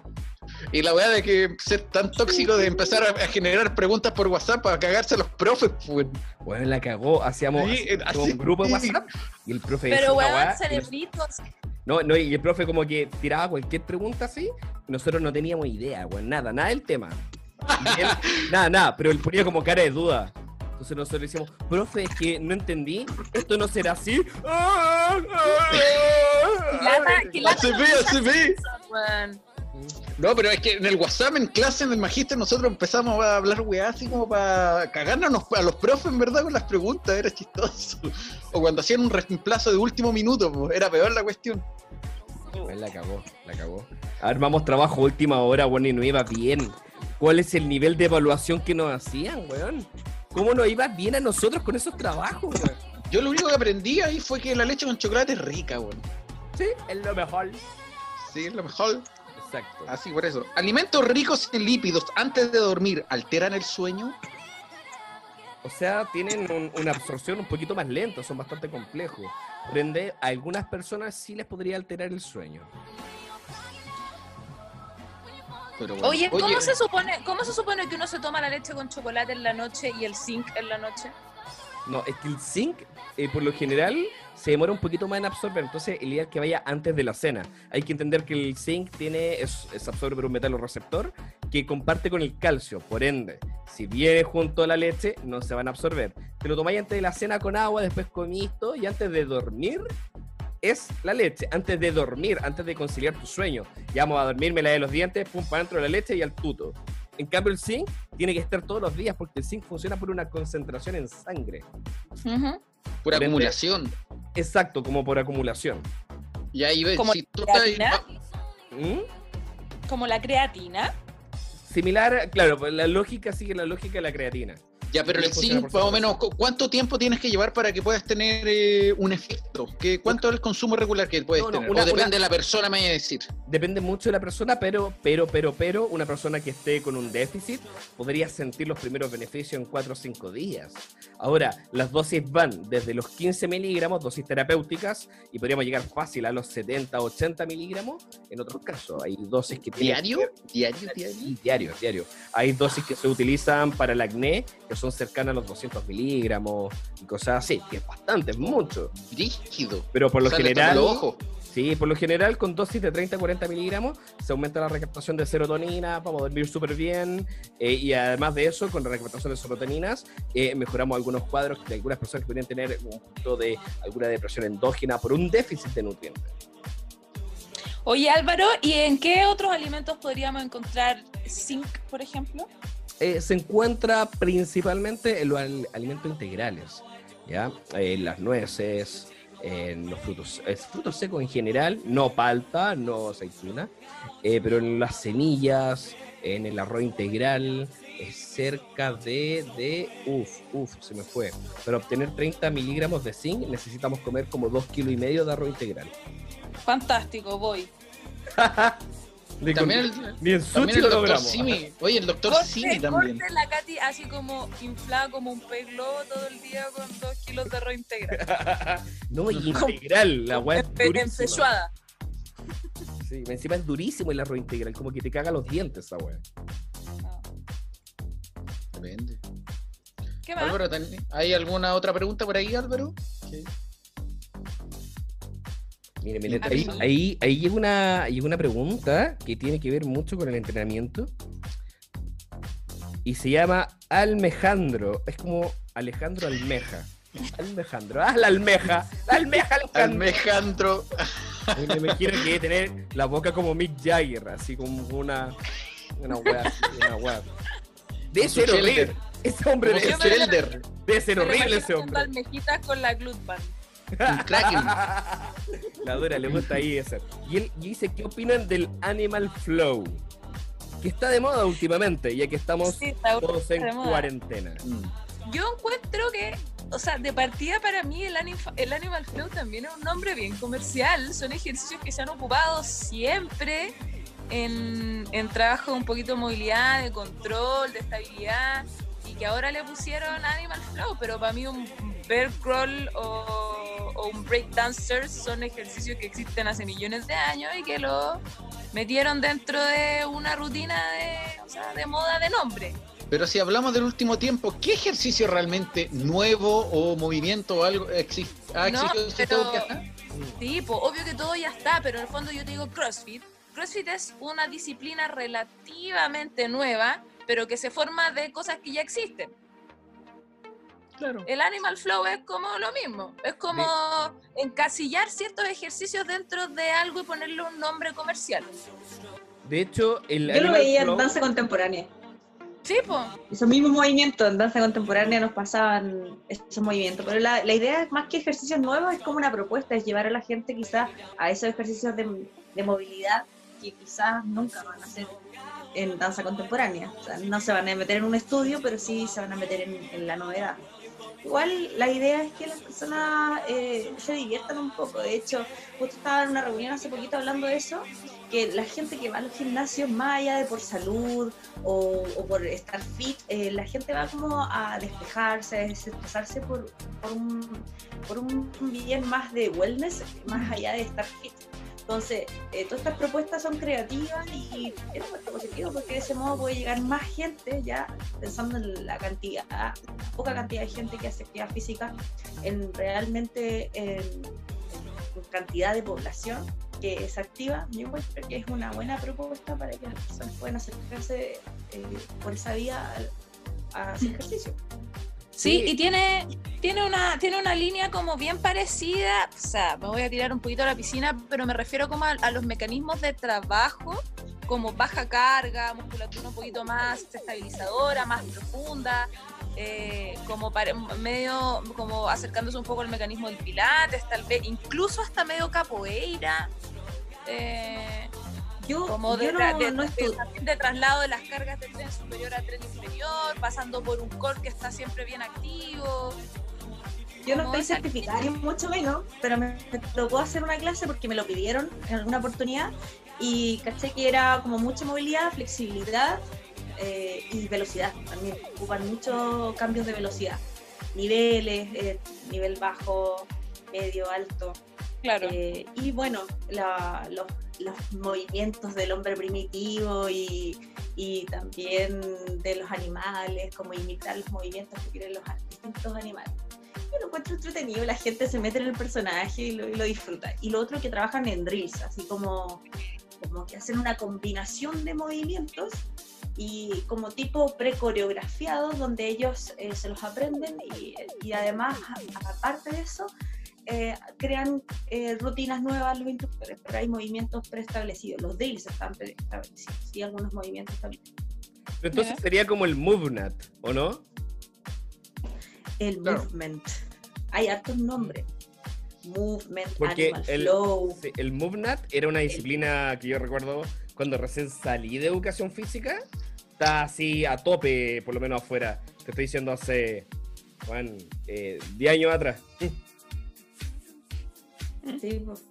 [SPEAKER 5] Y la weá de que ser tan tóxico de empezar a, a generar preguntas por WhatsApp para cagarse a los profes, pues.
[SPEAKER 1] Bueno, la cagó, hacíamos,
[SPEAKER 5] Sí,
[SPEAKER 1] hacíamos
[SPEAKER 5] así-
[SPEAKER 1] un grupo de WhatsApp y el profe decía
[SPEAKER 9] Pero, weón, cerebritos.
[SPEAKER 1] No, no, y el profe como que tiraba cualquier pregunta así, y nosotros no teníamos idea, weón, nada, nada del tema. Él, *laughs* nada, nata, pero él ponía como cara de duda. Entonces nosotros le decíamos, profe, es que no entendí, esto no será así.
[SPEAKER 9] Lata- que lata
[SPEAKER 5] Se
[SPEAKER 9] no
[SPEAKER 5] ve,
[SPEAKER 9] usa
[SPEAKER 5] se ve. No, pero es que en el WhatsApp, en clase, en el magíster, nosotros empezamos a hablar weá así como para cagarnos a los profes, en verdad, con las preguntas, era chistoso. O cuando hacían un reemplazo de último minuto, pues, era peor la cuestión.
[SPEAKER 1] Él la cagó, la cagó. Armamos trabajo última hora, bueno, y no iba bien. ¿Cuál es el nivel de evaluación que nos hacían, weón? ¿Cómo nos iba bien a nosotros con esos trabajos, weón?
[SPEAKER 5] Yo lo único que aprendí ahí fue que la leche con chocolate es rica, weón.
[SPEAKER 1] Sí, es lo mejor.
[SPEAKER 5] Sí, es lo mejor.
[SPEAKER 1] Exacto.
[SPEAKER 5] Así por eso. Alimentos ricos en lípidos antes de dormir, ¿alteran el sueño?
[SPEAKER 1] O sea, tienen un- una absorción un poquito más lenta, son bastante complejos. Por ende, a algunas personas sí les podría alterar el sueño.
[SPEAKER 5] Pero bueno.
[SPEAKER 9] Oye, ¿cómo se supone, cómo se supone que uno se toma la leche con chocolate en la noche y el zinc en la noche?
[SPEAKER 1] No, es que el zinc, eh, por lo general, se demora un poquito más en absorber. Entonces, el ideal es que vaya antes de la cena. Hay que entender que el zinc tiene, es, es absorbe por un metalorreceptor que comparte con el calcio. Por ende, si viene junto a la leche, no se van a absorber. Te lo tomáis antes de la cena con agua, después comís todo, y antes de dormir es la leche. Antes de dormir, antes de conciliar tu sueño. Ya vamos a dormir, me lavé los dientes, pum, para dentro de la leche y al tuto. En cambio, el zinc tiene que estar todos los días porque el zinc funciona por una concentración en sangre.
[SPEAKER 5] Por
[SPEAKER 1] Por ende-
[SPEAKER 5] acumulación.
[SPEAKER 1] Exacto, como por acumulación.
[SPEAKER 5] Y ahí ves,
[SPEAKER 9] Como
[SPEAKER 5] si tú
[SPEAKER 9] la
[SPEAKER 5] estás...
[SPEAKER 9] creatina,
[SPEAKER 1] ¿Mm?
[SPEAKER 9] como la creatina.
[SPEAKER 1] Similar, claro, pues la lógica sigue la lógica de la creatina.
[SPEAKER 5] Ya, pero el zinc, más o menos, ¿cu- ¿cuánto tiempo tienes que llevar para que puedas tener eh, un efecto? ¿Qué, ¿Cuánto es el consumo regular que puedes
[SPEAKER 1] No, no,
[SPEAKER 5] tener?
[SPEAKER 1] una-
[SPEAKER 5] o depende
[SPEAKER 1] una-
[SPEAKER 5] de la persona, me voy a decir.
[SPEAKER 1] Depende mucho de la persona, pero, pero, pero, pero, una persona que esté con un déficit podría sentir los primeros beneficios en 4 o 5 días. Ahora, las dosis van desde los 15 miligramos, dosis terapéuticas, y podríamos llegar fácil a los 70, 80 miligramos. En otros casos, hay dosis que tienen-
[SPEAKER 5] ¿Diario? ¿Diario? ¿Diario?
[SPEAKER 1] Sí, diario, diario. Hay dosis que se utilizan para el acné, que son cercanas a los 200 miligramos y cosas así, que es bastante, es mucho.
[SPEAKER 5] Rígido.
[SPEAKER 1] Pero por lo
[SPEAKER 5] Sale
[SPEAKER 1] general,
[SPEAKER 5] ojos.
[SPEAKER 1] sí, por lo general con dosis de 30 a 40 miligramos se aumenta la recaptación de serotonina, vamos a dormir súper bien eh, y además de eso, con la recaptación de serotoninas, eh, mejoramos algunos cuadros de algunas personas que podrían tener un punto de alguna depresión endógena por un déficit de nutrientes.
[SPEAKER 9] Oye Álvaro, ¿y en qué otros alimentos podríamos encontrar zinc, por ejemplo?
[SPEAKER 1] Eh, se encuentra principalmente en los al- alimentos integrales, ¿ya? En las nueces, en los frutos, frutos secos en general, no palta, no aceituna, eh, pero en las semillas, en el arroz integral, es cerca de, de, uf, uf, se me fue. Para obtener 30 miligramos de zinc necesitamos comer como 2 kilos y medio de arroz integral.
[SPEAKER 9] Fantástico, voy. *laughs*
[SPEAKER 1] Ni,
[SPEAKER 5] También
[SPEAKER 1] con-
[SPEAKER 5] el,
[SPEAKER 1] ni
[SPEAKER 5] también el
[SPEAKER 1] lo
[SPEAKER 5] doctor
[SPEAKER 1] logramos.
[SPEAKER 5] Simi. Oye, el doctor
[SPEAKER 9] Corte,
[SPEAKER 5] Simi también.
[SPEAKER 9] corte la Katy así como inflada como un pez globo todo el día con dos kilos de arroz integral. *laughs*
[SPEAKER 1] No, y integral, la weá
[SPEAKER 9] empechuada.
[SPEAKER 1] Sí, encima es durísimo el arroz integral, como que te caga los dientes esa weá.
[SPEAKER 5] Depende.
[SPEAKER 9] ¿Qué más?
[SPEAKER 5] Álvaro, ¿ten- ¿hay alguna otra pregunta por ahí, Álvaro?
[SPEAKER 1] Mire, mire, ahí, ahí, ahí llega, una, llega una pregunta que tiene que ver mucho con el entrenamiento. Y se llama Almejandro. Es como Alejandro Almeja. Almejandro. ¡Ah, la almeja! ¡La almeja, Alejandro!
[SPEAKER 5] Almejandro.
[SPEAKER 1] Y Me imagino que tener la boca como Mick Jagger, así como una. Una weá. Una weá.
[SPEAKER 5] Su
[SPEAKER 1] ser horrible. Ese hombre debe ser, debe horrible ese hombre.
[SPEAKER 9] almejitas con la Glutban.
[SPEAKER 5] Un Kraken. *laughs*
[SPEAKER 1] La dura, le gusta ahí ese. Y él y dice, ¿qué opinan del Animal Flow? Que está de moda últimamente, ya que estamos
[SPEAKER 9] Sí, está
[SPEAKER 1] todos en cuarentena.
[SPEAKER 5] Mm.
[SPEAKER 9] Yo encuentro que, o sea, de partida para mí el, el Animal Flow también es un nombre bien comercial. Son ejercicios que se han ocupado siempre en, en trabajo de un poquito de movilidad, de control, de estabilidad, que ahora le pusieron Animal Flow, pero para mí un bear crawl o, o un break dancer son ejercicios que existen hace millones de años y que lo metieron dentro de una rutina de, o sea, de moda de nombre.
[SPEAKER 5] Pero si hablamos del último tiempo, ¿qué ejercicio realmente nuevo o movimiento o algo existe? ¿Ha
[SPEAKER 9] No,
[SPEAKER 5] todo está?
[SPEAKER 9] Sí, pues obvio que todo ya está, pero en el fondo yo te digo CrossFit. CrossFit es una disciplina relativamente nueva, pero que se forma de cosas que ya existen.
[SPEAKER 5] Claro.
[SPEAKER 9] El Animal Flow es como lo mismo, es como encasillar ciertos ejercicios dentro de algo y ponerle un nombre comercial.
[SPEAKER 1] De hecho, el
[SPEAKER 7] Yo lo veía en danza contemporánea.
[SPEAKER 9] Sí, pues.
[SPEAKER 7] Esos mismos movimientos en danza contemporánea nos pasaban esos movimientos. Pero la, la idea es más que ejercicios nuevos, es como una propuesta, es llevar a la gente quizás a esos ejercicios de, de movilidad que quizás nunca van a hacer en danza contemporánea. No se van a meter en un estudio, pero sí se van a meter en, en la novedad. Igual la idea es que las personas eh, se diviertan un poco. De hecho, justo estaba en una reunión hace poquito hablando de eso, que la gente que va a los gimnasios, más allá de por salud o, o por estar fit, eh, la gente va como a despejarse, a desestresarse por, por, un, por un bien más de wellness, más allá de estar fit. Entonces, eh, todas estas propuestas son creativas y es bastante positivo porque de ese modo puede llegar más gente, ya pensando en la cantidad, poca cantidad de gente que hace actividad física, en realmente en, cantidad de población que es activa, yo encuentro que es una buena propuesta para que las personas puedan acercarse eh, por esa vía a, a hacer ejercicio.
[SPEAKER 9] Sí, y tiene, tiene, una, tiene una línea como bien parecida, o sea, me voy a tirar un poquito a la piscina, pero me refiero como a, a los mecanismos de trabajo, como baja carga, musculatura un poquito más estabilizadora, más profunda, eh, como pare- medio, como acercándose un poco al mecanismo del pilates, tal vez, incluso hasta medio capoeira. eh,
[SPEAKER 7] Yo,
[SPEAKER 9] como de,
[SPEAKER 7] yo no,
[SPEAKER 9] de-
[SPEAKER 7] no
[SPEAKER 9] de- de traslado de las cargas del tren superior al tren inferior, pasando por un core que está siempre bien activo.
[SPEAKER 7] Yo no estoy certificada, ni mucho menos, pero me, me tocó hacer una clase porque me lo pidieron en alguna oportunidad y caché que era como mucha movilidad, flexibilidad eh, y velocidad. También ocupan muchos cambios de velocidad. Niveles, eh, nivel bajo, medio, alto.
[SPEAKER 9] Claro.
[SPEAKER 7] Eh, y bueno, la- los, los movimientos del hombre primitivo y, y también de los animales, como imitar los movimientos que tienen los distintos animales. Yo lo encuentro entretenido, la gente se mete en el personaje y lo, y lo disfruta. Y lo otro que trabajan en drills, así como, como que hacen una combinación de movimientos y como tipo precoreografiados donde ellos eh, se los aprenden y, y además, aparte de eso, eh, crean eh, rutinas nuevas los instructores, pero hay movimientos preestablecidos. Los drills están preestablecidos y algunos movimientos también.
[SPEAKER 1] Pero entonces sería como el MoveNat, ¿o no?
[SPEAKER 7] El movement. Hay hartos nombres. Movement,
[SPEAKER 1] Porque
[SPEAKER 7] animal
[SPEAKER 1] el,
[SPEAKER 7] flow.
[SPEAKER 1] sí, el MoveNat era una disciplina que yo recuerdo cuando recién salí de educación física. Está así a tope, por lo menos afuera. Te estoy diciendo hace, Juan, eh, 10 años atrás.
[SPEAKER 7] Sí, pues.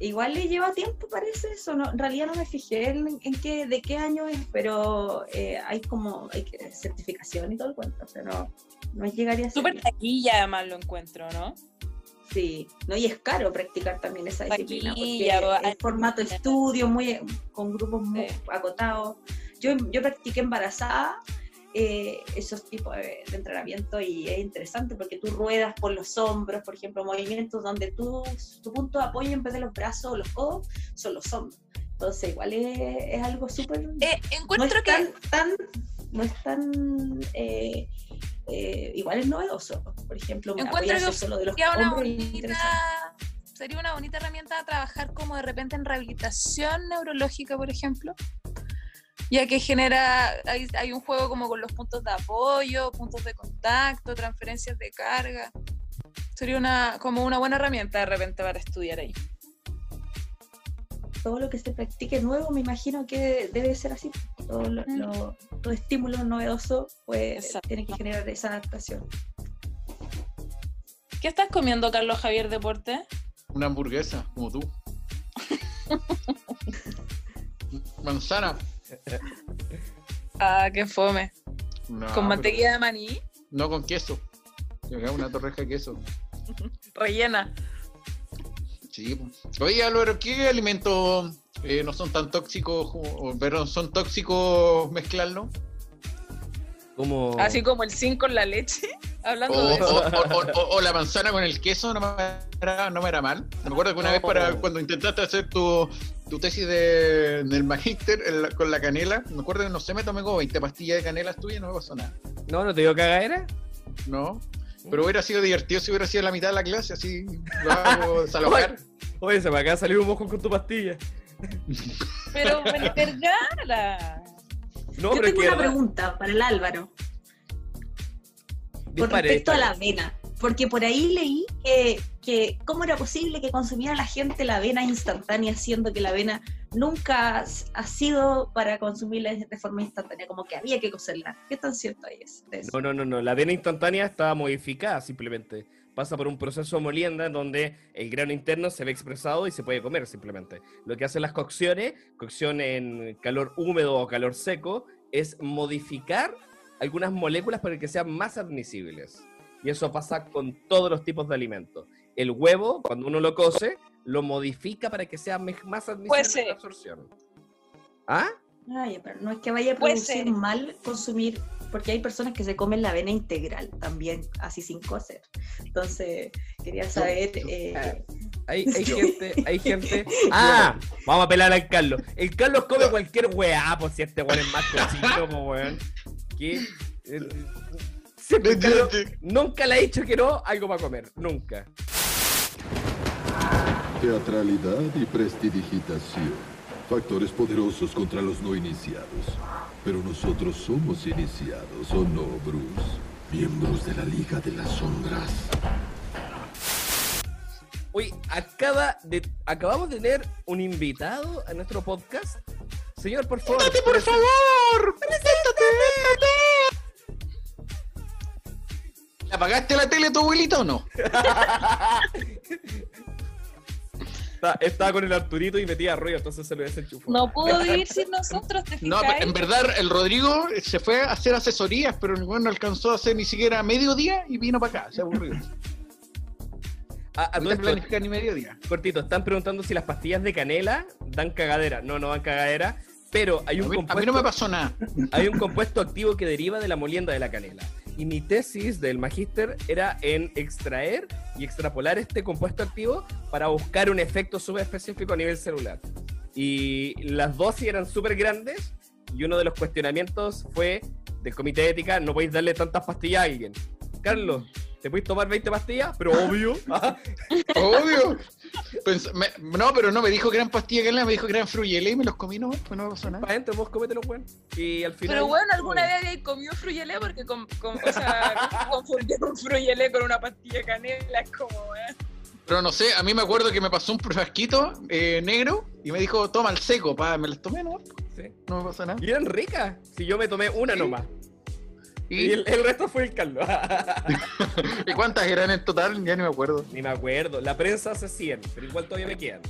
[SPEAKER 7] Igual le lleva tiempo, parece eso. No, en realidad no me fijé en, en qué, de qué año es, pero eh, hay como hay certificación y todo el cuento. O sea, no, llegaría a ser.
[SPEAKER 15] Súper taquilla además lo encuentro, ¿no?
[SPEAKER 7] Sí, no, y es caro practicar también esa disciplina, porque es formato estudio, muy con grupos muy acotados. Yo, yo practiqué embarazada eh, esos tipos de, de entrenamiento y es interesante porque tú ruedas por los hombros, por ejemplo, movimientos donde tú, tu punto de apoyo en vez de los brazos o los codos son los hombros. Entonces, igual es, es algo súper...
[SPEAKER 9] encuentro
[SPEAKER 7] no es
[SPEAKER 9] que-
[SPEAKER 7] tan, tan- no es tan... eh, eh, igual es novedoso. Por ejemplo,
[SPEAKER 9] Encuentro que
[SPEAKER 7] solo de los
[SPEAKER 9] sería una bonita, sería una bonita herramienta a trabajar como de repente en rehabilitación neurológica, por ejemplo. Ya que genera, hay, hay un juego como con los puntos de apoyo, puntos de contacto, transferencias de carga. Sería una, como una buena herramienta de repente para estudiar ahí.
[SPEAKER 7] todo lo que se practique nuevo, me imagino que debe ser así. Todo, lo, lo- todo estímulo novedoso pues, tiene que generar esa adaptación.
[SPEAKER 15] ¿Qué estás comiendo, Carlos Javier Deporte?
[SPEAKER 5] Una hamburguesa, como tú. *laughs* Manzana.
[SPEAKER 9] Ah, qué fome.
[SPEAKER 5] No,
[SPEAKER 9] Con
[SPEAKER 5] pero-
[SPEAKER 9] mantequilla de maní,
[SPEAKER 5] No con queso. Una torreja de queso. *laughs*
[SPEAKER 9] rellena.
[SPEAKER 5] Sí. Oye, Álvaro, ¿qué alimentos eh, no son tan tóxicos, o, pero son tóxicos mezclarlo?
[SPEAKER 1] Como...
[SPEAKER 9] Así como el zinc con la leche. *laughs* Hablando
[SPEAKER 5] O,
[SPEAKER 9] de eso.
[SPEAKER 5] o- o- o- o la manzana con el queso no me era, no me era mal. Me acuerdo que una vez para cuando intentaste hacer tu, tu tesis de, del magíster con la canela. Me acuerdo que no sé, me tomé como 20 pastillas de canela tuyas y no me pasó nada.
[SPEAKER 1] No, no te digo cagadera.
[SPEAKER 5] No. Pero hubiera sido divertido si hubiera sido la mitad de la clase, así lo hago *laughs* desalojar.
[SPEAKER 1] Oye, se me acaba de salir un mojo con tu pastilla.
[SPEAKER 16] Pero, Vergara. *laughs*
[SPEAKER 1] No,
[SPEAKER 7] Yo
[SPEAKER 1] pero
[SPEAKER 7] tengo una
[SPEAKER 1] verdad,
[SPEAKER 7] pregunta para el Álvaro con
[SPEAKER 1] dispare,
[SPEAKER 7] respecto a la avena. Porque por ahí leí que, que cómo era posible que consumiera la gente la avena instantánea, siendo que la avena nunca ha sido para consumirla de forma instantánea, como que había que cocerla. ¿Qué tan cierto es eso?
[SPEAKER 1] No, no, no, no. La avena instantánea está modificada simplemente. Pasa por un proceso de molienda en donde el grano interno se ve expresado y se puede comer simplemente. Lo que hacen las cocciones, cocción en calor húmedo o calor seco, es modificar algunas moléculas para que sean más admisibles. Y eso pasa con todos los tipos de alimentos. El huevo, cuando uno lo cose, lo modifica para que sea más admisible la absorción. ¿Ah?
[SPEAKER 7] Ay, pero no es que vaya a producir
[SPEAKER 16] ser.
[SPEAKER 7] mal consumir, porque hay personas que se comen la avena integral también, así sin cocer. Entonces, quería saber... eh,
[SPEAKER 1] Hay, *laughs* hay gente, hay *laughs* gente. *laughs* ¡Ah! Vamos a pelar al Carlos. El Carlos come cualquier weá, pues si este weón es más cochino, pues weón. ¿Qué? Eh, Siempre Carlos nunca le ha dicho que no, algo para comer. Nunca.
[SPEAKER 13] Teatralidad y prestidigitación. Factores poderosos contra los no iniciados. Pero nosotros somos iniciados, ¿o no, Bruce? Miembros de la Liga de las Sombras.
[SPEAKER 1] Oye, acaba de, acabamos de tener un invitado a nuestro podcast. Señor, por favor.
[SPEAKER 5] por favor! ¿Le apagaste la tele tu abuelita o no? *laughs*
[SPEAKER 1] Está- Estaba con el Arturito y metía ruido, entonces se lo desenchufó.
[SPEAKER 16] No pudo *laughs* vivir sin nosotros, ¿te
[SPEAKER 5] No, en verdad el Rodrigo se fue a hacer asesorías, pero el weón no alcanzó a hacer ni siquiera mediodía y vino para acá, se aburrió. *laughs*
[SPEAKER 1] A, a
[SPEAKER 5] No planificar ni mediodía.
[SPEAKER 1] cortito, están preguntando si las pastillas de canela dan cagadera. No, no dan cagadera, pero hay
[SPEAKER 5] A
[SPEAKER 1] un
[SPEAKER 5] mí, a
[SPEAKER 1] compuesto.
[SPEAKER 5] mí no me pasó nada.
[SPEAKER 1] hay un compuesto activo que deriva de la molienda de la canela. Y mi tesis del magíster era en extraer y extrapolar este compuesto activo para buscar un efecto súper específico a nivel celular. Y las dosis eran súper grandes y uno de los cuestionamientos fue del comité de ética, no podéis darle tantas pastillas a alguien. Carlos, ¿te podéis tomar 20 pastillas? Pero *laughs* obvio.
[SPEAKER 5] Obvio. Pens- me- no, pero no me dijo que eran pastillas que me dijo que eran fruyele y me los comí, no, pues no me pasó nada.
[SPEAKER 1] Para adentro, vos cómetelo, weón. Y al final...
[SPEAKER 16] Pero bueno, ¿alguna vez habéis comido fruyelé? Porque con, con, o sea, *laughs* confundir un fruyelé con una pastilla de canela es como, eh.
[SPEAKER 5] Pero no sé, a mí me acuerdo que me pasó un frasquito eh, negro y me dijo, toma el seco, pa, me las tomé, ¿no?
[SPEAKER 1] Sí.
[SPEAKER 5] No me pasa nada.
[SPEAKER 1] Y eran ricas. Si yo me tomé una nomás. Y
[SPEAKER 5] ¿Y,
[SPEAKER 1] el, el resto fue el Carlos. *laughs*
[SPEAKER 5] ¿Y cuántas eran en total? Ya ni me acuerdo.
[SPEAKER 1] Ni me acuerdo. La prensa hace 100, pero igual todavía me quedan.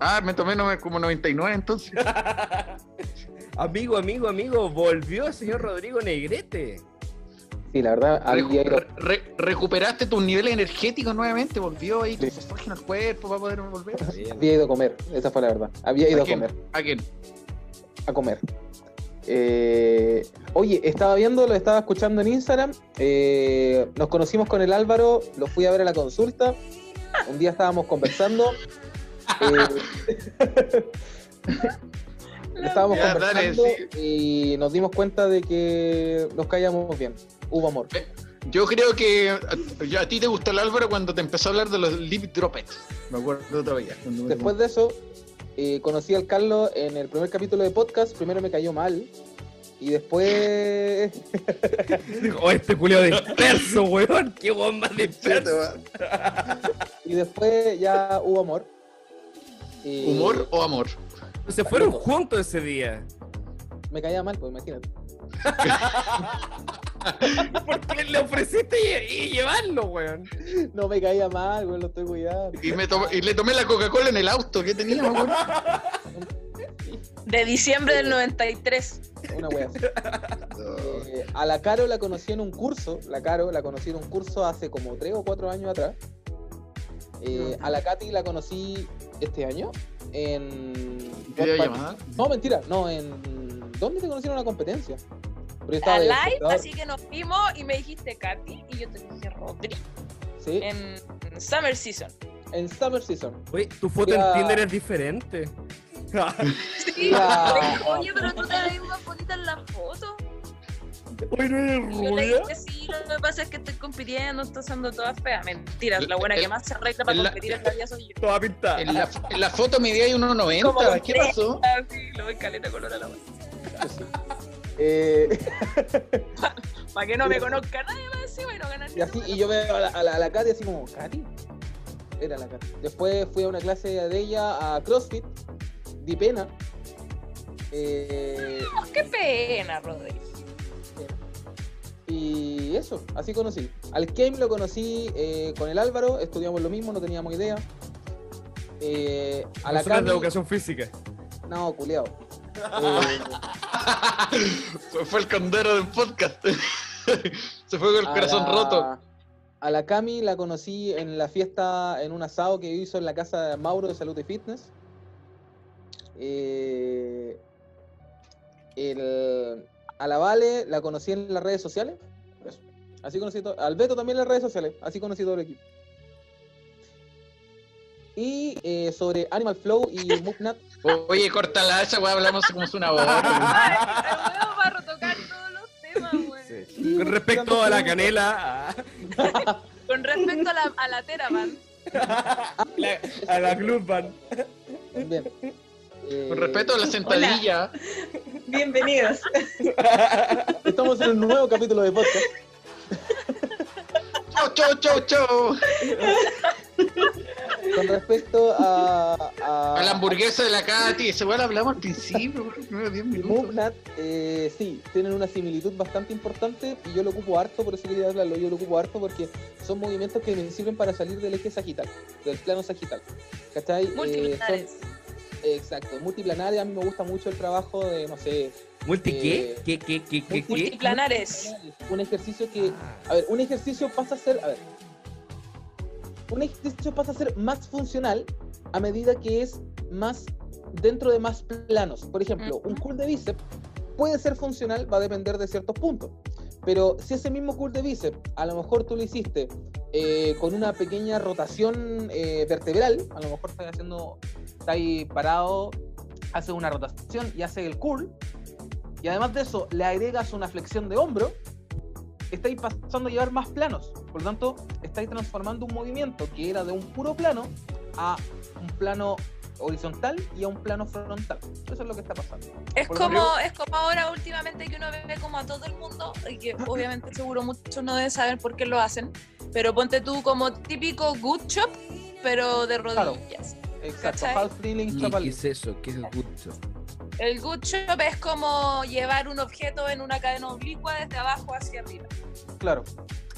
[SPEAKER 5] Ah, me tomé como 99 entonces. *laughs*
[SPEAKER 1] amigo, amigo, amigo, volvió el señor Rodrigo Negrete.
[SPEAKER 6] Sí, la verdad, había
[SPEAKER 5] Recu-
[SPEAKER 6] ido,
[SPEAKER 5] re- re- recuperaste tus niveles energéticos nuevamente, volvió ahí tu oxígeno al cuerpo para poder volver.
[SPEAKER 6] había ido a comer, esa fue la verdad. Había ido
[SPEAKER 5] ¿A
[SPEAKER 6] comer,
[SPEAKER 5] ¿A quién?
[SPEAKER 6] a comer. Eh, oye, estaba viendo, lo estaba escuchando en Instagram. eh, nos conocimos con el Álvaro, lo fui a ver a la consulta. Un día estábamos conversando. *laughs* eh, *laughs* estábamos
[SPEAKER 5] Ya, dale,
[SPEAKER 6] conversando y nos dimos cuenta de que nos caíamos bien. Hubo amor.
[SPEAKER 5] Yo creo que a, a ti te gustó el Álvaro cuando te empezó a hablar de los lip droppets. Me acuerdo todavía.
[SPEAKER 6] Después de eso, eh, conocí al Carlos en el primer capítulo de podcast. Primero me cayó mal. Y después.
[SPEAKER 1] Dijo, *laughs* oh, este culio disperso, weón. Qué bomba disperso. *laughs*
[SPEAKER 6] y después ya hubo amor. Y
[SPEAKER 5] ¿Humor o amor?
[SPEAKER 1] Se fueron juntos ese día.
[SPEAKER 6] Me caía mal, pues imagínate. *laughs* *laughs*
[SPEAKER 1] ¿Por qué le ofreciste y, y llevarlo, weón?
[SPEAKER 6] No me caía mal, güey, lo estoy cuidando.
[SPEAKER 5] Y, me to- y le tomé la Coca-Cola en el auto que tenía, acuerdo.
[SPEAKER 16] De diciembre del 93.
[SPEAKER 6] Una wea así. *laughs* Eh, a la Caro la conocí en un curso. La Caro la conocí en un curso hace como 3 o 4 años atrás. Eh, a la Katy la conocí este año en.
[SPEAKER 5] ¿Videollamada?
[SPEAKER 6] No, mentira, no, en. ¿Dónde te conocieron una competencia? Pero yo estaba
[SPEAKER 16] A
[SPEAKER 6] de
[SPEAKER 16] live, así que nos vimos y me dijiste Katy y yo te dije Rodri.
[SPEAKER 6] Sí,
[SPEAKER 16] En Summer Season.
[SPEAKER 6] en Summer Season.
[SPEAKER 1] Oye, tu foto en Tinder es diferente. *laughs*
[SPEAKER 9] Sí, oye, pero tú te ves más bonita en la foto.
[SPEAKER 1] Hoy no eres
[SPEAKER 9] Y yo le
[SPEAKER 1] rubia.
[SPEAKER 9] dije, sí, lo que pasa es que estoy compitiendo, estoy usando toda fea. Mentira, la buena que más se arregla para competir en la vida soy yo.
[SPEAKER 1] Toda pintada.
[SPEAKER 5] En la, en la foto medía
[SPEAKER 9] Como
[SPEAKER 5] 1.90.
[SPEAKER 9] con
[SPEAKER 5] ¿Qué pasó?
[SPEAKER 9] Sí, lo ves caleta color a la.
[SPEAKER 6] Eh, *laughs*
[SPEAKER 9] Para que no me conozca nadie más encima y no ganar
[SPEAKER 6] y así, y yo veo a la, a la, a la Katy así como, ¿Katy? Era la Katy. Después fui a una clase de ella a CrossFit, di pena. Eh,
[SPEAKER 9] Qué pena, Rodri.
[SPEAKER 6] y eso, así conocí. Al Game lo conocí eh, con el Álvaro, estudiamos lo mismo, no teníamos idea. Eh, a la
[SPEAKER 1] Nosotros de
[SPEAKER 6] Cami,
[SPEAKER 1] educación física.
[SPEAKER 6] no, culiao. Eh,
[SPEAKER 5] Fue, el condero del podcast. *laughs* Se fue con el corazón
[SPEAKER 6] la-
[SPEAKER 5] roto.
[SPEAKER 6] A la Cami la conocí en la fiesta, en un asado que hizo en la casa de Mauro de Salud y Fitness. Eh, el- a la Vale la conocí en las redes sociales. Así conocí todo. Al Beto también en las redes sociales. Así conocí todo el equipo. Y eh, sobre Animal Flow y *laughs* Mugnat.
[SPEAKER 5] Oye, córtala esa weá, hablamos como es una hora. *laughs*
[SPEAKER 9] Vamos a retocar todos los temas, güey.
[SPEAKER 1] Con respecto a la canela, a *laughs*
[SPEAKER 9] Con respecto a la, a la Teraban,
[SPEAKER 1] la, a la Club Band.
[SPEAKER 6] Bien. Eh,
[SPEAKER 5] Con respeto a la sentadilla.
[SPEAKER 16] Bienvenidos.
[SPEAKER 6] Estamos en un nuevo capítulo de podcast.
[SPEAKER 5] Chau, chau, chau, chau.
[SPEAKER 6] Con respecto a. A,
[SPEAKER 5] A la hamburguesa de la Katy. Weá la hablamos al principio, por primero 10 minutos.
[SPEAKER 6] Mugnat, eh, sí, tienen una similitud bastante importante y yo lo ocupo harto, por eso quería hablarlo. Yo lo ocupo harto porque son movimientos que me sirven para salir del eje sagital, del plano sagital. ¿Cachai? Eh, son- exacto, multiplanares. A mí me gusta mucho el trabajo de, no sé.
[SPEAKER 1] ¿Multi
[SPEAKER 6] eh,
[SPEAKER 1] qué? ¿Qué, qué, qué, qué, qué?
[SPEAKER 9] multiplanares.
[SPEAKER 6] Un ejercicio que. A ver, un ejercicio pasa a ser. A ver. Un ejercicio pasa a ser más funcional a medida que es más dentro de más planos. Por ejemplo, un curl de bíceps puede ser funcional, va a depender de ciertos puntos. Pero si ese mismo curl de bíceps, a lo mejor tú lo hiciste eh, con una pequeña rotación eh, vertebral, a lo mejor estás haciendo, estás ahí parado, haces una rotación y haces el curl, y además de eso le agregas una flexión de hombro, estáis pasando a llevar más planos. Por lo tanto, estáis transformando un movimiento que era de un puro plano a un plano horizontal y a un plano frontal. Eso es lo que está pasando.
[SPEAKER 9] Es
[SPEAKER 6] Por
[SPEAKER 9] como,
[SPEAKER 6] ejemplo,
[SPEAKER 9] es como ahora últimamente que uno ve como a todo el mundo, y que obviamente seguro muchos no deben saber por qué lo hacen, pero ponte tú como típico good chop, pero de rodillas.
[SPEAKER 6] Exacto,
[SPEAKER 9] ¿cachai?
[SPEAKER 6] half feeling,
[SPEAKER 1] ¿Y
[SPEAKER 6] chapal.
[SPEAKER 1] ¿Qué es eso? ¿Qué es el?
[SPEAKER 9] El good chop es como llevar un objeto en una cadena oblicua desde abajo hacia arriba.
[SPEAKER 6] Claro.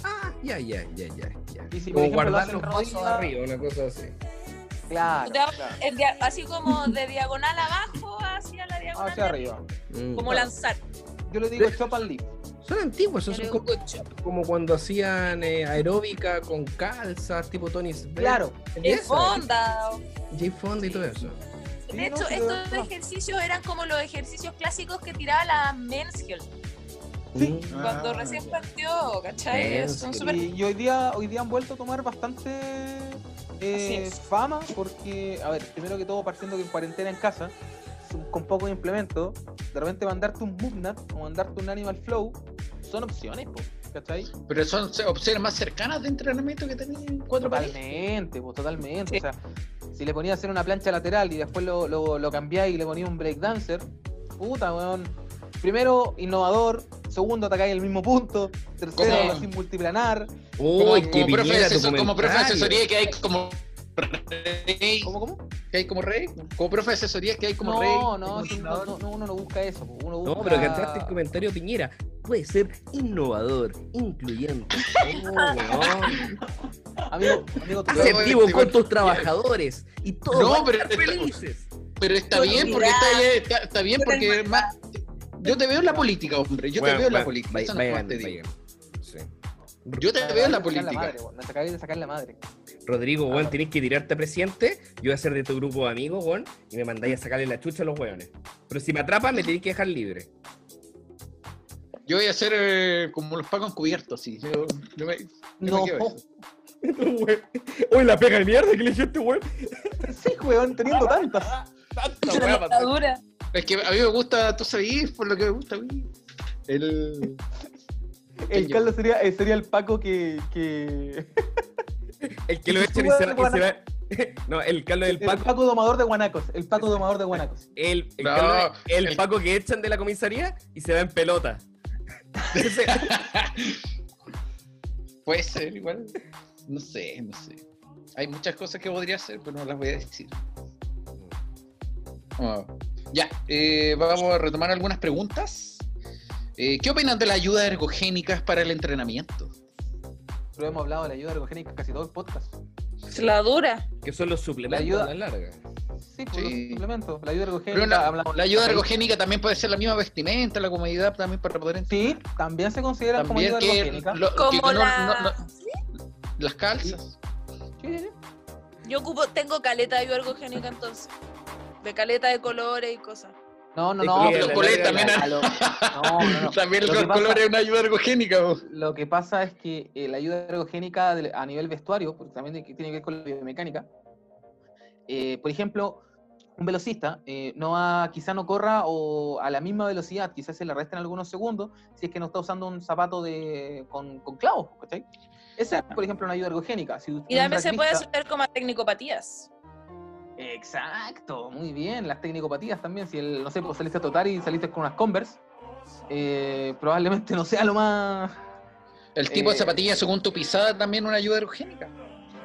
[SPEAKER 1] Ah, ya, ya, ya, ya. ya.
[SPEAKER 6] Y si, por ejemplo,
[SPEAKER 1] guardar los arriba, una cosa así.
[SPEAKER 6] Claro,
[SPEAKER 9] así como de diagonal abajo hacia la diagonal.
[SPEAKER 6] Hacia arriba.
[SPEAKER 1] Mm.
[SPEAKER 9] Como lanzar.
[SPEAKER 6] Yo le digo chop and lift.
[SPEAKER 1] Son antiguos, esos son como, como cuando hacían eh, aeróbica con calzas, tipo Tony.
[SPEAKER 6] Claro.
[SPEAKER 9] Es fonda.
[SPEAKER 1] J Fonda y todo eso.
[SPEAKER 6] Sí,
[SPEAKER 9] De hecho, estos ejercicios eran como los ejercicios clásicos que tiraba la Men's Health
[SPEAKER 6] Sí.
[SPEAKER 1] Mm.
[SPEAKER 9] cuando
[SPEAKER 5] Ah,
[SPEAKER 9] recién
[SPEAKER 5] ya.
[SPEAKER 9] partió, ¿cachai? Son súper
[SPEAKER 6] Y, y hoy día hoy día han vuelto a tomar bastante eh, fama porque, a ver, primero que todo partiendo que en cuarentena en casa, con pocos implementos, de repente mandarte un Mugnat o mandarte un Animal Flow son opciones, po, ¿cachai?
[SPEAKER 5] Pero son opciones más cercanas de entrenamiento que tenéis en cuatro.
[SPEAKER 6] Totalmente, pues totalmente.
[SPEAKER 9] Sí.
[SPEAKER 6] O sea, si le ponías a hacer una plancha lateral y después lo, lo, lo cambiáis y le ponías un breakdancer, puta, weón. Primero, innovador. Segundo, atacáis el mismo punto. Tercero,
[SPEAKER 5] ¿Cómo?
[SPEAKER 6] lo hacís multiplanar.
[SPEAKER 1] Uy,
[SPEAKER 5] como, como profe asesor- como profe de asesoría que hay como rey.
[SPEAKER 6] ¿Cómo, cómo?
[SPEAKER 5] Que hay como rey. Como profe de asesoría que hay como
[SPEAKER 6] no,
[SPEAKER 5] rey.
[SPEAKER 6] no,
[SPEAKER 5] como
[SPEAKER 6] sí, no, no, no, uno no busca eso. Uno busca...
[SPEAKER 1] No, pero que entraste el comentario Piñera. Puede ser innovador, incluyente. *laughs* Oh.
[SPEAKER 6] Amigo, amigo,
[SPEAKER 5] este
[SPEAKER 1] con tus trabajadores. Y todos
[SPEAKER 5] No,
[SPEAKER 1] van a
[SPEAKER 5] pero
[SPEAKER 1] estar felices.
[SPEAKER 5] Pero está bien porque está, está, está bien porque más, yo te veo en la política, hombre. Yo
[SPEAKER 1] Bueno,
[SPEAKER 5] te veo en la política. te digo.
[SPEAKER 1] Sí.
[SPEAKER 5] Yo te veo en la política.
[SPEAKER 6] madre, acabáis de sacar la madre.
[SPEAKER 1] Rodrigo, weón, tenés que tirarte a presidente. Yo voy a ser de tu grupo de amigos, weón, y me mandáis a sacarle la chucha a los weones. Pero si me atrapan, me tenéis que dejar libre.
[SPEAKER 5] Yo voy a ser eh, como los pagos encubiertos, sí. Yo, yo me, yo
[SPEAKER 6] No. *laughs*
[SPEAKER 1] Uy, la pega de mierda que le hiciste, weón.
[SPEAKER 6] Sí, weón, teniendo tantas.
[SPEAKER 1] Tanta
[SPEAKER 9] La
[SPEAKER 1] wea pasó.
[SPEAKER 9] dura.
[SPEAKER 5] Es que a mí me gusta, tú sabías, por lo que me gusta a mí. El.
[SPEAKER 6] El Carlos sería, eh, sería el Paco que. que... *laughs*
[SPEAKER 1] El que lo echan y se, va- y se va. *laughs* No, el Carlos del
[SPEAKER 6] El
[SPEAKER 1] Paco.
[SPEAKER 6] Paco domador de guanacos. El Paco domador de guanacos. *laughs*
[SPEAKER 1] El, el,
[SPEAKER 5] No,
[SPEAKER 1] Carlos- el
[SPEAKER 5] el-
[SPEAKER 1] Paco que echan de la comisaría y se va en pelota.
[SPEAKER 5] Puede ser, igual. No sé, no sé. Hay muchas cosas que podría hacer, pero no las voy a decir. Ah, Ya, eh, vamos a retomar algunas preguntas. Eh, ¿Qué opinan de las ayudas ergogénicas para el entrenamiento?
[SPEAKER 6] Pero hemos hablado de la ayuda ergogénica casi todo el podcast.
[SPEAKER 16] La dura.
[SPEAKER 1] que son los suplementos
[SPEAKER 6] ayuda-
[SPEAKER 1] a la larga.
[SPEAKER 6] Sí, por
[SPEAKER 5] Sí.
[SPEAKER 6] los suplementos. La ayuda ergogénica.
[SPEAKER 5] La,
[SPEAKER 6] hablamos-
[SPEAKER 5] la ayuda ergogénica también puede ser la misma vestimenta, la comodidad también para poder
[SPEAKER 6] Sí, también se considera como ayuda
[SPEAKER 5] que,
[SPEAKER 6] ergogénica.
[SPEAKER 5] lo- que
[SPEAKER 16] Como
[SPEAKER 5] no-
[SPEAKER 16] la-
[SPEAKER 5] no- no- las calzas.
[SPEAKER 6] Sí, sí, sí.
[SPEAKER 16] Yo ocupo, tengo caleta de ayuda ergogénica entonces. De caleta de colores y cosas.
[SPEAKER 6] No, no, no.
[SPEAKER 5] coleta
[SPEAKER 1] larga-
[SPEAKER 5] también-
[SPEAKER 6] a lo- *laughs* no, no, no.
[SPEAKER 5] También el color
[SPEAKER 6] pasa-
[SPEAKER 5] es una ayuda ergogénica. po.
[SPEAKER 6] Lo que pasa es que eh, la ayuda ergogénica de- a nivel vestuario, porque también tiene que tiene que ver con la biomecánica, eh, por ejemplo, un velocista eh, no va, quizá no corra o a la misma velocidad, quizás se le resten algunos segundos, si es que no está usando un zapato de, con, con clavos, ¿cachai? Esa es, por ejemplo, una ayuda ergogénica. Si
[SPEAKER 16] Y también se puede hacer como tecnicopatías.
[SPEAKER 6] Exacto, muy bien. Las tecnicopatías también. Si el, no sé, pues saliste a trotar y saliste con unas Converse, eh, probablemente no sea lo más.
[SPEAKER 5] El tipo de
[SPEAKER 6] Eh,
[SPEAKER 5] zapatilla según tu pisada también una ayuda ergogénica.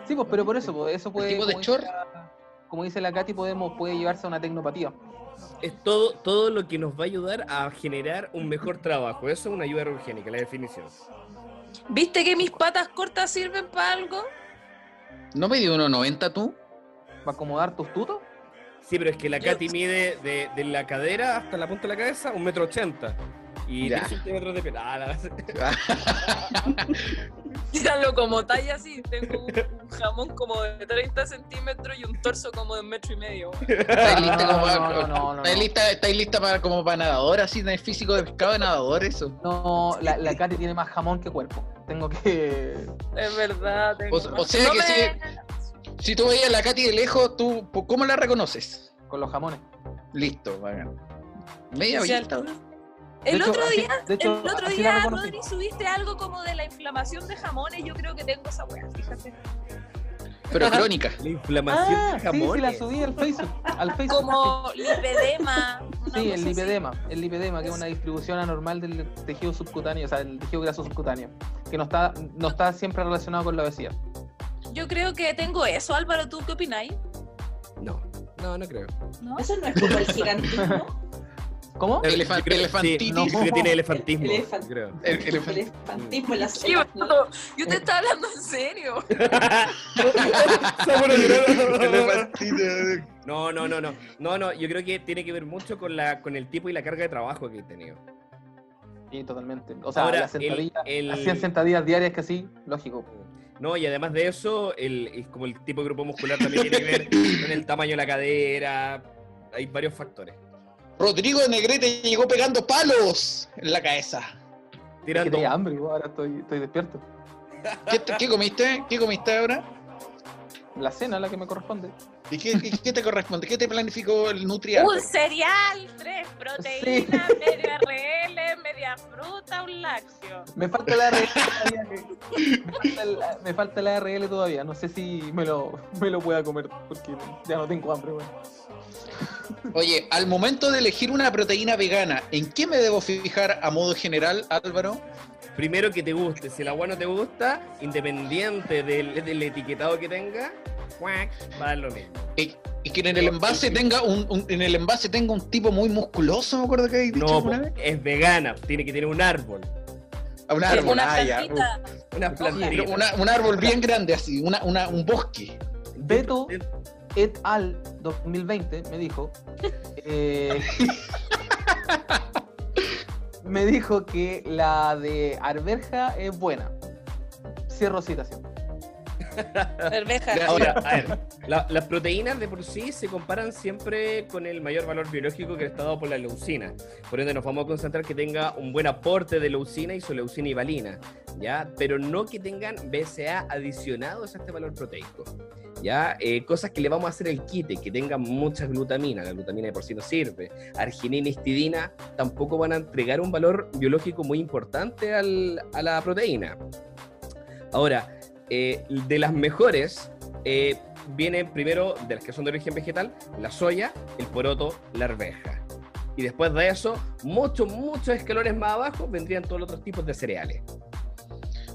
[SPEAKER 6] Sí, pues, pero por eso, pues, eso puede.
[SPEAKER 5] tipo de
[SPEAKER 6] como dice
[SPEAKER 5] short.
[SPEAKER 6] la- Como dice la Katy, podemos, puede llevarse a una tecnopatía.
[SPEAKER 1] Es todo, todo lo que nos va a ayudar a generar un mejor trabajo. Eso es una ayuda ergogénica, la definición.
[SPEAKER 16] ¿Viste que mis patas cortas sirven para algo?
[SPEAKER 5] ¿No me dio 1,90 tú?
[SPEAKER 6] ¿Para acomodar tus tutos?
[SPEAKER 1] Sí, pero es que la
[SPEAKER 16] Yo-
[SPEAKER 1] Katy mide de, de la cadera hasta la punta de la cabeza un metro ochenta. Y
[SPEAKER 5] Ya.
[SPEAKER 1] 10 centímetros de pelo. Ah,
[SPEAKER 16] Tíralo *laughs* como talla así. Tengo un, un jamón como de 30 centímetros y un torso como de un metro y medio.
[SPEAKER 5] ¿Estáis lista,
[SPEAKER 6] No,
[SPEAKER 5] como
[SPEAKER 6] no,
[SPEAKER 5] para,
[SPEAKER 6] no, no, no,
[SPEAKER 5] ¿estáis
[SPEAKER 6] no.
[SPEAKER 5] lista, estáis lista para, como para nadador, así, de físico de pescado de nadador, eso?
[SPEAKER 6] No, la, la Katy tiene más jamón que cuerpo. Tengo que.
[SPEAKER 16] Es verdad. tengo
[SPEAKER 5] O, o sea
[SPEAKER 16] No
[SPEAKER 5] que
[SPEAKER 16] me-
[SPEAKER 5] si, si tú veías a la Katy de lejos, ¿tú cómo la reconoces?
[SPEAKER 6] Con los jamones.
[SPEAKER 5] Listo, bacán. Media
[SPEAKER 16] O sea,
[SPEAKER 5] vista.
[SPEAKER 16] El
[SPEAKER 6] hecho,
[SPEAKER 16] otro
[SPEAKER 6] así-
[SPEAKER 16] día,
[SPEAKER 6] de hecho,
[SPEAKER 16] el otro
[SPEAKER 6] así
[SPEAKER 16] día. Rodri, subiste algo como de la inflamación de jamones. Yo creo que tengo esa weá, fíjate.
[SPEAKER 5] Pero crónica.
[SPEAKER 1] La inflamación
[SPEAKER 6] Ah,
[SPEAKER 1] de
[SPEAKER 6] sí, sí, la
[SPEAKER 1] jamones.
[SPEAKER 6] subí al Facebook. Al *laughs* Facebook
[SPEAKER 16] Como lipedema.
[SPEAKER 6] Sí, el
[SPEAKER 16] así.
[SPEAKER 6] lipedema, el lipedema, que es una distribución anormal del tejido subcutáneo, o sea, el tejido graso subcutáneo, que no está, no está siempre relacionado con la obesidad.
[SPEAKER 16] Yo creo que tengo eso, Álvaro. ¿Tú qué opináis?
[SPEAKER 1] No, no, no creo.
[SPEAKER 16] ¿No?
[SPEAKER 7] Eso no es como el gigantismo. *laughs*
[SPEAKER 6] ¿Cómo?
[SPEAKER 5] Elefant-
[SPEAKER 1] creo-
[SPEAKER 5] elefantitis.
[SPEAKER 1] Sí, que tiene elefantismo.
[SPEAKER 7] Elefant-
[SPEAKER 1] creo.
[SPEAKER 5] El-
[SPEAKER 7] El
[SPEAKER 5] elefant-
[SPEAKER 7] elefantismo en las
[SPEAKER 16] Sí, boludo, Yo te estaba hablando en serio. *laughs*
[SPEAKER 1] No, no, no, no. No, no, yo creo que tiene que ver mucho con la con el tipo y la carga de trabajo que he tenido.
[SPEAKER 6] Sí, totalmente. O sea,
[SPEAKER 1] Ahora,
[SPEAKER 6] las sentadillas,
[SPEAKER 1] el-
[SPEAKER 6] las
[SPEAKER 1] el-
[SPEAKER 6] 100 sentadillas diarias que sí, lógico.
[SPEAKER 1] No, y además de eso, el, es como el tipo de grupo muscular también tiene que ver con el tamaño de la cadera. Hay varios factores.
[SPEAKER 5] Rodrigo de Negrete llegó pegando palos en la cabeza.
[SPEAKER 6] Es que
[SPEAKER 1] Tirando.
[SPEAKER 6] tenía hambre, ahora estoy, estoy despierto.
[SPEAKER 5] ¿Qué, te- qué comiste? ¿Qué comiste ahora?
[SPEAKER 6] La cena es la que me corresponde.
[SPEAKER 5] ¿Y qué, y qué te corresponde? ¿Qué te planificó el nutriarte?
[SPEAKER 16] Un cereal, tres proteínas, media RL, media fruta, un lácteo.
[SPEAKER 6] Me falta la RL todavía. Me falta, la, me falta la RL todavía. No sé si me lo, me lo pueda comer porque ya no tengo hambre, weón.
[SPEAKER 5] Oye, al momento de elegir una proteína vegana, ¿en qué me debo fijar a modo general, Álvaro?
[SPEAKER 1] Primero que te guste. Si el agua no te gusta, independiente del, del etiquetado que tenga, va a dar lo mismo.
[SPEAKER 5] Y, y que en el envase tenga un, un- en el envase tenga un tipo muy musculoso, me acuerdo que hay dicho
[SPEAKER 1] No,
[SPEAKER 5] alguna vez.
[SPEAKER 1] es vegana, tiene que tener un árbol.
[SPEAKER 5] A un árbol,
[SPEAKER 16] Una
[SPEAKER 5] ah, ya.
[SPEAKER 16] plantita.
[SPEAKER 1] Una plantita.
[SPEAKER 5] Una- un árbol bien grande así, una, una- un bosque.
[SPEAKER 6] Beto et al 2020 me dijo eh, *laughs* me dijo que la de arberja es buena cierro citación
[SPEAKER 16] Cerveja.
[SPEAKER 1] Ahora, a ver, la- las proteínas de por sí se comparan siempre con el mayor valor biológico que está dado por la leucina. Por ende, nos vamos a concentrar que tenga un buen aporte de leucina, isoleucina y valina, ¿ya? Pero no que tengan BCA adicionados a este valor proteico. ¿Ya? Eh, cosas que le vamos a hacer el quite, que tengan mucha glutamina, la glutamina de por sí no sirve, arginina histidina tampoco van a entregar un valor biológico muy importante al- a la proteína. Ahora, eh, de las mejores, eh, vienen primero, de las que son de origen vegetal, la soya, el poroto, la arveja. Y después de eso, muchos, muchos escalones más abajo vendrían todos los otros tipos de cereales.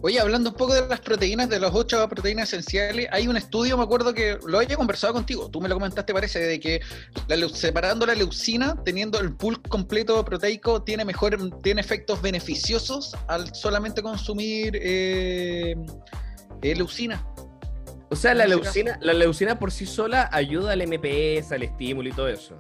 [SPEAKER 5] Oye, hablando un poco de las proteínas, de las ocho proteínas esenciales, hay un estudio, me acuerdo que lo había conversado contigo, tú me lo comentaste, parece, de que la separando la leucina, teniendo el pool completo proteico, tiene mejor, tiene efectos beneficiosos al solamente consumir eh, eh, leucina.
[SPEAKER 1] O sea, la leucina, la leucina por sí sola ayuda al MPS, al estímulo y todo eso.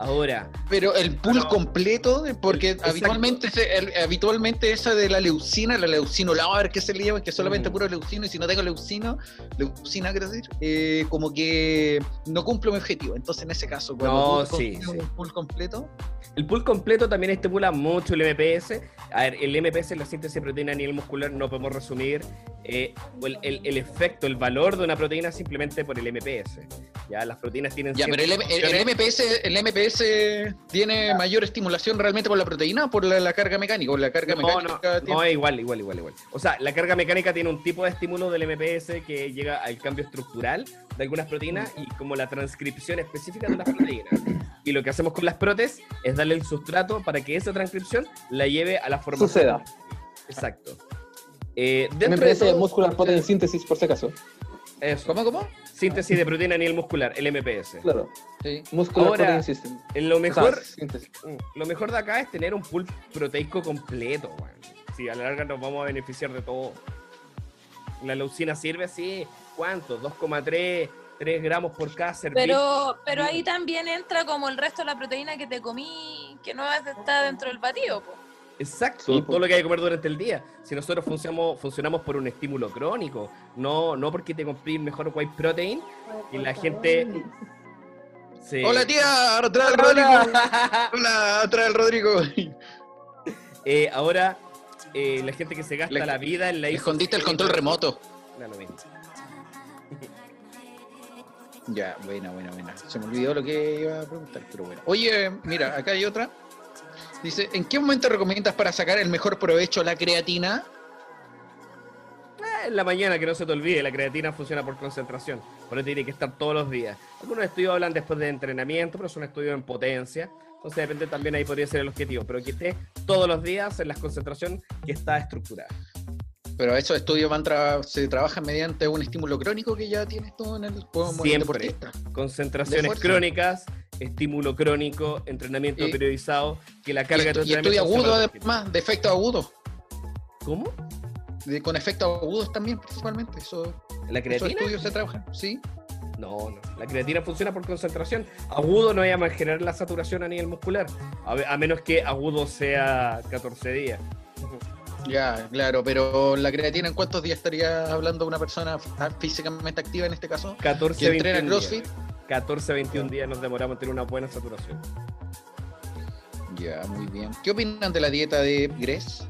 [SPEAKER 1] Ahora,
[SPEAKER 5] Pero el pool completo, porque habitualmente se- el- habitualmente esa de la leucina, la leucinolado, a ver qué se le llama, que solamente
[SPEAKER 1] Mm.
[SPEAKER 5] puro leucino, y si no tengo leucino, leucina, quiero decir, eh, como que no cumplo mi objetivo. Entonces, en ese caso, cuando
[SPEAKER 1] No,
[SPEAKER 5] tú
[SPEAKER 1] sí,
[SPEAKER 5] consumes
[SPEAKER 1] sí.
[SPEAKER 5] un pool completo,
[SPEAKER 1] el pool completo también estimula mucho el MPS. A ver, el MPS, la síntesis de proteína a nivel muscular, no podemos resumir eh, el, el- el efecto, el valor de una proteína simplemente por el MPS. Ya, las proteínas tienen
[SPEAKER 5] ya, pero el, MPS, el MPS tiene mayor estimulación realmente por la proteína o por la, la carga mecánica. O la carga
[SPEAKER 1] No,
[SPEAKER 5] mecánica
[SPEAKER 1] no,
[SPEAKER 5] tiene-
[SPEAKER 1] no, es igual, igual, igual, igual. O sea, la carga mecánica tiene un tipo de estímulo del MPS que llega al cambio estructural de algunas proteínas y como la transcripción específica de las proteínas. Y lo que hacemos con las protes es darle el sustrato para que esa transcripción la lleve a la forma.
[SPEAKER 6] Suceda.
[SPEAKER 1] Exacto. Eh, dentro de
[SPEAKER 6] MPS
[SPEAKER 1] todo-
[SPEAKER 6] Muscular Protein Synthesis, por si acaso.
[SPEAKER 1] Eso.
[SPEAKER 5] ¿Cómo, cómo?
[SPEAKER 1] Síntesis de proteína a nivel muscular, el MPS.
[SPEAKER 6] Claro.
[SPEAKER 5] Sí.
[SPEAKER 6] Muscular
[SPEAKER 1] Ahora,
[SPEAKER 6] Protein System.
[SPEAKER 1] en lo mejor,
[SPEAKER 6] O sea, síntesis.
[SPEAKER 1] Mm, Lo mejor de acá es tener un pool proteico completo, weón. Sí, a la larga nos vamos a beneficiar de todo. La leucina sirve así, ¿cuánto? 2,3 3 gramos por cada servicio.
[SPEAKER 16] Pero, pero ahí también entra como el resto de la proteína que te comí, que no está dentro del batido. po.
[SPEAKER 1] Exacto,
[SPEAKER 6] Sí,
[SPEAKER 1] todo lo que hay que comer durante el día. Si nosotros funcionamos, funcionamos por un estímulo crónico, no, no porque te compré mejor white protein y la gente... se-
[SPEAKER 5] Hola tía, trae el Rodrigo. Hola, trae el Rodrigo. *laughs*
[SPEAKER 1] Eh, ahora, eh, la gente que se gasta
[SPEAKER 5] Le-
[SPEAKER 1] la vida en la
[SPEAKER 5] Le
[SPEAKER 1] isla-
[SPEAKER 5] escondiste el control remoto.
[SPEAKER 1] Mismo. *laughs*
[SPEAKER 5] Ya, buena, buena, buena. Se me olvidó lo que iba a preguntar, pero bueno. Oye, mira, acá hay otra. Dice, ¿en qué momento recomiendas para sacar el mejor provecho la creatina?
[SPEAKER 1] Eh, En la mañana, que no se te olvide, la creatina funciona por concentración. Por eso tiene que estar todos los días. Algunos estudios hablan después de entrenamiento, pero son estudios en potencia. Entonces depende también ahí podría ser el objetivo. Pero que esté todos los días en la concentración que está estructurada.
[SPEAKER 5] Pero esos estudios van tra- se trabajan mediante un estímulo crónico que ya tienes tú en el como en el
[SPEAKER 1] Siempre.
[SPEAKER 5] deportista.
[SPEAKER 1] Concentraciones crónicas, estímulo crónico, entrenamiento
[SPEAKER 5] Y-
[SPEAKER 1] periodizado, que la
[SPEAKER 5] Y,
[SPEAKER 1] carga de tu
[SPEAKER 5] estu- y estudio agudo además, de efectos agudos.
[SPEAKER 1] ¿Cómo?
[SPEAKER 5] De- con efectos agudos también principalmente. Eso,
[SPEAKER 1] ¿La
[SPEAKER 5] esos
[SPEAKER 1] creatina?
[SPEAKER 5] estudios se trabajan, sí.
[SPEAKER 1] No, no. La creatina funciona por concentración. Agudo no vaya a generar la saturación a nivel muscular. A, menos que agudo sea 14 días.
[SPEAKER 5] Ya, claro, pero la creatina, ¿en cuántos días estaría hablando una persona físicamente activa en este caso?
[SPEAKER 1] 14,
[SPEAKER 5] que entrena
[SPEAKER 1] 21
[SPEAKER 5] CrossFit.
[SPEAKER 1] días. 14, 21 días nos demoramos en tener una buena saturación.
[SPEAKER 5] Ya, muy bien. ¿Qué opinan de la dieta de Gress?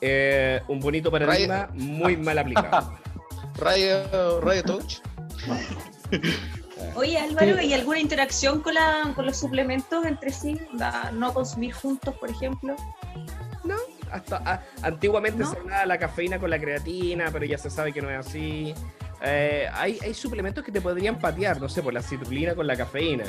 [SPEAKER 1] Eh, un bonito paradigma muy mal aplicado. *laughs*
[SPEAKER 5] Radio, Radio Touch.
[SPEAKER 7] Oye Álvaro, ¿hay alguna interacción con, la, con los suplementos entre sí? La- no consumir juntos, por ejemplo.
[SPEAKER 1] Hasta, a- antiguamente
[SPEAKER 7] ¿No?
[SPEAKER 1] se hablaba la cafeína con la creatina, pero ya se sabe que no es así. Eh, hay, hay suplementos que te podrían patear, no sé, por la citrulina con la cafeína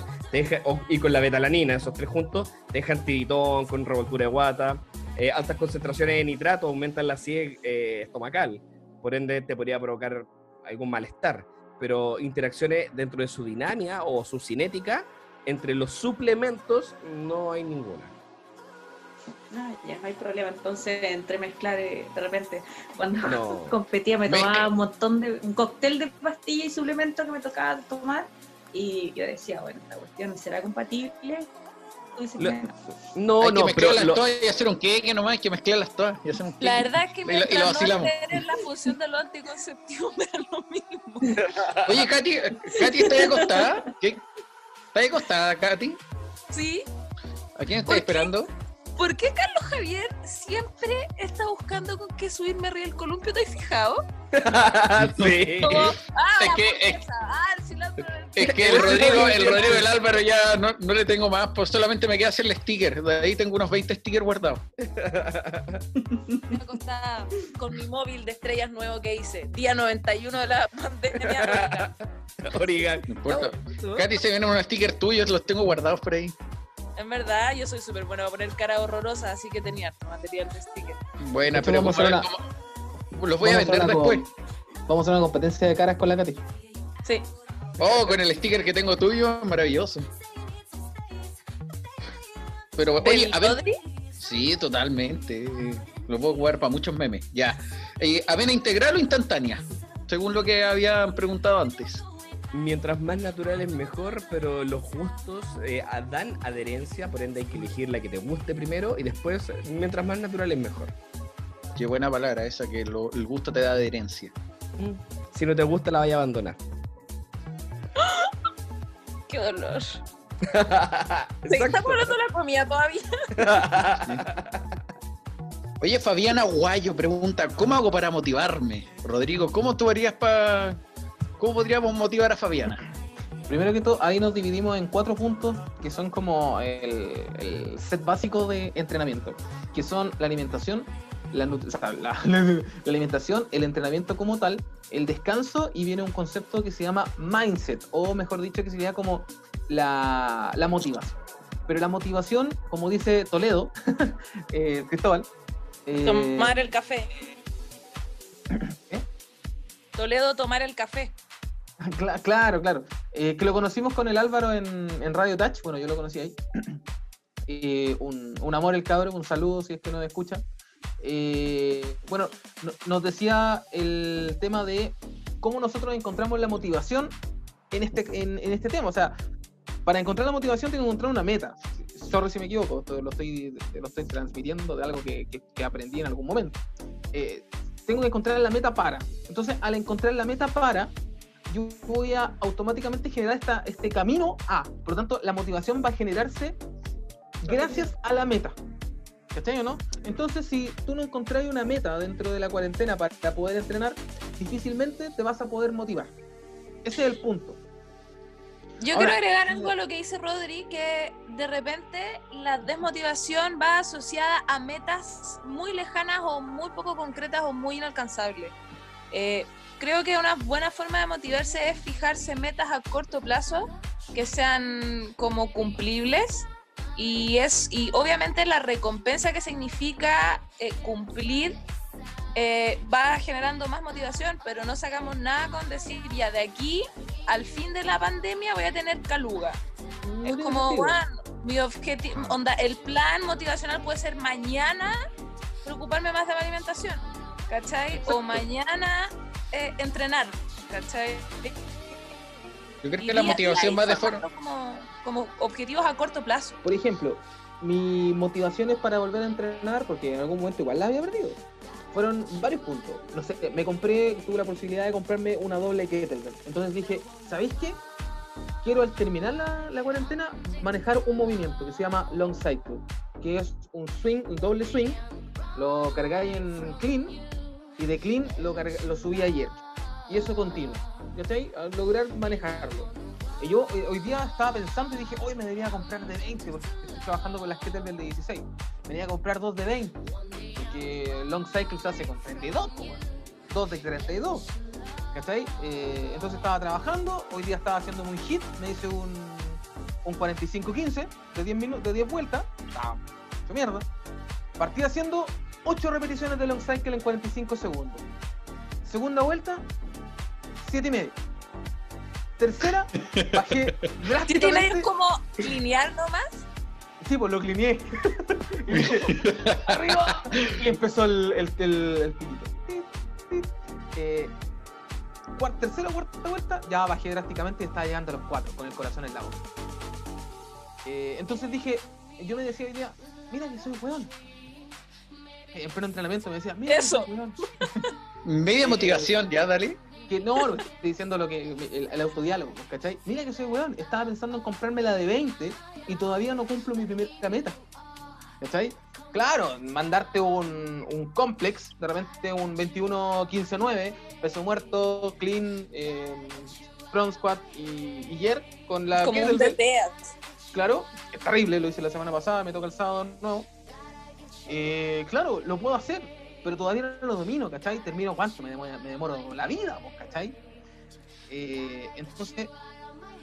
[SPEAKER 1] y con la betalanina, esos tres juntos, te dejan tiritón, con revoltura de guata. Eh, altas concentraciones de nitrato aumentan la acidez eh, estomacal, por ende te podría provocar algún malestar. Pero interacciones dentro de su dinámica o su cinética, entre los suplementos no hay ninguna.
[SPEAKER 7] Ah, ya no hay problema. Entonces, entre mezclar eh, de repente, cuando
[SPEAKER 1] No. *laughs*
[SPEAKER 7] competía, me
[SPEAKER 5] Me-
[SPEAKER 7] tomaba un montón de. un cóctel de pastillas y suplementos que me tocaba tomar. Y yo decía, bueno, esta cuestión será compatible.
[SPEAKER 1] Lo-
[SPEAKER 7] que no.
[SPEAKER 1] No,
[SPEAKER 5] que
[SPEAKER 1] no, pero
[SPEAKER 5] mezclarlas
[SPEAKER 1] lo-
[SPEAKER 5] todas y hacer un queque nomás, hay que mezclarlas todas y hacer un queque.
[SPEAKER 9] La verdad es que
[SPEAKER 5] Y lo- y lo
[SPEAKER 9] no la función de los anticonceptivos *laughs* me da lo mismo. *laughs*
[SPEAKER 5] Oye, Katy, Katy, ¿estás acostada? ¿Qué? ¿Estás acostada, Katy?
[SPEAKER 9] Sí.
[SPEAKER 5] ¿A quién
[SPEAKER 9] ¿Por
[SPEAKER 5] estás
[SPEAKER 9] qué? ¿Por qué Carlos Javier siempre está buscando con qué subirme arriba del columpio? ¿Te has fijado? *laughs*
[SPEAKER 1] sí.
[SPEAKER 9] Como, ah,
[SPEAKER 5] Es que- es-
[SPEAKER 9] ah, el
[SPEAKER 5] Es que el Rodrigo, el Rodrigo del Álvaro ya no, no le tengo más, pues solamente me queda hacerle sticker. De ahí tengo unos 20 stickers guardados.
[SPEAKER 9] Me acostaba con mi móvil de estrellas nuevo que hice. Día 91 de la pandemia. *laughs*
[SPEAKER 1] Origami.
[SPEAKER 5] No importa. Katy se vienen unos stickers tuyos, los tengo guardados por ahí.
[SPEAKER 9] En verdad, yo soy súper buena para poner cara horrorosa, así que tenía harto material de sticker.
[SPEAKER 5] Buena, pero
[SPEAKER 6] vamos
[SPEAKER 5] ¿cómo-
[SPEAKER 6] a hacer
[SPEAKER 5] cómo- los voy a
[SPEAKER 6] Vamos
[SPEAKER 5] vender después.
[SPEAKER 6] Vamos a una competencia de caras con la Katy.
[SPEAKER 9] Sí.
[SPEAKER 5] Oh, con el sticker que tengo tuyo, maravilloso. Pero, oye,
[SPEAKER 9] ¿Del
[SPEAKER 5] a ver. Sí, totalmente. Lo puedo jugar para muchos memes. Ya. Eh, ¿Avena integral o instantánea? Según lo que habían preguntado antes.
[SPEAKER 1] Mientras más natural es mejor, pero los gustos eh, dan adherencia, por ende hay que elegir la que te guste primero y después, eh, mientras más natural es mejor.
[SPEAKER 5] Qué buena palabra esa, que lo- el gusto te da adherencia.
[SPEAKER 1] Si no te gusta, la vaya a abandonar. *gasps*
[SPEAKER 9] Qué dolor. Estamos hablando de la comida todavía. *laughs*
[SPEAKER 5] Oye, Fabiana Guayo pregunta, ¿cómo hago para motivarme? Rodrigo, ¿cómo tú harías para... ¿Cómo podríamos motivar a Fabiana?
[SPEAKER 6] Primero que todo, ahí nos dividimos en cuatro puntos que son como el, el set básico de entrenamiento, que son la alimentación, la, o sea, *laughs* la- la alimentación, el entrenamiento como tal, el descanso y viene un concepto que se llama mindset, o mejor dicho, que sería como la, la motivación. Pero la motivación, como dice Toledo, *laughs* eh, Cristóbal, eh,
[SPEAKER 9] Tomar el café.
[SPEAKER 6] ¿Eh?
[SPEAKER 9] Toledo, tomar el café. *laughs*
[SPEAKER 6] Cla- claro, claro. Eh, que lo conocimos con el Álvaro en, Radio Touch. Bueno, yo lo conocí ahí. *clears throat* Eh, un, un amor el cabrón, un saludo si es que nos escucha. Eh, bueno, no- nos decía el tema de cómo nosotros encontramos la motivación en este, en, este tema. O sea, para encontrar la motivación tengo que encontrar una meta. Sorry si me equivoco, lo estoy, lo estoy transmitiendo de algo que, que- que aprendí en algún momento. Eh, tengo que encontrar la meta para. Entonces, al encontrar la meta para, yo voy a automáticamente generar esta, este camino a. Por lo tanto, la motivación va a generarse gracias a la meta. ¿Cachai o no? Entonces, si tú no encontrás una meta dentro de la cuarentena para poder entrenar, difícilmente te vas a poder motivar. Ese es el punto.
[SPEAKER 9] Yo
[SPEAKER 6] Ahora,
[SPEAKER 9] quiero agregar algo a lo que dice Rodri, que de repente la desmotivación va asociada a metas muy lejanas o muy poco concretas o muy inalcanzables. Eh, creo que una buena forma de motivarse es fijarse metas a corto plazo que sean como cumplibles y es y obviamente la recompensa que significa eh, cumplir eh, va generando más motivación, pero no sacamos nada con decir ya de aquí al fin de la pandemia voy a tener caluga. es
[SPEAKER 6] tiene
[SPEAKER 9] como, bueno, mi objetivo, onda, el plan motivacional puede ser mañana preocuparme más de la alimentación, ¿cachai? O mañana eh, entrenar, ¿cachai?
[SPEAKER 5] Yo creo
[SPEAKER 9] Y
[SPEAKER 5] que la motivación va de forma...
[SPEAKER 9] como objetivos a corto plazo.
[SPEAKER 6] Por ejemplo, mi motivación es para volver a entrenar, porque en algún momento igual la había perdido. Fueron varios puntos. No sé, me compré, tuve la posibilidad de comprarme una doble kettlebell. Entonces dije, ¿sabéis qué? Quiero al terminar la, la cuarentena manejar un movimiento que se llama long cycle, que es un swing, un doble swing. Lo cargáis en clean y de clean lo, lo subí ayer. Y eso continuo. ¿Cachai? Lograr manejarlo. Y yo eh, hoy día estaba pensando y dije, hoy me debería comprar de 20 porque estoy trabajando con las kettlebell de 16. Me debería comprar dos de 20 porque long cycle se hace con 32, po, weón. dos de 32. ¿Cachai? Eh, entonces estaba trabajando, hoy día estaba haciendo un hit, me hice un, un 45-15 de 10 minutos, de 10 vueltas, estaba hecho mierda. Partí haciendo 8 repeticiones de long cycle en 45 segundos. Segunda vuelta, 7 y medio. Tercera, bajé
[SPEAKER 9] ¿Siete y *laughs*
[SPEAKER 6] drásticamente.
[SPEAKER 9] medio es como lineal nomás?
[SPEAKER 6] Sí, pues lo clineé. *laughs* Y dije, Arriba. Y empezó el, el, el, el. Eh, tercera o cuarta vuelta, ya bajé drásticamente y estaba llegando a los cuatro, con el corazón en la boca. Eh, entonces dije, yo me decía hoy día, mira que soy weón. En pleno entrenamiento me decía, mira
[SPEAKER 16] Eso. *laughs*
[SPEAKER 5] Media motivación, ya, dale.
[SPEAKER 6] Que no, lo estoy diciendo lo que el, el autodiálogo, ¿cachai? Mira que soy weón, estaba pensando en comprarme la de 20 y todavía no cumplo mi primera meta. ¿Cachai? Claro, mandarte un, un complex, de repente un 21-15-9, peso muerto, clean, eh, front squat y, y jerk con la
[SPEAKER 16] Como un.
[SPEAKER 6] Claro, es terrible, lo hice la semana pasada, me toca el sábado, no. Eh, claro, lo puedo hacer, pero todavía no lo domino, ¿cachai? Termino cuánto, me demoro, me demoro la vida, pues, ¿cachai? Eh, entonces,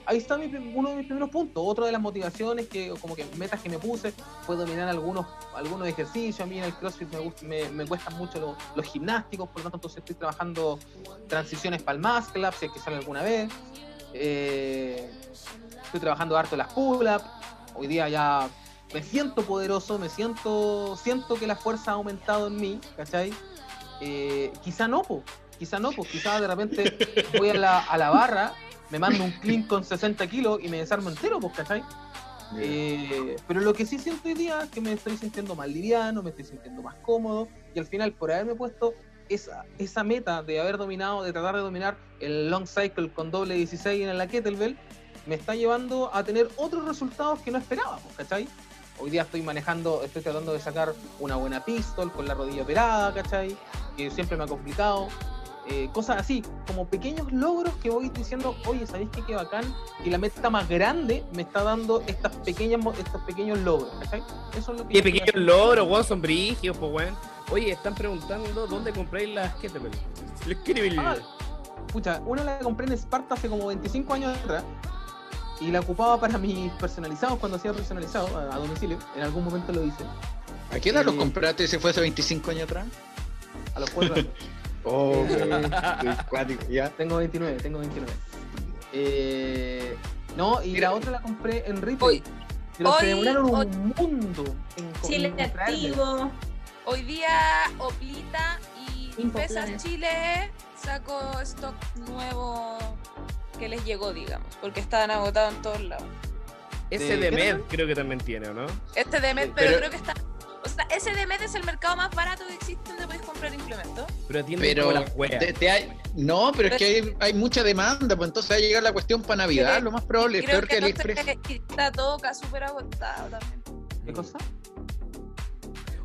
[SPEAKER 6] ahí está mi uno de mis primeros puntos. Otra de las motivaciones, que como que metas que me puse, fue dominar algunos, algunos ejercicios. A mí en el CrossFit me, gust- me, me cuestan mucho lo- los gimnásticos, por lo tanto, entonces estoy trabajando transiciones para el muscle up, si es que sale alguna vez. Eh, estoy trabajando harto las pull-up. Hoy día ya me siento poderoso, me siento, siento que la fuerza ha aumentado en mí, ¿cachai? Eh, quizá no, po, quizá no, pues quizá de repente voy a la, a la barra, me mando un clean con 60 kilos y me desarmo entero, pues, ¿cachai? Eh, pero lo que sí siento hoy día es que me estoy sintiendo más liviano, me estoy sintiendo más cómodo y al final por haberme puesto esa, esa meta de haber dominado, de tratar de dominar el long cycle con doble 16 en la kettlebell, me está llevando a tener otros resultados que no esperaba, pues, ¿cachai? Hoy día estoy manejando, estoy tratando de sacar una buena pistol con la rodilla operada, ¿cachai? Que siempre me ha complicado. Eh, cosas así, como pequeños logros que voy diciendo, oye, ¿sabéis qué, qué bacán? Y la meta más grande me está dando estas pequeñas, estos pequeños logros, ¿cachai? Eso es lo que
[SPEAKER 1] Qué pequeños logros, weón, son brígidos, pues, weón. Oye, están preguntando dónde compráis las kettlebell. Les.
[SPEAKER 6] Ah, Escucha, una la compré en Sparta hace como 25 años atrás y la ocupaba para mis personalizados cuando hacía personalizado a, a domicilio. En algún momento lo hice.
[SPEAKER 5] ¿A qué edad los
[SPEAKER 6] Eh,
[SPEAKER 5] compraste si fue hace 25 años atrás?
[SPEAKER 6] A los cuatro años. *laughs*
[SPEAKER 5] Oh,
[SPEAKER 6] Eh,
[SPEAKER 5] qué cuático, ya.
[SPEAKER 6] Tengo 29, tengo 29. Eh, no, y la otra la compré en retail. Pero se
[SPEAKER 16] hoy-
[SPEAKER 6] demoraron
[SPEAKER 16] hoy-
[SPEAKER 6] un mundo en,
[SPEAKER 16] Chile activo. Hoy día Oplita y. Pesas Chile sacó stock nuevo que les llegó, digamos, porque estaban agotados en todos lados.
[SPEAKER 1] Ese de Med creo que también tiene, ¿o no?
[SPEAKER 16] Este de Med, pero,
[SPEAKER 1] pero-
[SPEAKER 16] creo que está. O sea, ese de Med es el mercado más barato que existe donde puedes comprar implementos.
[SPEAKER 1] Pero atiende
[SPEAKER 5] Pero
[SPEAKER 1] como las weas.
[SPEAKER 5] te- te hay- no, pero es que hay, hay mucha demanda, pues entonces va a llegar la cuestión para Navidad, lo más probable, es peor que
[SPEAKER 16] que, no
[SPEAKER 5] AliExpress.
[SPEAKER 16] sé, y está todo acá súper agotado también.
[SPEAKER 6] ¿Qué cosa?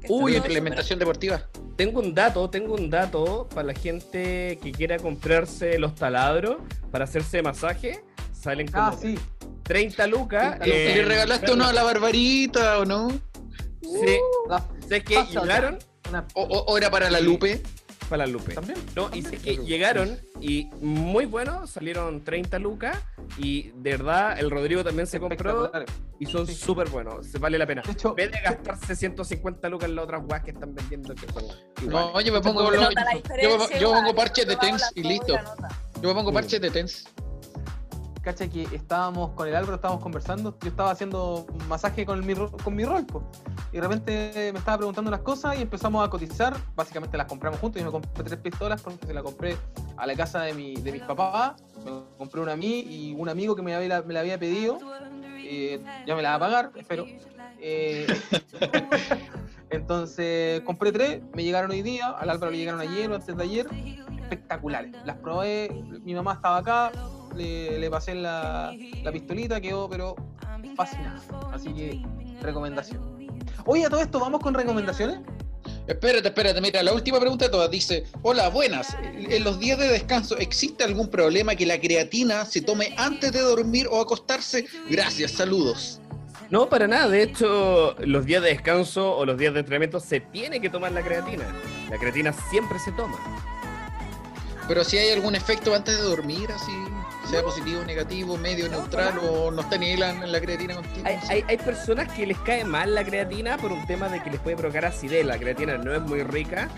[SPEAKER 5] Uy, implementación deportiva.
[SPEAKER 1] Tengo un dato, tengo un dato para la gente que quiera comprarse los taladros para hacerse masaje. Salen como
[SPEAKER 6] Ah, sí.
[SPEAKER 1] 30 lucas.
[SPEAKER 5] 30 lucas. ¿Le regalaste uno a la Barbarita o no?
[SPEAKER 1] Sí. sé que
[SPEAKER 5] pasa
[SPEAKER 1] llegaron.
[SPEAKER 5] O, o- o era para la Lupe.
[SPEAKER 1] La Lupe. No, y sé que llegaron y muy buenos, salieron 30 lucas y de verdad el Rodrigo también se compró y son súper buenos, se vale la pena. en vez de gastarse 150 lucas en las otras guas que están vendiendo que son
[SPEAKER 5] No, yo me pongo, yo, yo
[SPEAKER 1] igual,
[SPEAKER 5] pongo parches de TENS y listo. Yo me pongo parches de TENS.
[SPEAKER 6] Cacha que estábamos con el Álvaro, estábamos conversando, yo estaba haciendo masaje con mi, ro- con mi rol, po. y de repente me estaba preguntando unas cosas y empezamos a cotizar, básicamente las compramos juntos, yo me compré tres pistolas porque se las compré a la casa de, mi, de mis papás, me compré una a mí y un amigo que me, había, me la había pedido, eh, ya me la va a pagar, espero. Eh, *laughs* entonces compré tres, me llegaron hoy día, al Álvaro le llegaron ayer o antes de ayer, espectaculares. Las probé, mi mamá estaba acá, le, le pasé la, la pistolita, quedó pero fascinada. Así que recomendación. Oye, a todo esto, ¿vamos con recomendaciones?
[SPEAKER 5] Espérate, espérate, mira, la última pregunta de todas dice, hola, buenas, en los días de descanso, ¿existe algún problema que la creatina se tome antes de dormir o acostarse? Gracias, saludos.
[SPEAKER 1] No, para nada. De hecho, los días de descanso o los días de entrenamiento se tiene que tomar la creatina. La creatina siempre se toma.
[SPEAKER 5] Pero si hay algún efecto antes de dormir, así, sea positivo, negativo, medio, neutral, o no está ni ahí la, la creatina contigo.
[SPEAKER 1] Hay, hay, hay personas que les cae mal la creatina por un tema de que les puede provocar acidez. La creatina no es muy rica.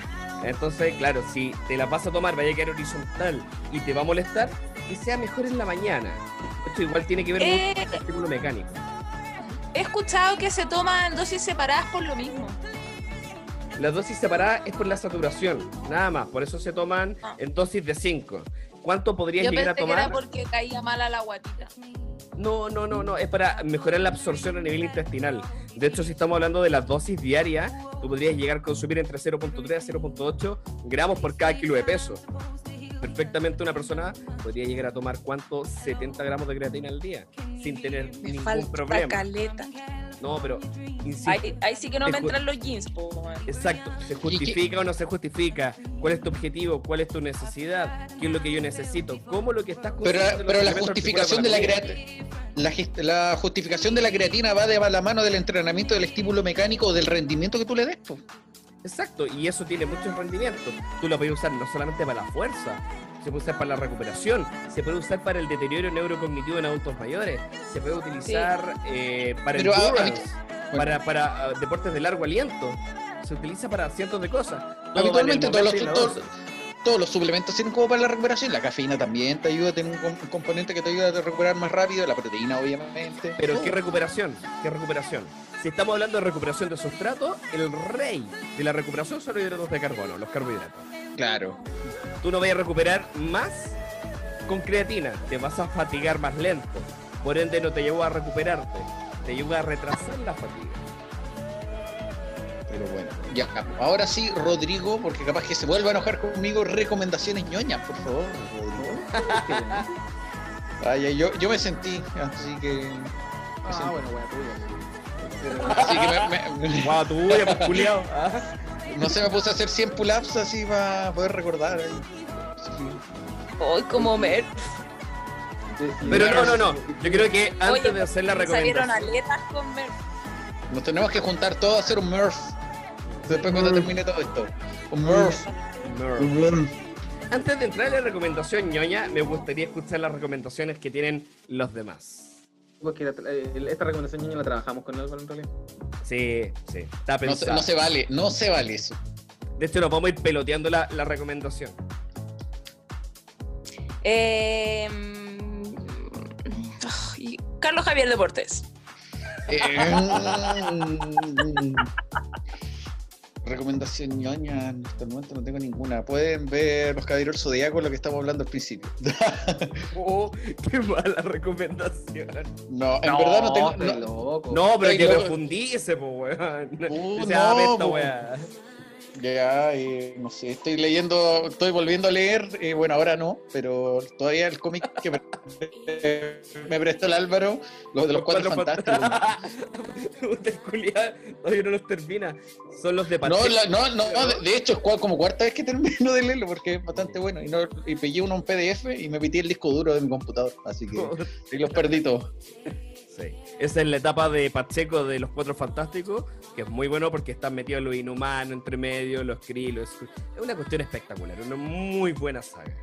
[SPEAKER 1] Entonces, claro, si te la vas a tomar, vaya a quedar horizontal y te va a molestar, que sea mejor en la mañana. Esto igual tiene que ver mucho
[SPEAKER 16] Eh.
[SPEAKER 1] con el estímulo mecánico.
[SPEAKER 16] He escuchado que se toman dosis separadas por lo mismo.
[SPEAKER 1] La dosis separada es por la saturación, nada más. Por eso se toman en dosis de 5. cuánto podrías
[SPEAKER 16] Yo
[SPEAKER 1] llegar a
[SPEAKER 16] pensé que era
[SPEAKER 1] tomar.
[SPEAKER 16] porque caía mal a la guatita.
[SPEAKER 1] No, no, no, no, es para mejorar la absorción a nivel intestinal. De hecho, si estamos hablando de las dosis diarias, tú podrías llegar a consumir entre 0.3 a 0.8 gramos por cada kilo de peso. Perfectamente una persona podría llegar a tomar cuánto 70 gramos de creatina al día sin tener
[SPEAKER 16] Me
[SPEAKER 1] ningún
[SPEAKER 16] falta
[SPEAKER 1] problema.
[SPEAKER 16] caleta.
[SPEAKER 1] No, pero insisto,
[SPEAKER 16] Ahí, ahí sí que no me entran los jeans, po.
[SPEAKER 1] Exacto, ¿se justifica o no se justifica? ¿Cuál es tu objetivo? ¿Cuál es tu necesidad? ¿Qué es lo que yo necesito? ¿Cómo lo que estás
[SPEAKER 5] Pero, pero la justificación de la creatina. La, la justificación de la creatina va de la mano del entrenamiento, del estímulo mecánico, del rendimiento que tú le des. po.
[SPEAKER 1] Exacto, y eso tiene muchos rendimientos. Tú lo puedes usar no solamente para la fuerza, se puede usar para la recuperación, se puede usar para el deterioro neurocognitivo en adultos mayores, se puede utilizar eh, para endurance, para, para ah, deportes de largo aliento, se utiliza para cientos de cosas.
[SPEAKER 5] Habitualmente todos los, todos. Todos los suplementos sirven como para la recuperación. La cafeína también te ayuda a tener un, un componente que te ayuda a recuperar más rápido, la proteína obviamente.
[SPEAKER 1] Pero
[SPEAKER 5] Todo.
[SPEAKER 1] ¿qué recuperación? ¿Qué recuperación? Si estamos hablando de recuperación de sustrato, el rey de la recuperación son los hidratos de carbono, los carbohidratos.
[SPEAKER 5] Claro.
[SPEAKER 1] Tú no vas a recuperar más con creatina, te vas a fatigar más lento. Por ende no te lleva a recuperarte, te lleva a retrasar la fatiga.
[SPEAKER 5] Pero bueno, ya. Ahora sí, Rodrigo, porque capaz que se vuelva a enojar conmigo, recomendaciones ñoñas, por favor, Rodrigo. Vaya, yo, yo me sentí, así que.
[SPEAKER 6] Ah, bueno, bueno, tuyo.
[SPEAKER 5] Así que me, me- *laughs*
[SPEAKER 1] Guau, tuya, pues, culiao. *laughs*
[SPEAKER 5] No sé, me puse a hacer 100 pull-ups así para poder recordar.
[SPEAKER 16] Hoy como Mer.
[SPEAKER 1] Pero no, no, no. Yo creo que antes
[SPEAKER 16] Oye,
[SPEAKER 1] de hacer la
[SPEAKER 16] me salieron
[SPEAKER 1] recomendación.
[SPEAKER 16] aletas con Mer.
[SPEAKER 5] Nos tenemos que juntar todos a hacer un Murph. Después cuando termine todo esto. Un Murph.
[SPEAKER 1] Antes de entrar en la recomendación ñoña, me gustaría escuchar las recomendaciones que tienen los demás.
[SPEAKER 6] Porque la- esta recomendación niña la trabajamos con Álvaro en realidad.
[SPEAKER 1] Sí, sí, está
[SPEAKER 5] No se,
[SPEAKER 1] pensado.
[SPEAKER 5] no se vale, no se vale eso.
[SPEAKER 1] De hecho, nos vamos a ir peloteando la, la recomendación.
[SPEAKER 16] Eh, ay, Carlos Javier Deportes.
[SPEAKER 5] Eh, recomendación ñoña, en este momento no tengo ninguna. Pueden ver los caballeros zodiacos, lo que estamos hablando al principio. *laughs*
[SPEAKER 1] Oh, qué mala recomendación.
[SPEAKER 5] No, en verdad no tengo. no-
[SPEAKER 6] loco.
[SPEAKER 1] No, pero que profundice, po, weón.
[SPEAKER 5] Uh, no,
[SPEAKER 1] esta
[SPEAKER 5] po. Ya, eh, no sé, estoy leyendo, estoy volviendo a leer, eh, bueno, ahora no, pero todavía el cómic que me, me prestó el Álvaro, los de los cuatro, fantásticos. *laughs*
[SPEAKER 1] Puta, el culiao, Todavía no los termina. Son los de
[SPEAKER 5] No,
[SPEAKER 1] Patel.
[SPEAKER 5] la- no, no, no, de, de hecho es como cuarta vez que termino de leerlo porque es bastante bueno. Y, no, y pegué uno en PDF y me metí el disco duro de mi computador, así que *laughs* y los perdí todos.
[SPEAKER 1] Sí. Esa es la etapa de Pacheco de los Cuatro Fantásticos, que es muy bueno porque están metidos los inhumanos entre medio, los krilos. Es una cuestión espectacular, una muy buena saga.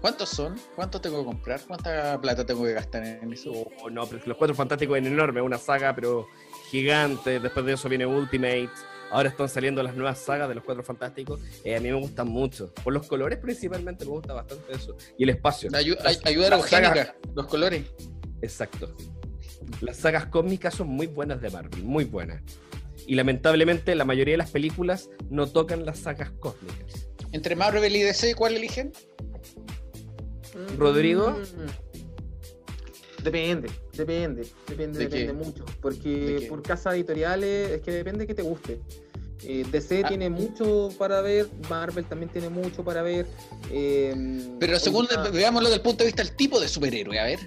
[SPEAKER 5] ¿Cuántos son? ¿Cuántos tengo que comprar? ¿Cuánta plata tengo que gastar en eso?
[SPEAKER 1] Oh, no, pero los Cuatro Fantásticos es enorme, una saga pero gigante. Después de eso viene Ultimate. Ahora están saliendo las nuevas sagas de los Cuatro Fantásticos. Eh, a mí me gustan mucho. Por los colores principalmente me gusta bastante eso. Y el espacio.
[SPEAKER 5] Ayuda
[SPEAKER 1] las sagas-
[SPEAKER 5] eugénica, los colores.
[SPEAKER 1] Exacto. Las sagas cósmicas son muy buenas de Marvel, muy buenas. Y lamentablemente la mayoría de las películas no tocan las sagas cósmicas.
[SPEAKER 5] Entre Marvel y DC, ¿cuál eligen?
[SPEAKER 1] Rodrigo.
[SPEAKER 6] Mm. Depende, depende, depende,
[SPEAKER 5] ¿De qué?
[SPEAKER 6] depende mucho.
[SPEAKER 5] ¿De
[SPEAKER 6] Porque por casas editoriales es que depende que te guste. Eh, DC
[SPEAKER 5] Ah.
[SPEAKER 6] tiene mucho para ver, Marvel también tiene mucho para ver. eh,
[SPEAKER 5] Pero según, veámoslo desde el punto de vista del tipo de superhéroe, a ver.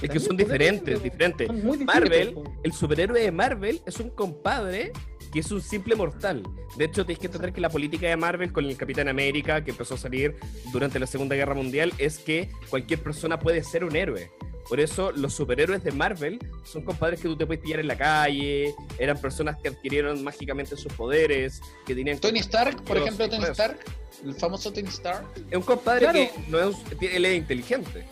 [SPEAKER 1] Es que son diferentes, diferentes.
[SPEAKER 6] son
[SPEAKER 1] Marvel, el superhéroe de Marvel es un compadre que es un simple mortal. De hecho, tienes que entender que la política de Marvel con el Capitán América, que empezó a salir durante la Segunda Guerra Mundial, es que cualquier persona puede ser un héroe. Por eso los superhéroes de Marvel son compadres que tú te puedes pillar en la calle, eran personas que adquirieron mágicamente sus poderes, que tenían...
[SPEAKER 5] Tony Stark, por ejemplo, Tony. Stark, el famoso Tony Stark.
[SPEAKER 1] Es un compadre
[SPEAKER 6] Claro.
[SPEAKER 1] que no es, él es inteligente.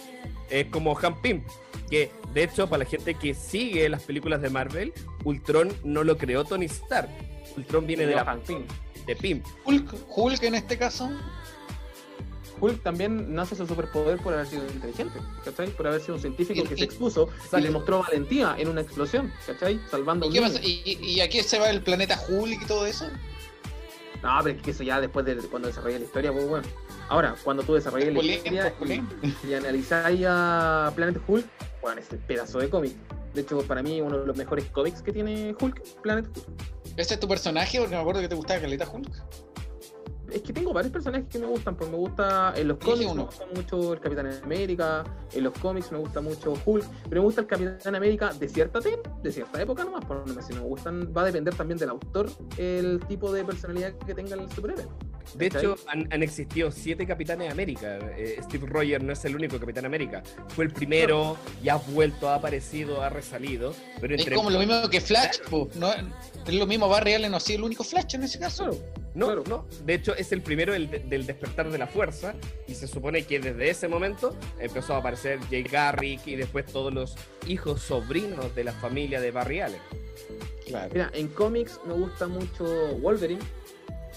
[SPEAKER 1] Es como Han Pym, que de hecho, para la gente que sigue las películas de Marvel, Ultron no lo creó Tony Stark. Ultron viene de la
[SPEAKER 6] Johan Pym.
[SPEAKER 1] de Pym.
[SPEAKER 5] Hulk, Hulk en este caso.
[SPEAKER 6] Hulk también nace su superpoder por haber sido inteligente, ¿cachai? Por haber sido un científico
[SPEAKER 5] Y-
[SPEAKER 6] que
[SPEAKER 5] y-
[SPEAKER 6] se expuso y le mostró valentía en una explosión, ¿cachai? Salvando a
[SPEAKER 5] ¿Y,
[SPEAKER 6] un
[SPEAKER 5] qué
[SPEAKER 6] niño.
[SPEAKER 5] pasa? ¿Y, y, y a qué se va el planeta Hulk y todo eso?
[SPEAKER 6] No, pero es que eso ya después de cuando desarrolla la historia, pues bueno. Ahora, cuando tú desarrollas la historia y, y analizáis a Planet Hulk, bueno, es el pedazo de cómic. De hecho, para mí, uno de los mejores cómics que tiene Hulk, Planet Hulk.
[SPEAKER 5] ¿Ese es tu personaje? Porque me acuerdo que te gustaba Caleta Hulk.
[SPEAKER 6] Es que tengo varios personajes que me gustan, pues me gusta en los cómics, me gusta mucho el Capitán América, en los cómics me gusta mucho Hulk, pero me gusta el Capitán América de cierta de cierta época nomás, por si me gustan, va a depender también del autor el tipo de personalidad que tenga el superhéroe.
[SPEAKER 1] De hecho, han, han existido siete Capitanes América. Eh, Steve Rogers no es el único Capitán América. Fue el primero, ya ha vuelto, ha aparecido, ha resalido. Pero
[SPEAKER 5] Es como lo mismo que Flash, po, ¿no? Es lo mismo Barry Allen, no ha sido el único Flash en ese caso.
[SPEAKER 1] No, no. De hecho, es el primero del, del despertar de la fuerza. Y se supone que desde ese momento empezó a aparecer Jay Garrick y después todos los hijos sobrinos de la familia de Barry Allen.
[SPEAKER 6] Mira, en cómics me gusta mucho Wolverine.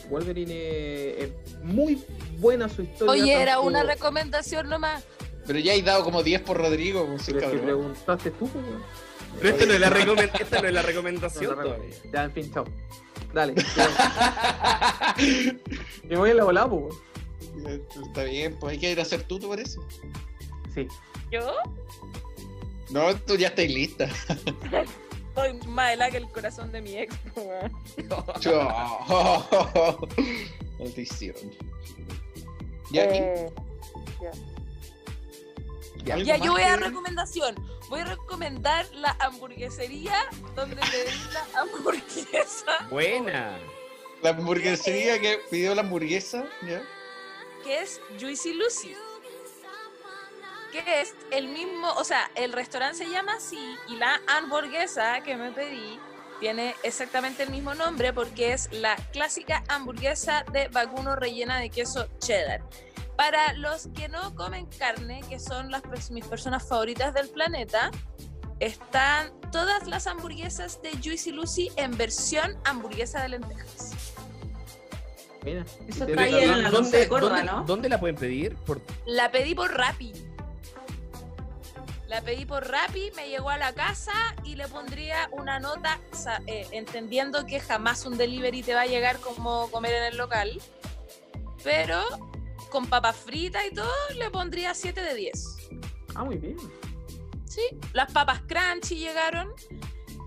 [SPEAKER 6] Wolverine eh, es muy buena su historia.
[SPEAKER 9] Oye, era
[SPEAKER 6] tanto-
[SPEAKER 9] una recomendación nomás.
[SPEAKER 5] Pero ya he dado como 10 por Rodrigo, pues,
[SPEAKER 6] Pero es que
[SPEAKER 5] cabrón.
[SPEAKER 6] preguntaste tú, pues, weón.
[SPEAKER 1] Pero esta no es la, esta no es la recomendación
[SPEAKER 6] No, no, no.
[SPEAKER 1] todavía.
[SPEAKER 6] Ya, en fin, chao. Dale. Me voy a la volada, pues. weón.
[SPEAKER 5] Está bien, pues hay que ir a hacer tú, ¿te parece?
[SPEAKER 6] Sí.
[SPEAKER 9] ¿Yo?
[SPEAKER 5] No, tú ya estás lista. *laughs*
[SPEAKER 9] Soy más helada que el corazón de mi ex, po, *laughs* weón.
[SPEAKER 5] Chao. Maldición. ¿Ya aquí?
[SPEAKER 9] Eh, ya.
[SPEAKER 5] ¿Algo
[SPEAKER 9] Ya, yo voy a recomendación. Voy a recomendar la hamburguesería donde pedí la *laughs* hamburguesa,
[SPEAKER 1] Buena.
[SPEAKER 5] La hamburguesería que pidió la hamburguesa, ¿ya?
[SPEAKER 9] que es Juicy Lucy. Que es el mismo, o sea, el restaurante se llama así y la hamburguesa que me pedí tiene exactamente el mismo nombre porque es la clásica hamburguesa de vacuno rellena de queso cheddar. Para los que no comen carne, que son las mis personas favoritas del planeta, están todas las hamburguesas de Juicy Lucy en versión hamburguesa de lentejas.
[SPEAKER 6] Mira.
[SPEAKER 7] Eso
[SPEAKER 6] y
[SPEAKER 7] está ahí
[SPEAKER 6] te-
[SPEAKER 7] en la Alonso de Córdoba,
[SPEAKER 1] dónde-
[SPEAKER 7] ¿no?
[SPEAKER 1] dónde la pueden pedir? Por...
[SPEAKER 9] La pedí por Rappi. La pedí por Rappi, me llegó a la casa y le pondría una nota, eh, entendiendo que jamás un delivery te va a llegar como comer en el local. Pero con papas fritas y todo, le pondría 7 de 10.
[SPEAKER 6] Ah, muy bien.
[SPEAKER 9] Sí, las papas crunchy llegaron.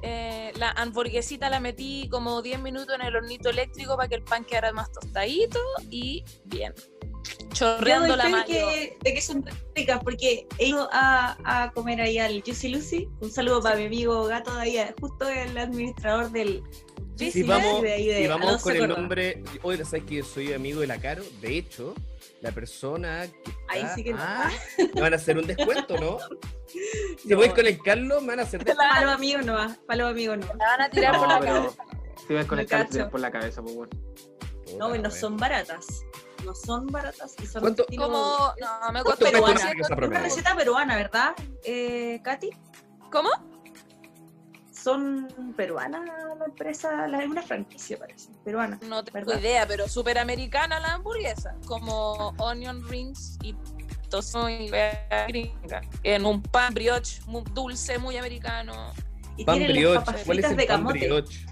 [SPEAKER 9] Eh, la hamburguesita la metí como 10 minutos en el hornito eléctrico para que el pan quedara más tostadito y bien. Chorreando
[SPEAKER 7] Yo
[SPEAKER 9] la
[SPEAKER 7] doy que, de que son ricas porque he ido a, a comer ahí al Juicy Lucy. Un saludo para mi amigo Gato de ahí, justo el administrador del Juicy Lucy
[SPEAKER 1] vamos,
[SPEAKER 7] de ahí de
[SPEAKER 1] si vamos con el nombre. Oye, ¿sabes que soy amigo de la Caro? De hecho, la persona que.
[SPEAKER 7] Ahí
[SPEAKER 1] está-
[SPEAKER 7] sí que no.
[SPEAKER 1] Ah, me van a hacer un descuento, ¿no? *laughs* *laughs* Si voy con el Carlos, me van a hacer *laughs*
[SPEAKER 7] los amigos no va, para los amigos no.
[SPEAKER 9] La van a tirar por
[SPEAKER 6] No,
[SPEAKER 9] la
[SPEAKER 6] pero
[SPEAKER 9] cabeza.
[SPEAKER 6] si ves con
[SPEAKER 7] Me
[SPEAKER 6] el das por la cabeza, pues, bueno.
[SPEAKER 7] No, no son baratas. No son baratas. Y son
[SPEAKER 1] ¿Cuánto-
[SPEAKER 7] estilo-
[SPEAKER 9] Como, no, me
[SPEAKER 1] ¿Cuánto
[SPEAKER 9] costó
[SPEAKER 1] cuesta una
[SPEAKER 7] peruana. Una receta peruana, ¿verdad, eh, Katy?
[SPEAKER 9] ¿Cómo?
[SPEAKER 7] Son peruanas la empresa, la, una franquicia parece, peruana.
[SPEAKER 9] No tengo
[SPEAKER 7] ¿verdad?
[SPEAKER 9] idea, pero súper americana la hamburguesa. Como onion rings y y gringa. En un pan brioche muy dulce, muy americano.
[SPEAKER 7] Y
[SPEAKER 1] Pan brioche. ¿Cuál es el
[SPEAKER 7] de
[SPEAKER 1] pan brioche?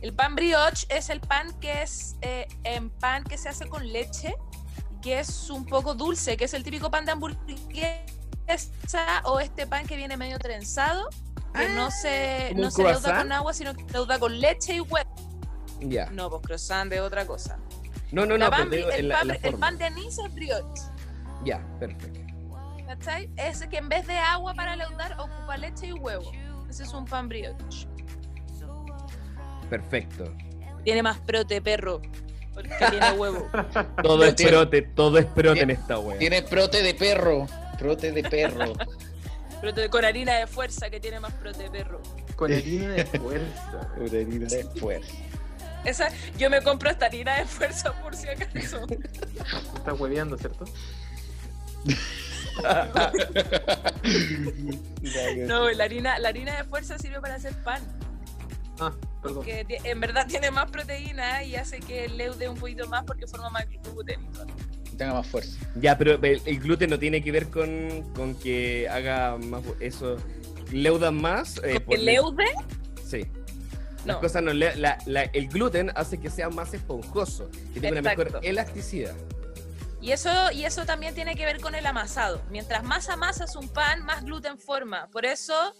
[SPEAKER 9] El pan brioche es el pan que es eh, en pan que se hace con leche, que es un poco dulce, que es el típico pan de hamburguesa o este pan que viene medio trenzado, que no se,
[SPEAKER 1] ¿como
[SPEAKER 9] no se leuda con agua, sino que se leuda con leche y huevo.
[SPEAKER 1] Ya.
[SPEAKER 9] No, pues croissant de otra cosa.
[SPEAKER 1] No, no,
[SPEAKER 9] La
[SPEAKER 1] no,
[SPEAKER 9] pan
[SPEAKER 1] pero
[SPEAKER 9] el, pan, el pan de anís es brioche.
[SPEAKER 1] Ya, perfecto.
[SPEAKER 9] ¿Cachai? Es que en vez de agua para leudar ocupa leche y huevo. Ese es un pan brioche.
[SPEAKER 1] Perfecto.
[SPEAKER 9] Tiene más prote, perro. Porque tiene huevo. *laughs*
[SPEAKER 1] Todo es prote, todo es prote en esta wea.
[SPEAKER 5] Tiene prote de perro. Prote de perro. *laughs*
[SPEAKER 9] Prote con harina de fuerza que tiene más prote, perro.
[SPEAKER 6] Con harina de fuerza.
[SPEAKER 5] Después. *laughs*
[SPEAKER 9] Esa, yo me compro esta harina de fuerza por si acaso.
[SPEAKER 6] Estás hueveando, ¿cierto?
[SPEAKER 9] No, la harina, la harina de fuerza sirve para hacer pan.
[SPEAKER 6] Ah, perdón.
[SPEAKER 9] Que ti- en verdad *laughs* tiene más proteína y hace que leude un poquito más porque forma más gluten y todo.
[SPEAKER 5] Tenga más fuerza.
[SPEAKER 1] Ya, pero el, el gluten no tiene que ver con, con que haga más eso. Leudan más. eh,
[SPEAKER 9] ¿Con
[SPEAKER 1] por
[SPEAKER 9] leude?
[SPEAKER 1] Sí. Las
[SPEAKER 9] No.
[SPEAKER 1] cosas no la- la- el gluten hace que sea más esponjoso, que tenga una mejor elasticidad.
[SPEAKER 16] Y eso, y eso también tiene que ver con el amasado. Mientras más amasas un pan, más gluten forma. Por eso,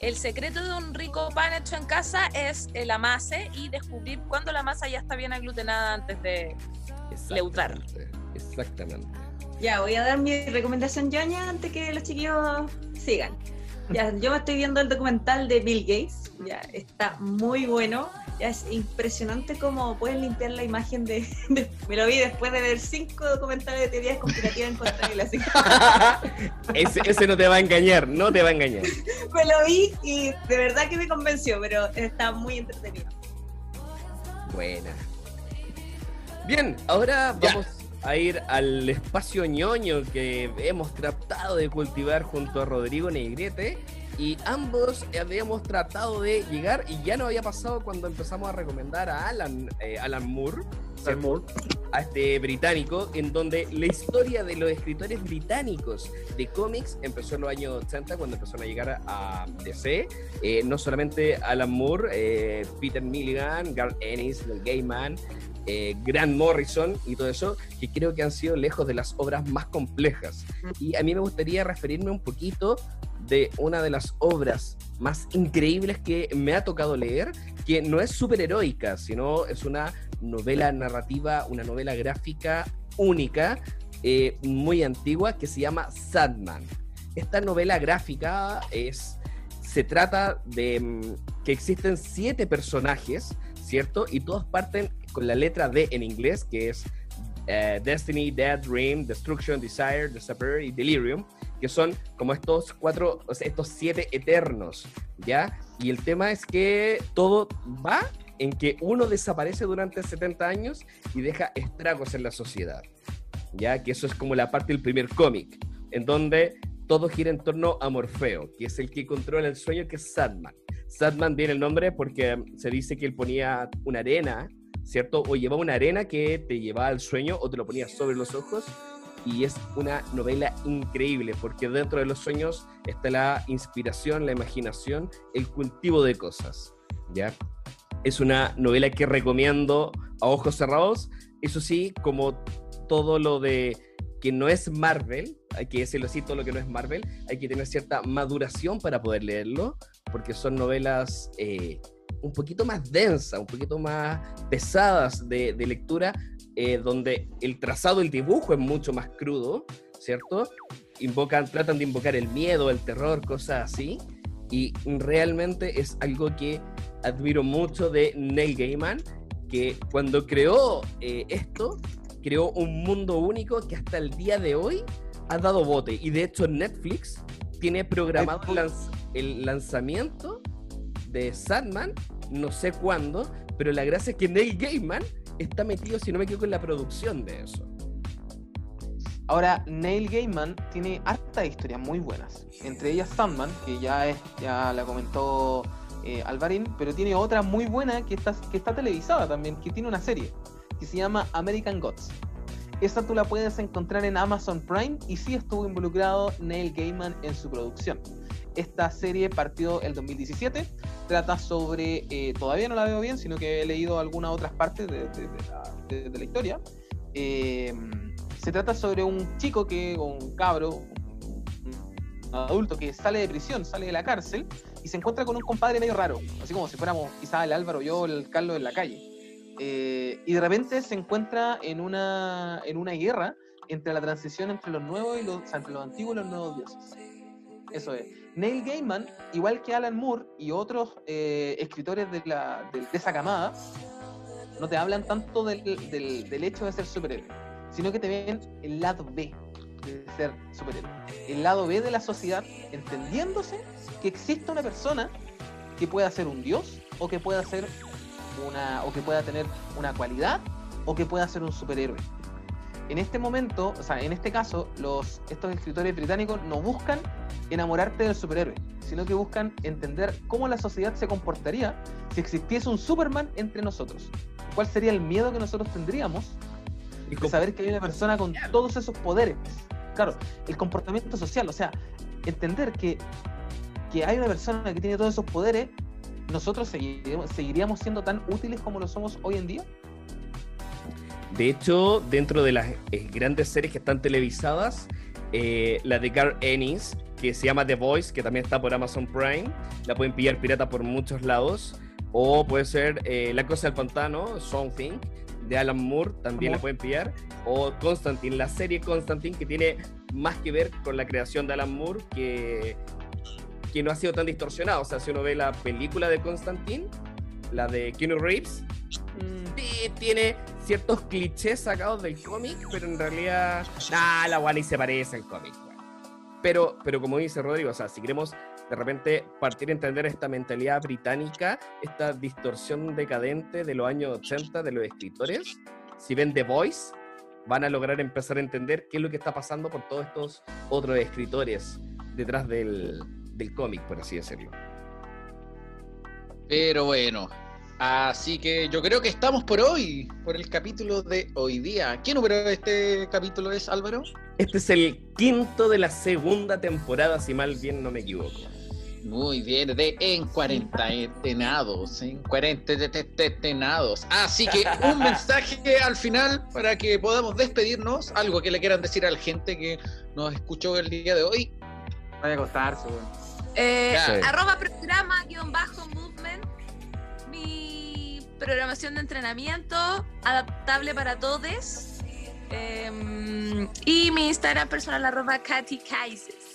[SPEAKER 16] el secreto de un rico pan hecho en casa es el amase y descubrir cuándo la masa ya está bien aglutenada antes de leutar.
[SPEAKER 1] Exactamente.
[SPEAKER 7] Ya, voy a dar mi recomendación ñoña antes que los chiquillos sigan. Ya, yo me estoy viendo el documental de Bill Gates. Ya, está muy bueno. Ya es impresionante cómo pueden limpiar la imagen de, *laughs* de- Me lo vi después de ver cinco documentales de teorías conspirativas en contra de *laughs*
[SPEAKER 1] Ese, ese no te va a engañar, no te va a engañar. *laughs*
[SPEAKER 7] me lo vi y de verdad que me convenció, pero está muy entretenido.
[SPEAKER 1] Buena. Bien, ahora vamos a ir al espacio ñoño que hemos tratado de cultivar junto a Rodrigo Negrete. Y ambos habíamos tratado de llegar, y ya nos había pasado cuando empezamos a recomendar a Alan, eh, Alan Moore, ¿cierto? a este británico, en donde la historia de los escritores británicos de cómics empezó en los años 80, cuando empezaron a llegar a DC. Eh, no solamente Alan Moore, eh, Peter Milligan, Garth Ennis, Neil Gaiman, eh, Grant Morrison y todo eso, que creo que han sido lejos de las obras más complejas. Y a mí me gustaría referirme un poquito de una de las obras más increíbles que me ha tocado leer, que no es superheroica, sino es una novela narrativa, una novela gráfica única, eh, muy antigua, que se llama Sadman. Esta novela gráfica es, se trata de mm, que existen siete personajes, ¿cierto? Y todos parten con la letra D en inglés, que es eh, Destiny, Death, Dream, Destruction, Desire, Disappear y Delirium, que son como estos cuatro, o estos siete eternos, ¿ya? Y el tema es que todo va en que uno desaparece durante 70 años y deja estragos en la sociedad, ¿ya? Que eso es como la parte del primer cómic, en donde todo gira en torno a Morfeo, que es el que controla el sueño, que es Sadman. Sadman viene el nombre porque se dice que él ponía una arena, ¿cierto? O llevaba una arena que te llevaba al sueño o te lo ponía sobre los ojos. Y es una novela increíble porque dentro de los sueños está la inspiración, la imaginación, el cultivo de cosas, ¿ya? Es una novela que recomiendo a ojos cerrados. Eso sí, como todo lo de que no es Marvel, hay que decirlo así, todo lo que no es Marvel, hay que tener cierta maduración para poder leerlo, porque son novelas eh, un poquito más densas, un poquito más pesadas de, de lectura, eh, donde el trazado, el dibujo es mucho más crudo, ¿cierto? Invocan, tratan de invocar el miedo, el terror, cosas así, y realmente es algo que admiro mucho de Neil Gaiman, que cuando creó eh, esto, creó un mundo único que hasta el día de hoy ha dado bote. Y de hecho Netflix tiene programado el, lanz- el lanzamiento de Sandman, no sé cuándo, pero la gracia es que Neil Gaiman está metido, si no me equivoco, en la producción de eso.
[SPEAKER 6] Ahora, Neil Gaiman tiene harta historias muy buenas. Entre ellas Sandman, que ya es, ya la comentó eh, Alvarín, pero tiene otra muy buena que está, que está televisada también, que tiene una serie, que se llama American Gods. Esa tú la puedes encontrar en Amazon Prime y sí estuvo involucrado Neil Gaiman en su producción. Esta serie partió el 2017, trata sobre, eh, todavía no la veo bien, sino que he leído algunas otras partes de, la historia. Eh, se trata sobre un chico que, o un cabro, un adulto que sale de prisión, sale de la cárcel y se encuentra con un compadre medio raro, así como si fuéramos quizás el Álvaro, yo, el Carlos en la calle. Eh, y de repente se encuentra en una, en una guerra entre la transición entre los nuevos y los, entre los antiguos y los nuevos dioses. Eso es. Neil Gaiman, igual que Alan Moore y otros eh, escritores de, la, de esa camada, no te hablan tanto del, del, del hecho de ser superhéroe, sino que te ven el lado B de ser superhéroe. El lado B de la sociedad, entendiéndose que existe una persona que pueda ser un dios o que pueda ser una o que pueda tener una cualidad o que pueda ser un superhéroe. En este momento, o sea, en este caso, los, estos escritores británicos no buscan enamorarte del superhéroe, sino que buscan entender cómo la sociedad se comportaría si existiese un Superman entre nosotros. ¿Cuál sería el miedo que nosotros tendríamos de saber que hay una persona con todos esos poderes? Claro, el comportamiento social, o sea, entender que, que hay una persona que tiene todos esos poderes, nosotros seguiríamos, seguiríamos siendo tan útiles como lo somos hoy en día.
[SPEAKER 1] De hecho, dentro de las eh, grandes series que están televisadas, eh, la de Gar Ennis, que se llama The Voice, que también está por Amazon Prime, la pueden pillar pirata por muchos lados. O puede ser eh, La Cosa del Pantano, Something, de Alan Moore, también la pueden pillar. O Constantine, la serie Constantine, que tiene más que ver con la creación de Alan Moore, que, que no ha sido tan distorsionado. O sea, si uno ve la película de Constantine, la de Keanu Reeves, sí, tiene ciertos clichés sacados del cómic, pero en realidad, nah, la Wally se parece al cómic. Pero, pero como dice Rodrigo, o sea, si queremos de repente partir a entender esta mentalidad británica, esta distorsión decadente de los años 80 de los escritores, si ven The Voice, van a lograr empezar a entender qué es lo que está pasando con todos estos otros escritores detrás del, del cómic, por así decirlo.
[SPEAKER 5] Pero bueno, así que yo creo que estamos por hoy, por el capítulo de hoy día. ¿Qué número de este capítulo es, Álvaro?
[SPEAKER 1] Este es el quinto de la segunda temporada, si mal bien no me equivoco.
[SPEAKER 5] Muy bien, de En Cuarentenados, En Cuarentenados. Así que un *laughs* mensaje al final para que podamos despedirnos. Algo que le quieran decir a la gente que nos escuchó el día de hoy.
[SPEAKER 6] Vaya a acostarse, weón.
[SPEAKER 16] Eh. Arroba programa guion bajo movement. Mi programación de entrenamiento adaptable para todos. Em, y mi Instagram personal arroba Katy Kaises.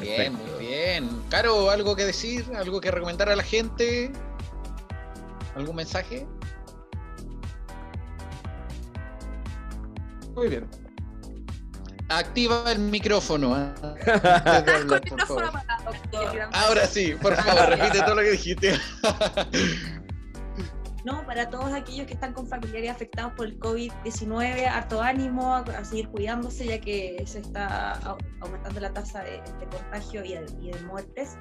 [SPEAKER 5] Bien, muy bien. Caro, ¿algo que decir? ¿Algo que recomendar a la gente? ¿Algún mensaje?
[SPEAKER 6] Muy bien.
[SPEAKER 5] Activa el micrófono. *laughs* favor. Ahora sí, por *laughs* favor, repite todo lo que dijiste.
[SPEAKER 7] No, para todos aquellos que están con familiares afectados por el COVID-19, harto ánimo a, a seguir cuidándose ya que se está au- aumentando la tasa de, de contagio y de, y de muertes.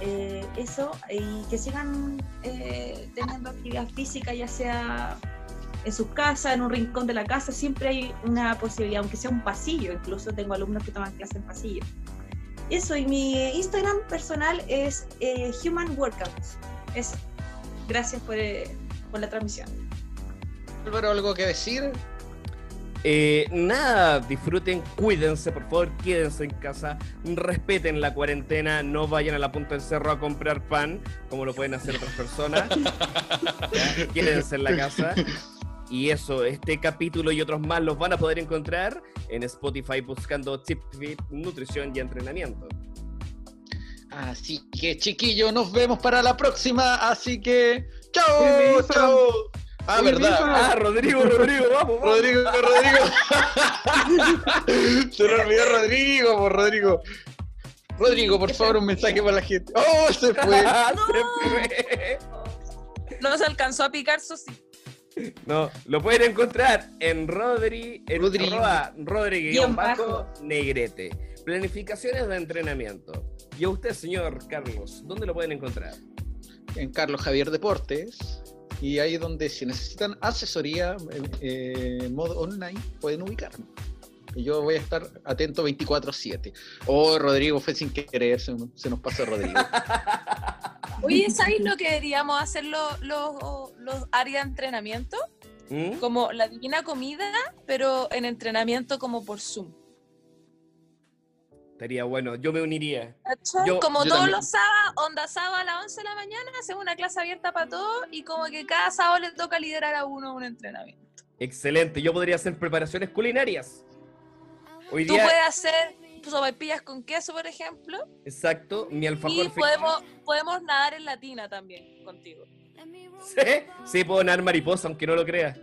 [SPEAKER 7] Eh, eso, y que sigan eh, teniendo actividad física, ya sea en sus casas, en un rincón de la casa, siempre hay una posibilidad, aunque sea un pasillo, incluso tengo alumnos que toman clase en pasillo. Eso, y mi Instagram personal es eh, Human Workouts. Eso. Gracias por, eh, por la transmisión.
[SPEAKER 5] Álvaro, ¿algo que decir?
[SPEAKER 1] Eh, nada, disfruten, cuídense, por favor, quédense en casa, respeten la cuarentena, no vayan a la punta del cerro a comprar pan, como lo pueden hacer otras personas. *laughs* Ya, Quédense en la casa. Y eso, este capítulo y otros más los van a poder encontrar en Spotify buscando Tip Fit, Nutrición y Entrenamiento.
[SPEAKER 5] Así que, chiquillos, nos vemos para la próxima. Así que, chao, chao. Ah, verdad.
[SPEAKER 1] Ah, Rodrigo, Rodrigo, vamos, vamos.
[SPEAKER 5] Rodrigo, Rodrigo. Se nos olvidó Rodrigo, por Rodrigo. Rodrigo, por favor, un mensaje para la gente. ¡Oh, se fue! *laughs*
[SPEAKER 16] No se alcanzó a picar, eso sí.
[SPEAKER 1] No, lo pueden encontrar en Rodri, en
[SPEAKER 5] Rodri.
[SPEAKER 1] arroba Rodri
[SPEAKER 7] Guión
[SPEAKER 1] guion bajo
[SPEAKER 7] bajo.
[SPEAKER 1] Negrete. Planificaciones de entrenamiento. Y a usted, señor Carlos, ¿dónde lo pueden encontrar?
[SPEAKER 5] En Carlos Javier Deportes. Y ahí donde si necesitan asesoría eh, en modo online, pueden ubicarme. Y yo voy a estar atento 24-7. Oh, Rodrigo fue sin querer, se, se nos pasó Rodrigo. *laughs*
[SPEAKER 16] Oye, ¿sabéis lo que deberíamos hacer los, los, los áreas de entrenamiento?
[SPEAKER 1] ¿Mm?
[SPEAKER 16] Como la divina comida, pero en entrenamiento como por Zoom.
[SPEAKER 1] Estaría bueno, yo me uniría.
[SPEAKER 16] Como
[SPEAKER 1] yo
[SPEAKER 16] todos
[SPEAKER 1] también.
[SPEAKER 16] los sábados, onda sábado a las 11 de la mañana, hacemos una clase abierta para todos y como que cada sábado le toca liderar a uno un entrenamiento.
[SPEAKER 1] Excelente, yo podría hacer preparaciones culinarias. Hoy
[SPEAKER 16] Tú
[SPEAKER 1] día,
[SPEAKER 16] puedes hacer sopaipillas con queso, por ejemplo,
[SPEAKER 1] exacto, mi alfajor
[SPEAKER 16] y podemos, podemos nadar en latina también contigo.
[SPEAKER 1] ¿Sí? Sí, puedo nadar mariposa, aunque no lo crea.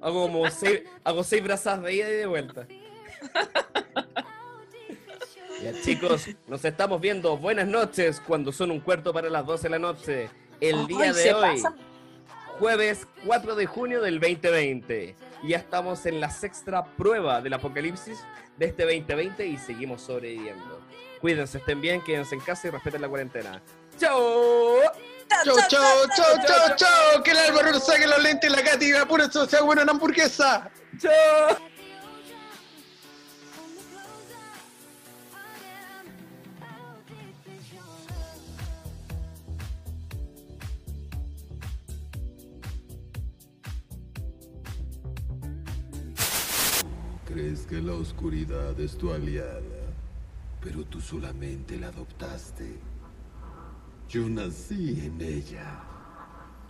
[SPEAKER 1] Hago como seis, hago seis brazadas de ida y de vuelta. Ya, chicos, nos estamos viendo. Buenas noches cuando son un cuarto para las 12 de la noche. El día
[SPEAKER 16] Ay,
[SPEAKER 1] de hoy. Jueves 4 de junio del 2020. Ya estamos en la sexta prueba del apocalipsis de este 2020 y seguimos sobreviviendo. Cuídense, estén bien, quédense en casa y respeten la cuarentena. ¡Chao!
[SPEAKER 5] Chau, chau, chau, chau, chau. Que el nos saque los lentes y la Katy y apure eso, sea bueno en hamburguesa.
[SPEAKER 1] ¡Chao!
[SPEAKER 13] Crees que la oscuridad es tu aliada, pero tú solamente la adoptaste. Yo nací en ella.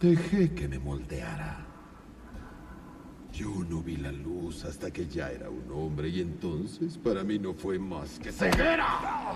[SPEAKER 13] Dejé que me moldeara. Yo no vi la luz hasta que ya era un hombre y entonces para mí no fue más que ceguera.